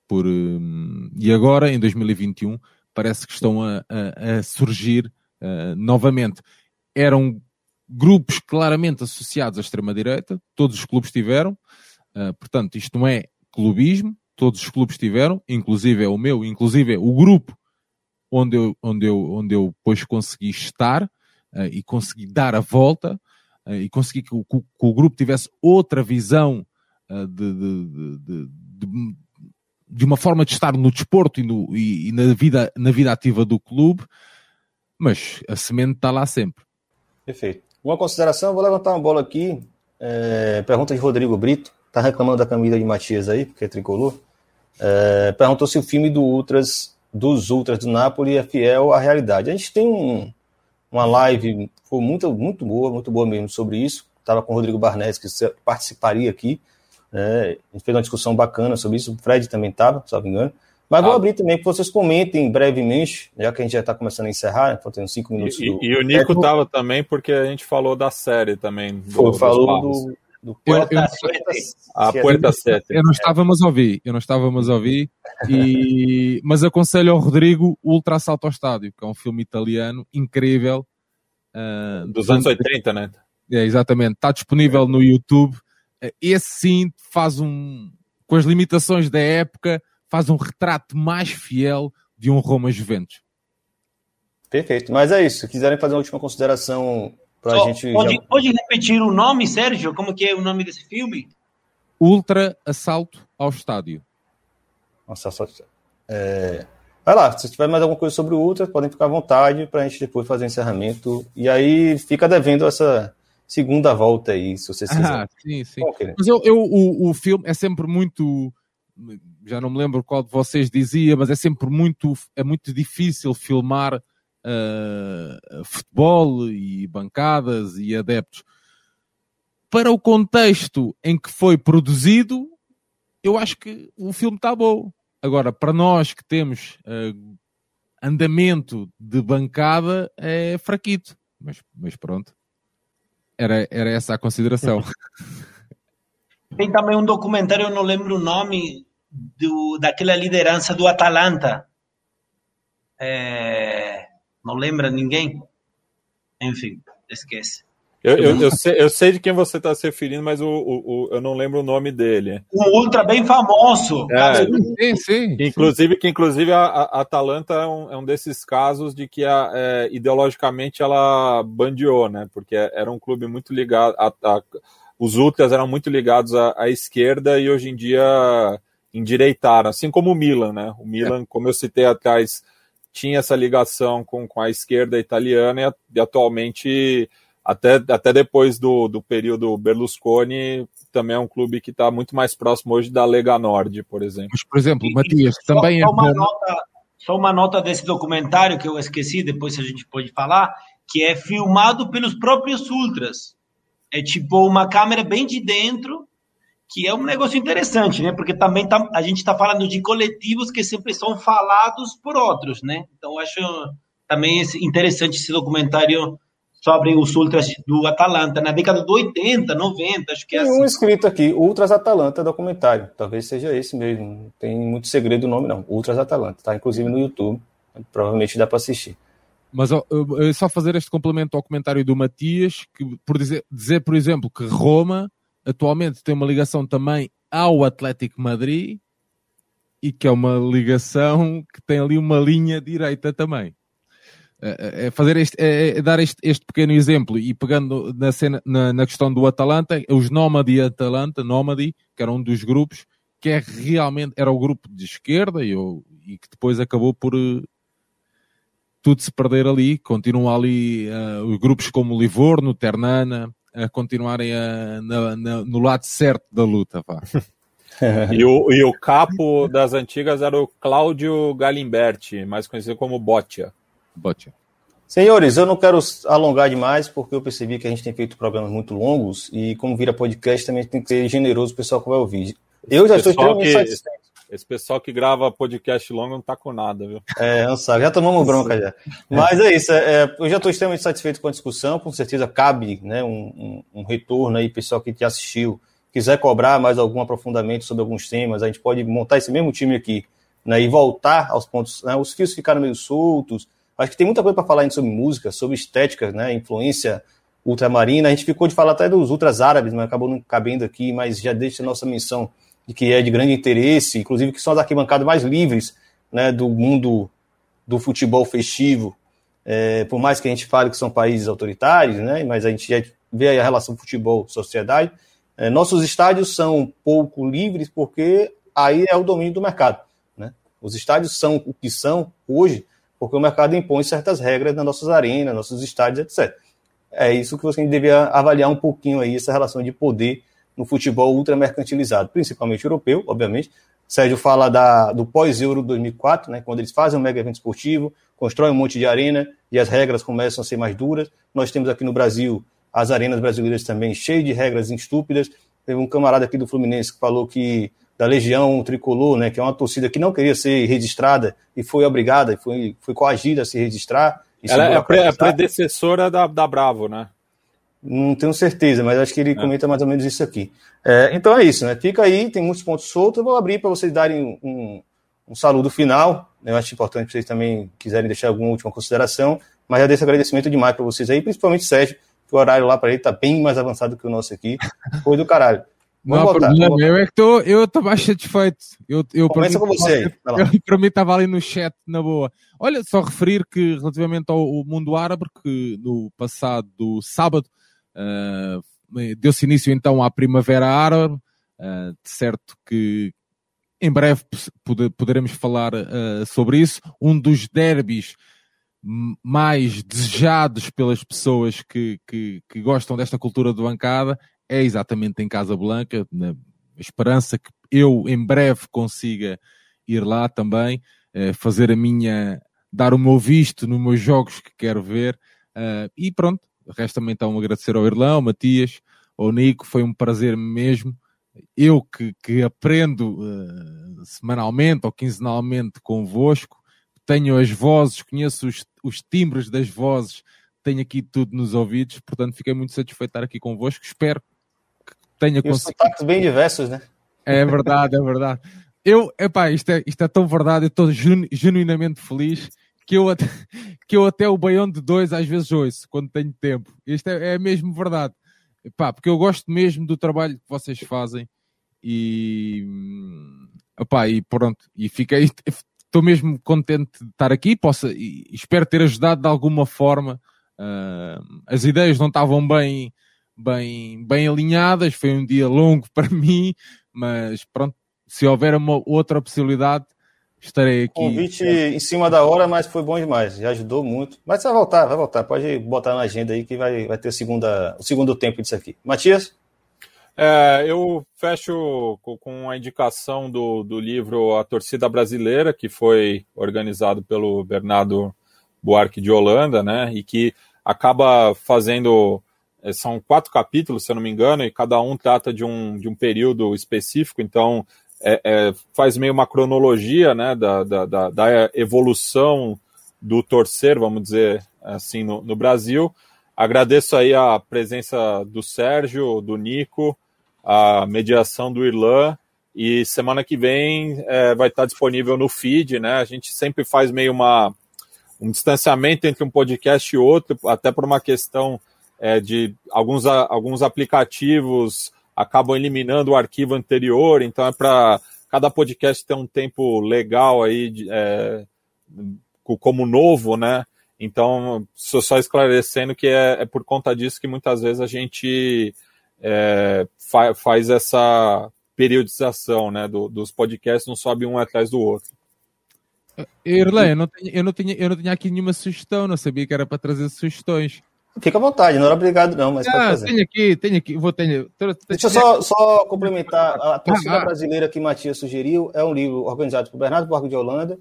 por um, e agora, em 2021, parece que estão a, a, a surgir uh, novamente. Eram grupos claramente associados à extrema-direita, todos os clubes tiveram, uh, portanto, isto não é clubismo, todos os clubes tiveram, inclusive é o meu, inclusive é o grupo onde eu, onde eu, onde eu depois consegui estar uh, e consegui dar a volta uh, e consegui que o, que o, grupo tivesse outra visão de, de, de, de, uma forma de estar no desporto e, no, e, e, na, vida, na vida ativa do clube, mas a semente está lá sempre. Perfeito. Uma consideração, vou levantar uma bola aqui. É, pergunta de Rodrigo Brito tá reclamando da camisa de Matias aí, porque é tricolor. É, perguntou se o filme do Ultras, dos Ultras do Napoli é fiel à realidade. A gente tem um, uma live foi muito, muito boa, muito boa mesmo sobre isso. Estava com o Rodrigo Barnes, que participaria aqui. É, a gente fez uma discussão bacana sobre isso. O Fred também estava, se não me engano. Mas ah. vou abrir também para vocês comentem brevemente, já que a gente já está começando a encerrar, né? faltando cinco minutos. E, do... e o Nico estava também, porque a gente falou da série também. Do, Foi, falou do, do Puerta eu, eu, a Puerta 7. Eu não estava a ouvir, eu não estava a ouvir, e, mas aconselho ao Rodrigo o Ultra Assalto ao Estádio, que é um filme italiano incrível. Uh, dos anos 80, né? É, exatamente. Está disponível no YouTube. Esse sim faz um, com as limitações da época, faz um retrato mais fiel de um Roma Juventus. Perfeito. Mas é isso. Se quiserem fazer uma última consideração Pra Só, gente pode, já... pode repetir o nome, Sérgio? Como que é o nome desse filme? Ultra Assalto ao Estádio. Nossa, só... É... Vai lá, se tiver mais alguma coisa sobre o Ultra, podem ficar à vontade para a gente depois fazer o encerramento. E aí fica devendo essa segunda volta aí, se vocês quiserem. Ah, sim, sim. Mas eu, eu, o, o filme é sempre muito. Já não me lembro qual de vocês dizia, mas é sempre muito, é muito difícil filmar uh, futebol e bancadas e adeptos. Para o contexto em que foi produzido, eu acho que o filme está bom. Agora, para nós que temos uh, andamento de bancada, é fraquito. Mas, mas pronto. Era, era essa a consideração. Tem também um documentário, eu não lembro o nome, do, daquela liderança do Atalanta. É, não lembra ninguém? Enfim, esquece. Eu, eu, eu, sei, eu sei de quem você está se referindo, mas o, o, o, eu não lembro o nome dele. Um ultra bem famoso. É, sim, sim. Inclusive, que inclusive a, a Atalanta é um, é um desses casos de que a, é, ideologicamente ela bandeou, né? Porque era um clube muito ligado. A, a, os ultras eram muito ligados à, à, esquerda e hoje em dia endireitaram, assim como o Milan, né? O Milan, como eu citei atrás tinha essa ligação com, com a esquerda italiana e, e atualmente, até, até depois do, do período Berlusconi, também é um clube que está muito mais próximo hoje da Lega Nord, por exemplo. Mas, por exemplo, Matias, só, também só é. Uma nota, só uma nota desse documentário que eu esqueci, depois a gente pode falar, que é filmado pelos próprios ultras. É tipo uma câmera bem de dentro que é um negócio interessante, né? Porque também tá, a gente está falando de coletivos que sempre são falados por outros, né? Então acho também interessante esse documentário sobre os ultras do Atalanta na década de 80, 90, acho que é Tem assim. um escrito aqui, Ultras Atalanta documentário. Talvez seja esse mesmo. Não tem muito segredo o nome, não. Ultras Atalanta. Tá inclusive no YouTube. Provavelmente dá para assistir. Mas eu- eu só fazer este complemento ao comentário do Matias, que por dizer, dizer, por exemplo, que Roma atualmente tem uma ligação também ao Atlético Madrid e que é uma ligação que tem ali uma linha direita também. É, é fazer este, é, é dar este, este pequeno exemplo e pegando na, cena, na, na questão do Atalanta, os Nómadi e Atalanta, Nómadi, que era um dos grupos, que é realmente era o grupo de esquerda e, eu- e que depois acabou por eh, tudo se perder ali, continuam ali eh, os grupos como Livorno, Ternana, a continuarem a- na- na- no lado certo da luta. E o, e o capo das antigas era o Cláudio Galimberti, mais conhecido como Botia. Butcher. Senhores, eu não quero alongar demais, porque eu percebi que a gente tem feito programas muito longos e, como vira podcast, também tem que ser generoso o pessoal que vai ouvir. Eu já estou extremamente que- satisfeito. Esse pessoal que grava podcast longo não tá com nada, viu? É, Ansar, já tomamos bronca já. Mas é isso, é, é, eu já estou extremamente satisfeito com a discussão, com certeza cabe né, um, um- um retorno aí, pessoal que te assistiu, quiser cobrar mais algum aprofundamento sobre alguns temas, a gente pode montar esse mesmo time aqui né, e voltar aos pontos. né, os fios ficaram meio soltos, acho que tem muita coisa para falar ainda sobre música, sobre estética, né, influência ultramarina, a gente ficou de falar até dos ultras árabes, mas acabou não cabendo aqui, mas já deixa a nossa menção de que é de grande interesse, inclusive que são as arquibancadas mais livres né, do mundo do futebol festivo, é, por mais que a gente fale que são países autoritários, né, mas a gente já vê a relação futebol-sociedade, é, nossos estádios são pouco livres porque aí é o domínio do mercado. Né? Os estádios são o que são hoje porque o mercado impõe certas regras nas nossas arenas, nossos estádios, etc. É isso que você devia avaliar um pouquinho aí, essa relação de poder no futebol ultramercantilizado, principalmente europeu, obviamente. Sérgio fala da, do pós-Euro 2004, né, quando eles fazem um mega evento esportivo, constroem um monte de arena e as regras começam a ser mais duras. Nós temos aqui no Brasil as arenas brasileiras também cheias de regras estúpidas. Teve um camarada aqui do Fluminense que falou que da Legião Tricolor, né, que é uma torcida que não queria ser registrada e foi obrigada, foi, foi coagida a se registrar. Ela é a, predecessora da, da Bravo, né? Não tenho certeza, mas acho que ele comenta mais ou menos isso aqui. É, então é isso, né? Fica aí, tem muitos pontos soltos. Eu vou abrir para vocês darem um, um saludo final. Eu acho importante que vocês também quiserem deixar alguma última consideração. Mas já deixo agradecimento demais para vocês aí, principalmente Sérgio, que o horário lá para ele tá bem mais avançado que o nosso aqui. Foi do caralho. Não Vamos voltar. problema, vamos eu é que estou eu estou mais satisfeito. Eu, eu, Começa mim, com você eu, para mim estava ali no chat, na boa. Olha, só referir que relativamente ao, ao mundo árabe, que no passado sábado ah, deu-se início então à Primavera Árabe, de certo que em breve pode- poderemos falar ah, sobre isso. Um dos derbys mais desejados pelas pessoas que, que, que gostam desta cultura de bancada é exatamente em Casa Blanca, na esperança que eu em breve consiga ir lá também, eh, fazer a minha, dar o meu visto nos meus jogos que quero ver, eh, e pronto, resta-me então agradecer ao Irlão, ao Matias, ao Nico, foi um prazer mesmo, eu que, que aprendo eh, semanalmente ou quinzenalmente convosco, tenho as vozes, conheço os, os timbres das vozes, tenho aqui tudo nos ouvidos, portanto fiquei muito satisfeito de estar aqui convosco, espero tenha E conseguido. sotaques bem diversos, né? É verdade, é verdade. Eu, epá, isto é, isto é tão verdade, eu estou genu- genuinamente feliz que eu, até, que eu até o baião de dois às vezes ouço, quando tenho tempo. Isto é, é mesmo verdade. Epá, porque eu gosto mesmo do trabalho que vocês fazem e, hum, epá, e pronto, e fiquei, estou mesmo contente de estar aqui, posso, e espero ter ajudado de alguma forma. Ah, as ideias não estavam bem, bem, bem alinhadas, foi um dia longo para mim, mas pronto, se houver uma outra possibilidade, estarei aqui. Convite em cima da hora, mas foi bom demais. Já ajudou muito. Mas vai voltar, vai voltar. Pode botar na agenda aí que vai, vai ter segunda, o segundo tempo disso aqui. Matias? É, eu fecho co- com a indicação do, do livro A Torcida Brasileira, que foi organizado pelo Bernardo Buarque de Holanda, né? E que acaba fazendo são quatro capítulos, se eu não me engano, e cada um trata de um, de um período específico, então é, é, faz meio uma cronologia né, da, da, da, da, evolução do torcer, vamos dizer assim, no, no, Brasil. Agradeço aí a presença do Sérgio, do Nico, a mediação do Irlan, e semana que vem é, vai estar disponível no feed, né? A gente sempre faz meio uma, um distanciamento entre um podcast e outro, até por uma questão é, de alguns, alguns aplicativos acabam eliminando o arquivo anterior, então é para cada podcast ter um tempo legal aí, de, é, como novo, né? Então, só esclarecendo que é, é, por conta disso que muitas vezes a gente é, fa faz essa periodização, né? Do, dos podcasts não sobe um atrás do outro. Irlã, eu não, eu, não tinha, eu não tinha aqui nenhuma sugestão, não sabia que era para trazer sugestões. Fica à vontade, não era obrigado não, mas ah, pode fazer. Tenho aqui, tenho aqui, vou ter. Deixa eu só, só complementar. A torcida ah, ah. brasileira que Matias sugeriu é um livro organizado por Bernardo Borgo de Holanda.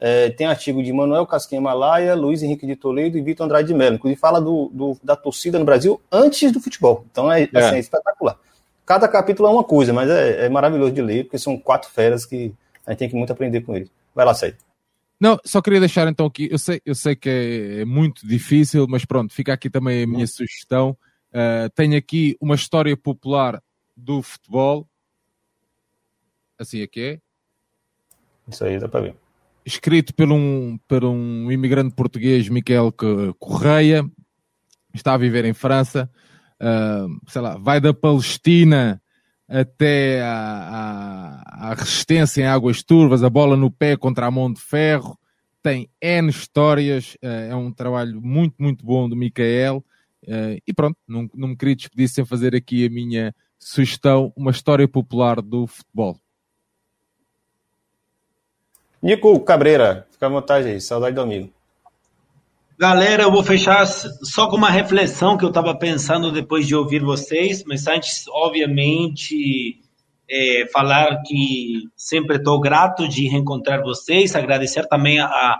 É, tem artigo de Manuel Casquinha Malaia, Luiz Henrique de Toledo e Vitor Andrade de Mello. Inclusive fala do, do, da torcida no Brasil antes do futebol. Então é, é. Assim, é espetacular. Cada capítulo é uma coisa, mas é, é, maravilhoso de ler, porque são quatro feras que a gente tem que muito aprender com eles. Vai lá, Sérgio. Não, só queria deixar então aqui, eu sei, eu sei que é muito difícil, mas pronto, fica aqui também a minha sugestão. Uh, tenho aqui uma história popular do futebol. Assim é que é. Isso aí dá para ver. Escrito por um, por um imigrante português, Miquel Correia, está a viver em França. Uh, sei lá, vai da Palestina até a, a, a, resistência em águas turvas, a bola no pé contra a mão de ferro. Tem N histórias, uh, é um trabalho muito, muito bom do Micael. Uh, e pronto, não, não me queria despedir sem fazer aqui a minha sugestão, uma história popular do futebol. Nico Cabreira, fica à vontade aí, saudade do amigo. Galera, eu vou fechar só com uma reflexão que eu estava pensando depois de ouvir vocês, mas antes, obviamente, é, falar que sempre estou grato de reencontrar vocês, agradecer também a,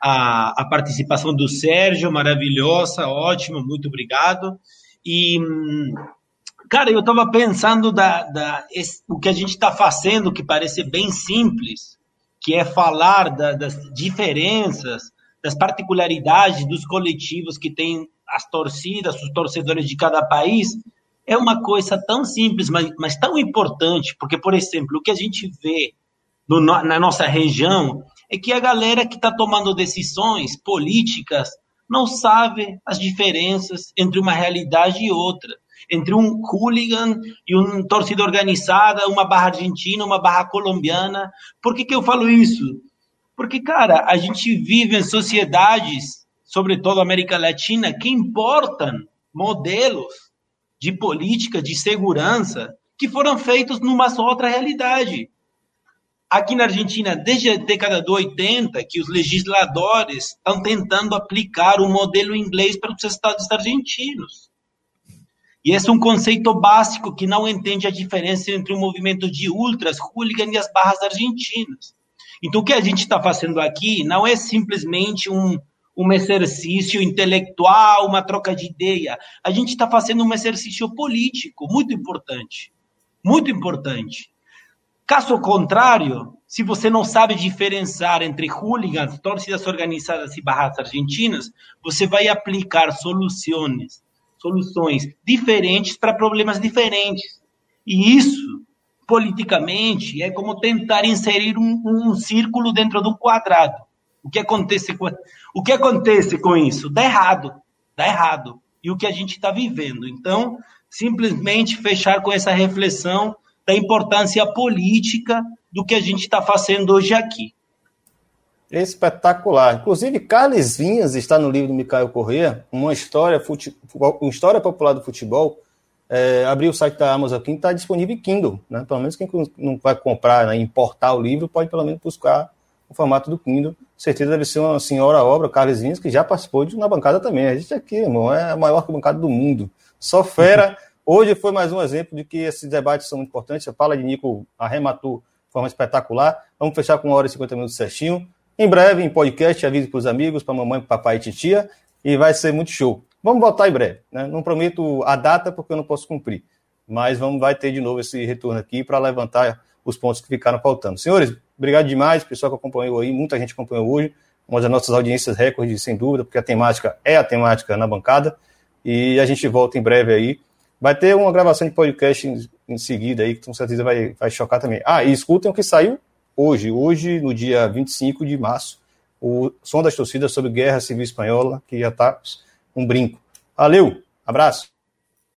a, a, participação do Sérgio, maravilhosa, ótimo, muito obrigado. E, cara, eu estava pensando da, da esse, o que a gente está fazendo, que parece bem simples, que é falar da, das diferenças das particularidades dos coletivos que tem as torcidas, os torcedores de cada país, é uma coisa tão simples, mas, mas tão importante, porque, por exemplo, o que a gente vê no, na nossa região é que a galera que está tomando decisões políticas não sabe as diferenças entre uma realidade e outra, entre um hooligan e um torcida organizada, uma barra argentina, uma barra colombiana. Por que, que eu falo isso? Porque, cara, a gente vive em sociedades, sobretudo América Latina, que importam modelos de política, de segurança, que foram feitos numa outra realidade. Aqui na Argentina, desde a década de 80, que os legisladores estão tentando aplicar o modelo inglês para os estados argentinos. E esse é um conceito básico que não entende a diferença entre o movimento de ultras, hooligan e as barras argentinas. Então, o que a gente está fazendo aqui não é simplesmente um, um exercício intelectual, uma troca de ideia. A gente está fazendo um exercício político muito importante. Muito importante. Caso contrário, se você não sabe diferenciar entre hooligans, torcidas organizadas e barras argentinas, você vai aplicar soluções, soluções diferentes para problemas diferentes. E isso politicamente é como tentar inserir um, um círculo dentro de um quadrado. O que acontece com, o que acontece com isso? Dá errado, dá errado. E o que a gente está vivendo. Então, simplesmente fechar com essa reflexão da importância política do que a gente está fazendo hoje aqui. Espetacular. Inclusive, Carles Vinhas está no livro do Micael Corrêa, uma história, uma história popular do futebol, é, abrir o site da Amazon aqui, está disponível em Kindle. Né? Pelo menos quem não vai comprar, né, importar o livro, pode pelo menos buscar o formato do Kindle. certeza deve ser uma senhora obra, Carlos Vinhas, que já participou de uma bancada também. A gente aqui, irmão, é a maior bancada do mundo. Só fera. Hoje foi mais um exemplo de que esses debates são importantes. A fala de Nico arrematou de forma espetacular. Vamos fechar com uma hora e 50 minutos certinho. Em breve, em podcast, avise para os amigos, para mamãe, papai e titia. E vai ser muito show. Vamos voltar em breve. Né? Não prometo a data porque eu não posso cumprir, mas vamos vai ter de novo esse retorno aqui para levantar os pontos que ficaram faltando. Senhores, obrigado demais, pessoal que acompanhou aí, muita gente acompanhou hoje, uma das nossas audiências recordes, sem dúvida, porque a temática é a temática na bancada, e a gente volta em breve aí. Vai ter uma gravação de podcast em, em seguida aí, que com certeza vai, vai chocar também. Ah, e escutem o que saiu hoje, hoje, no dia 25 de março, o Som das Torcidas sobre Guerra Civil Espanhola, que já está um brinco. Valeu, abraço.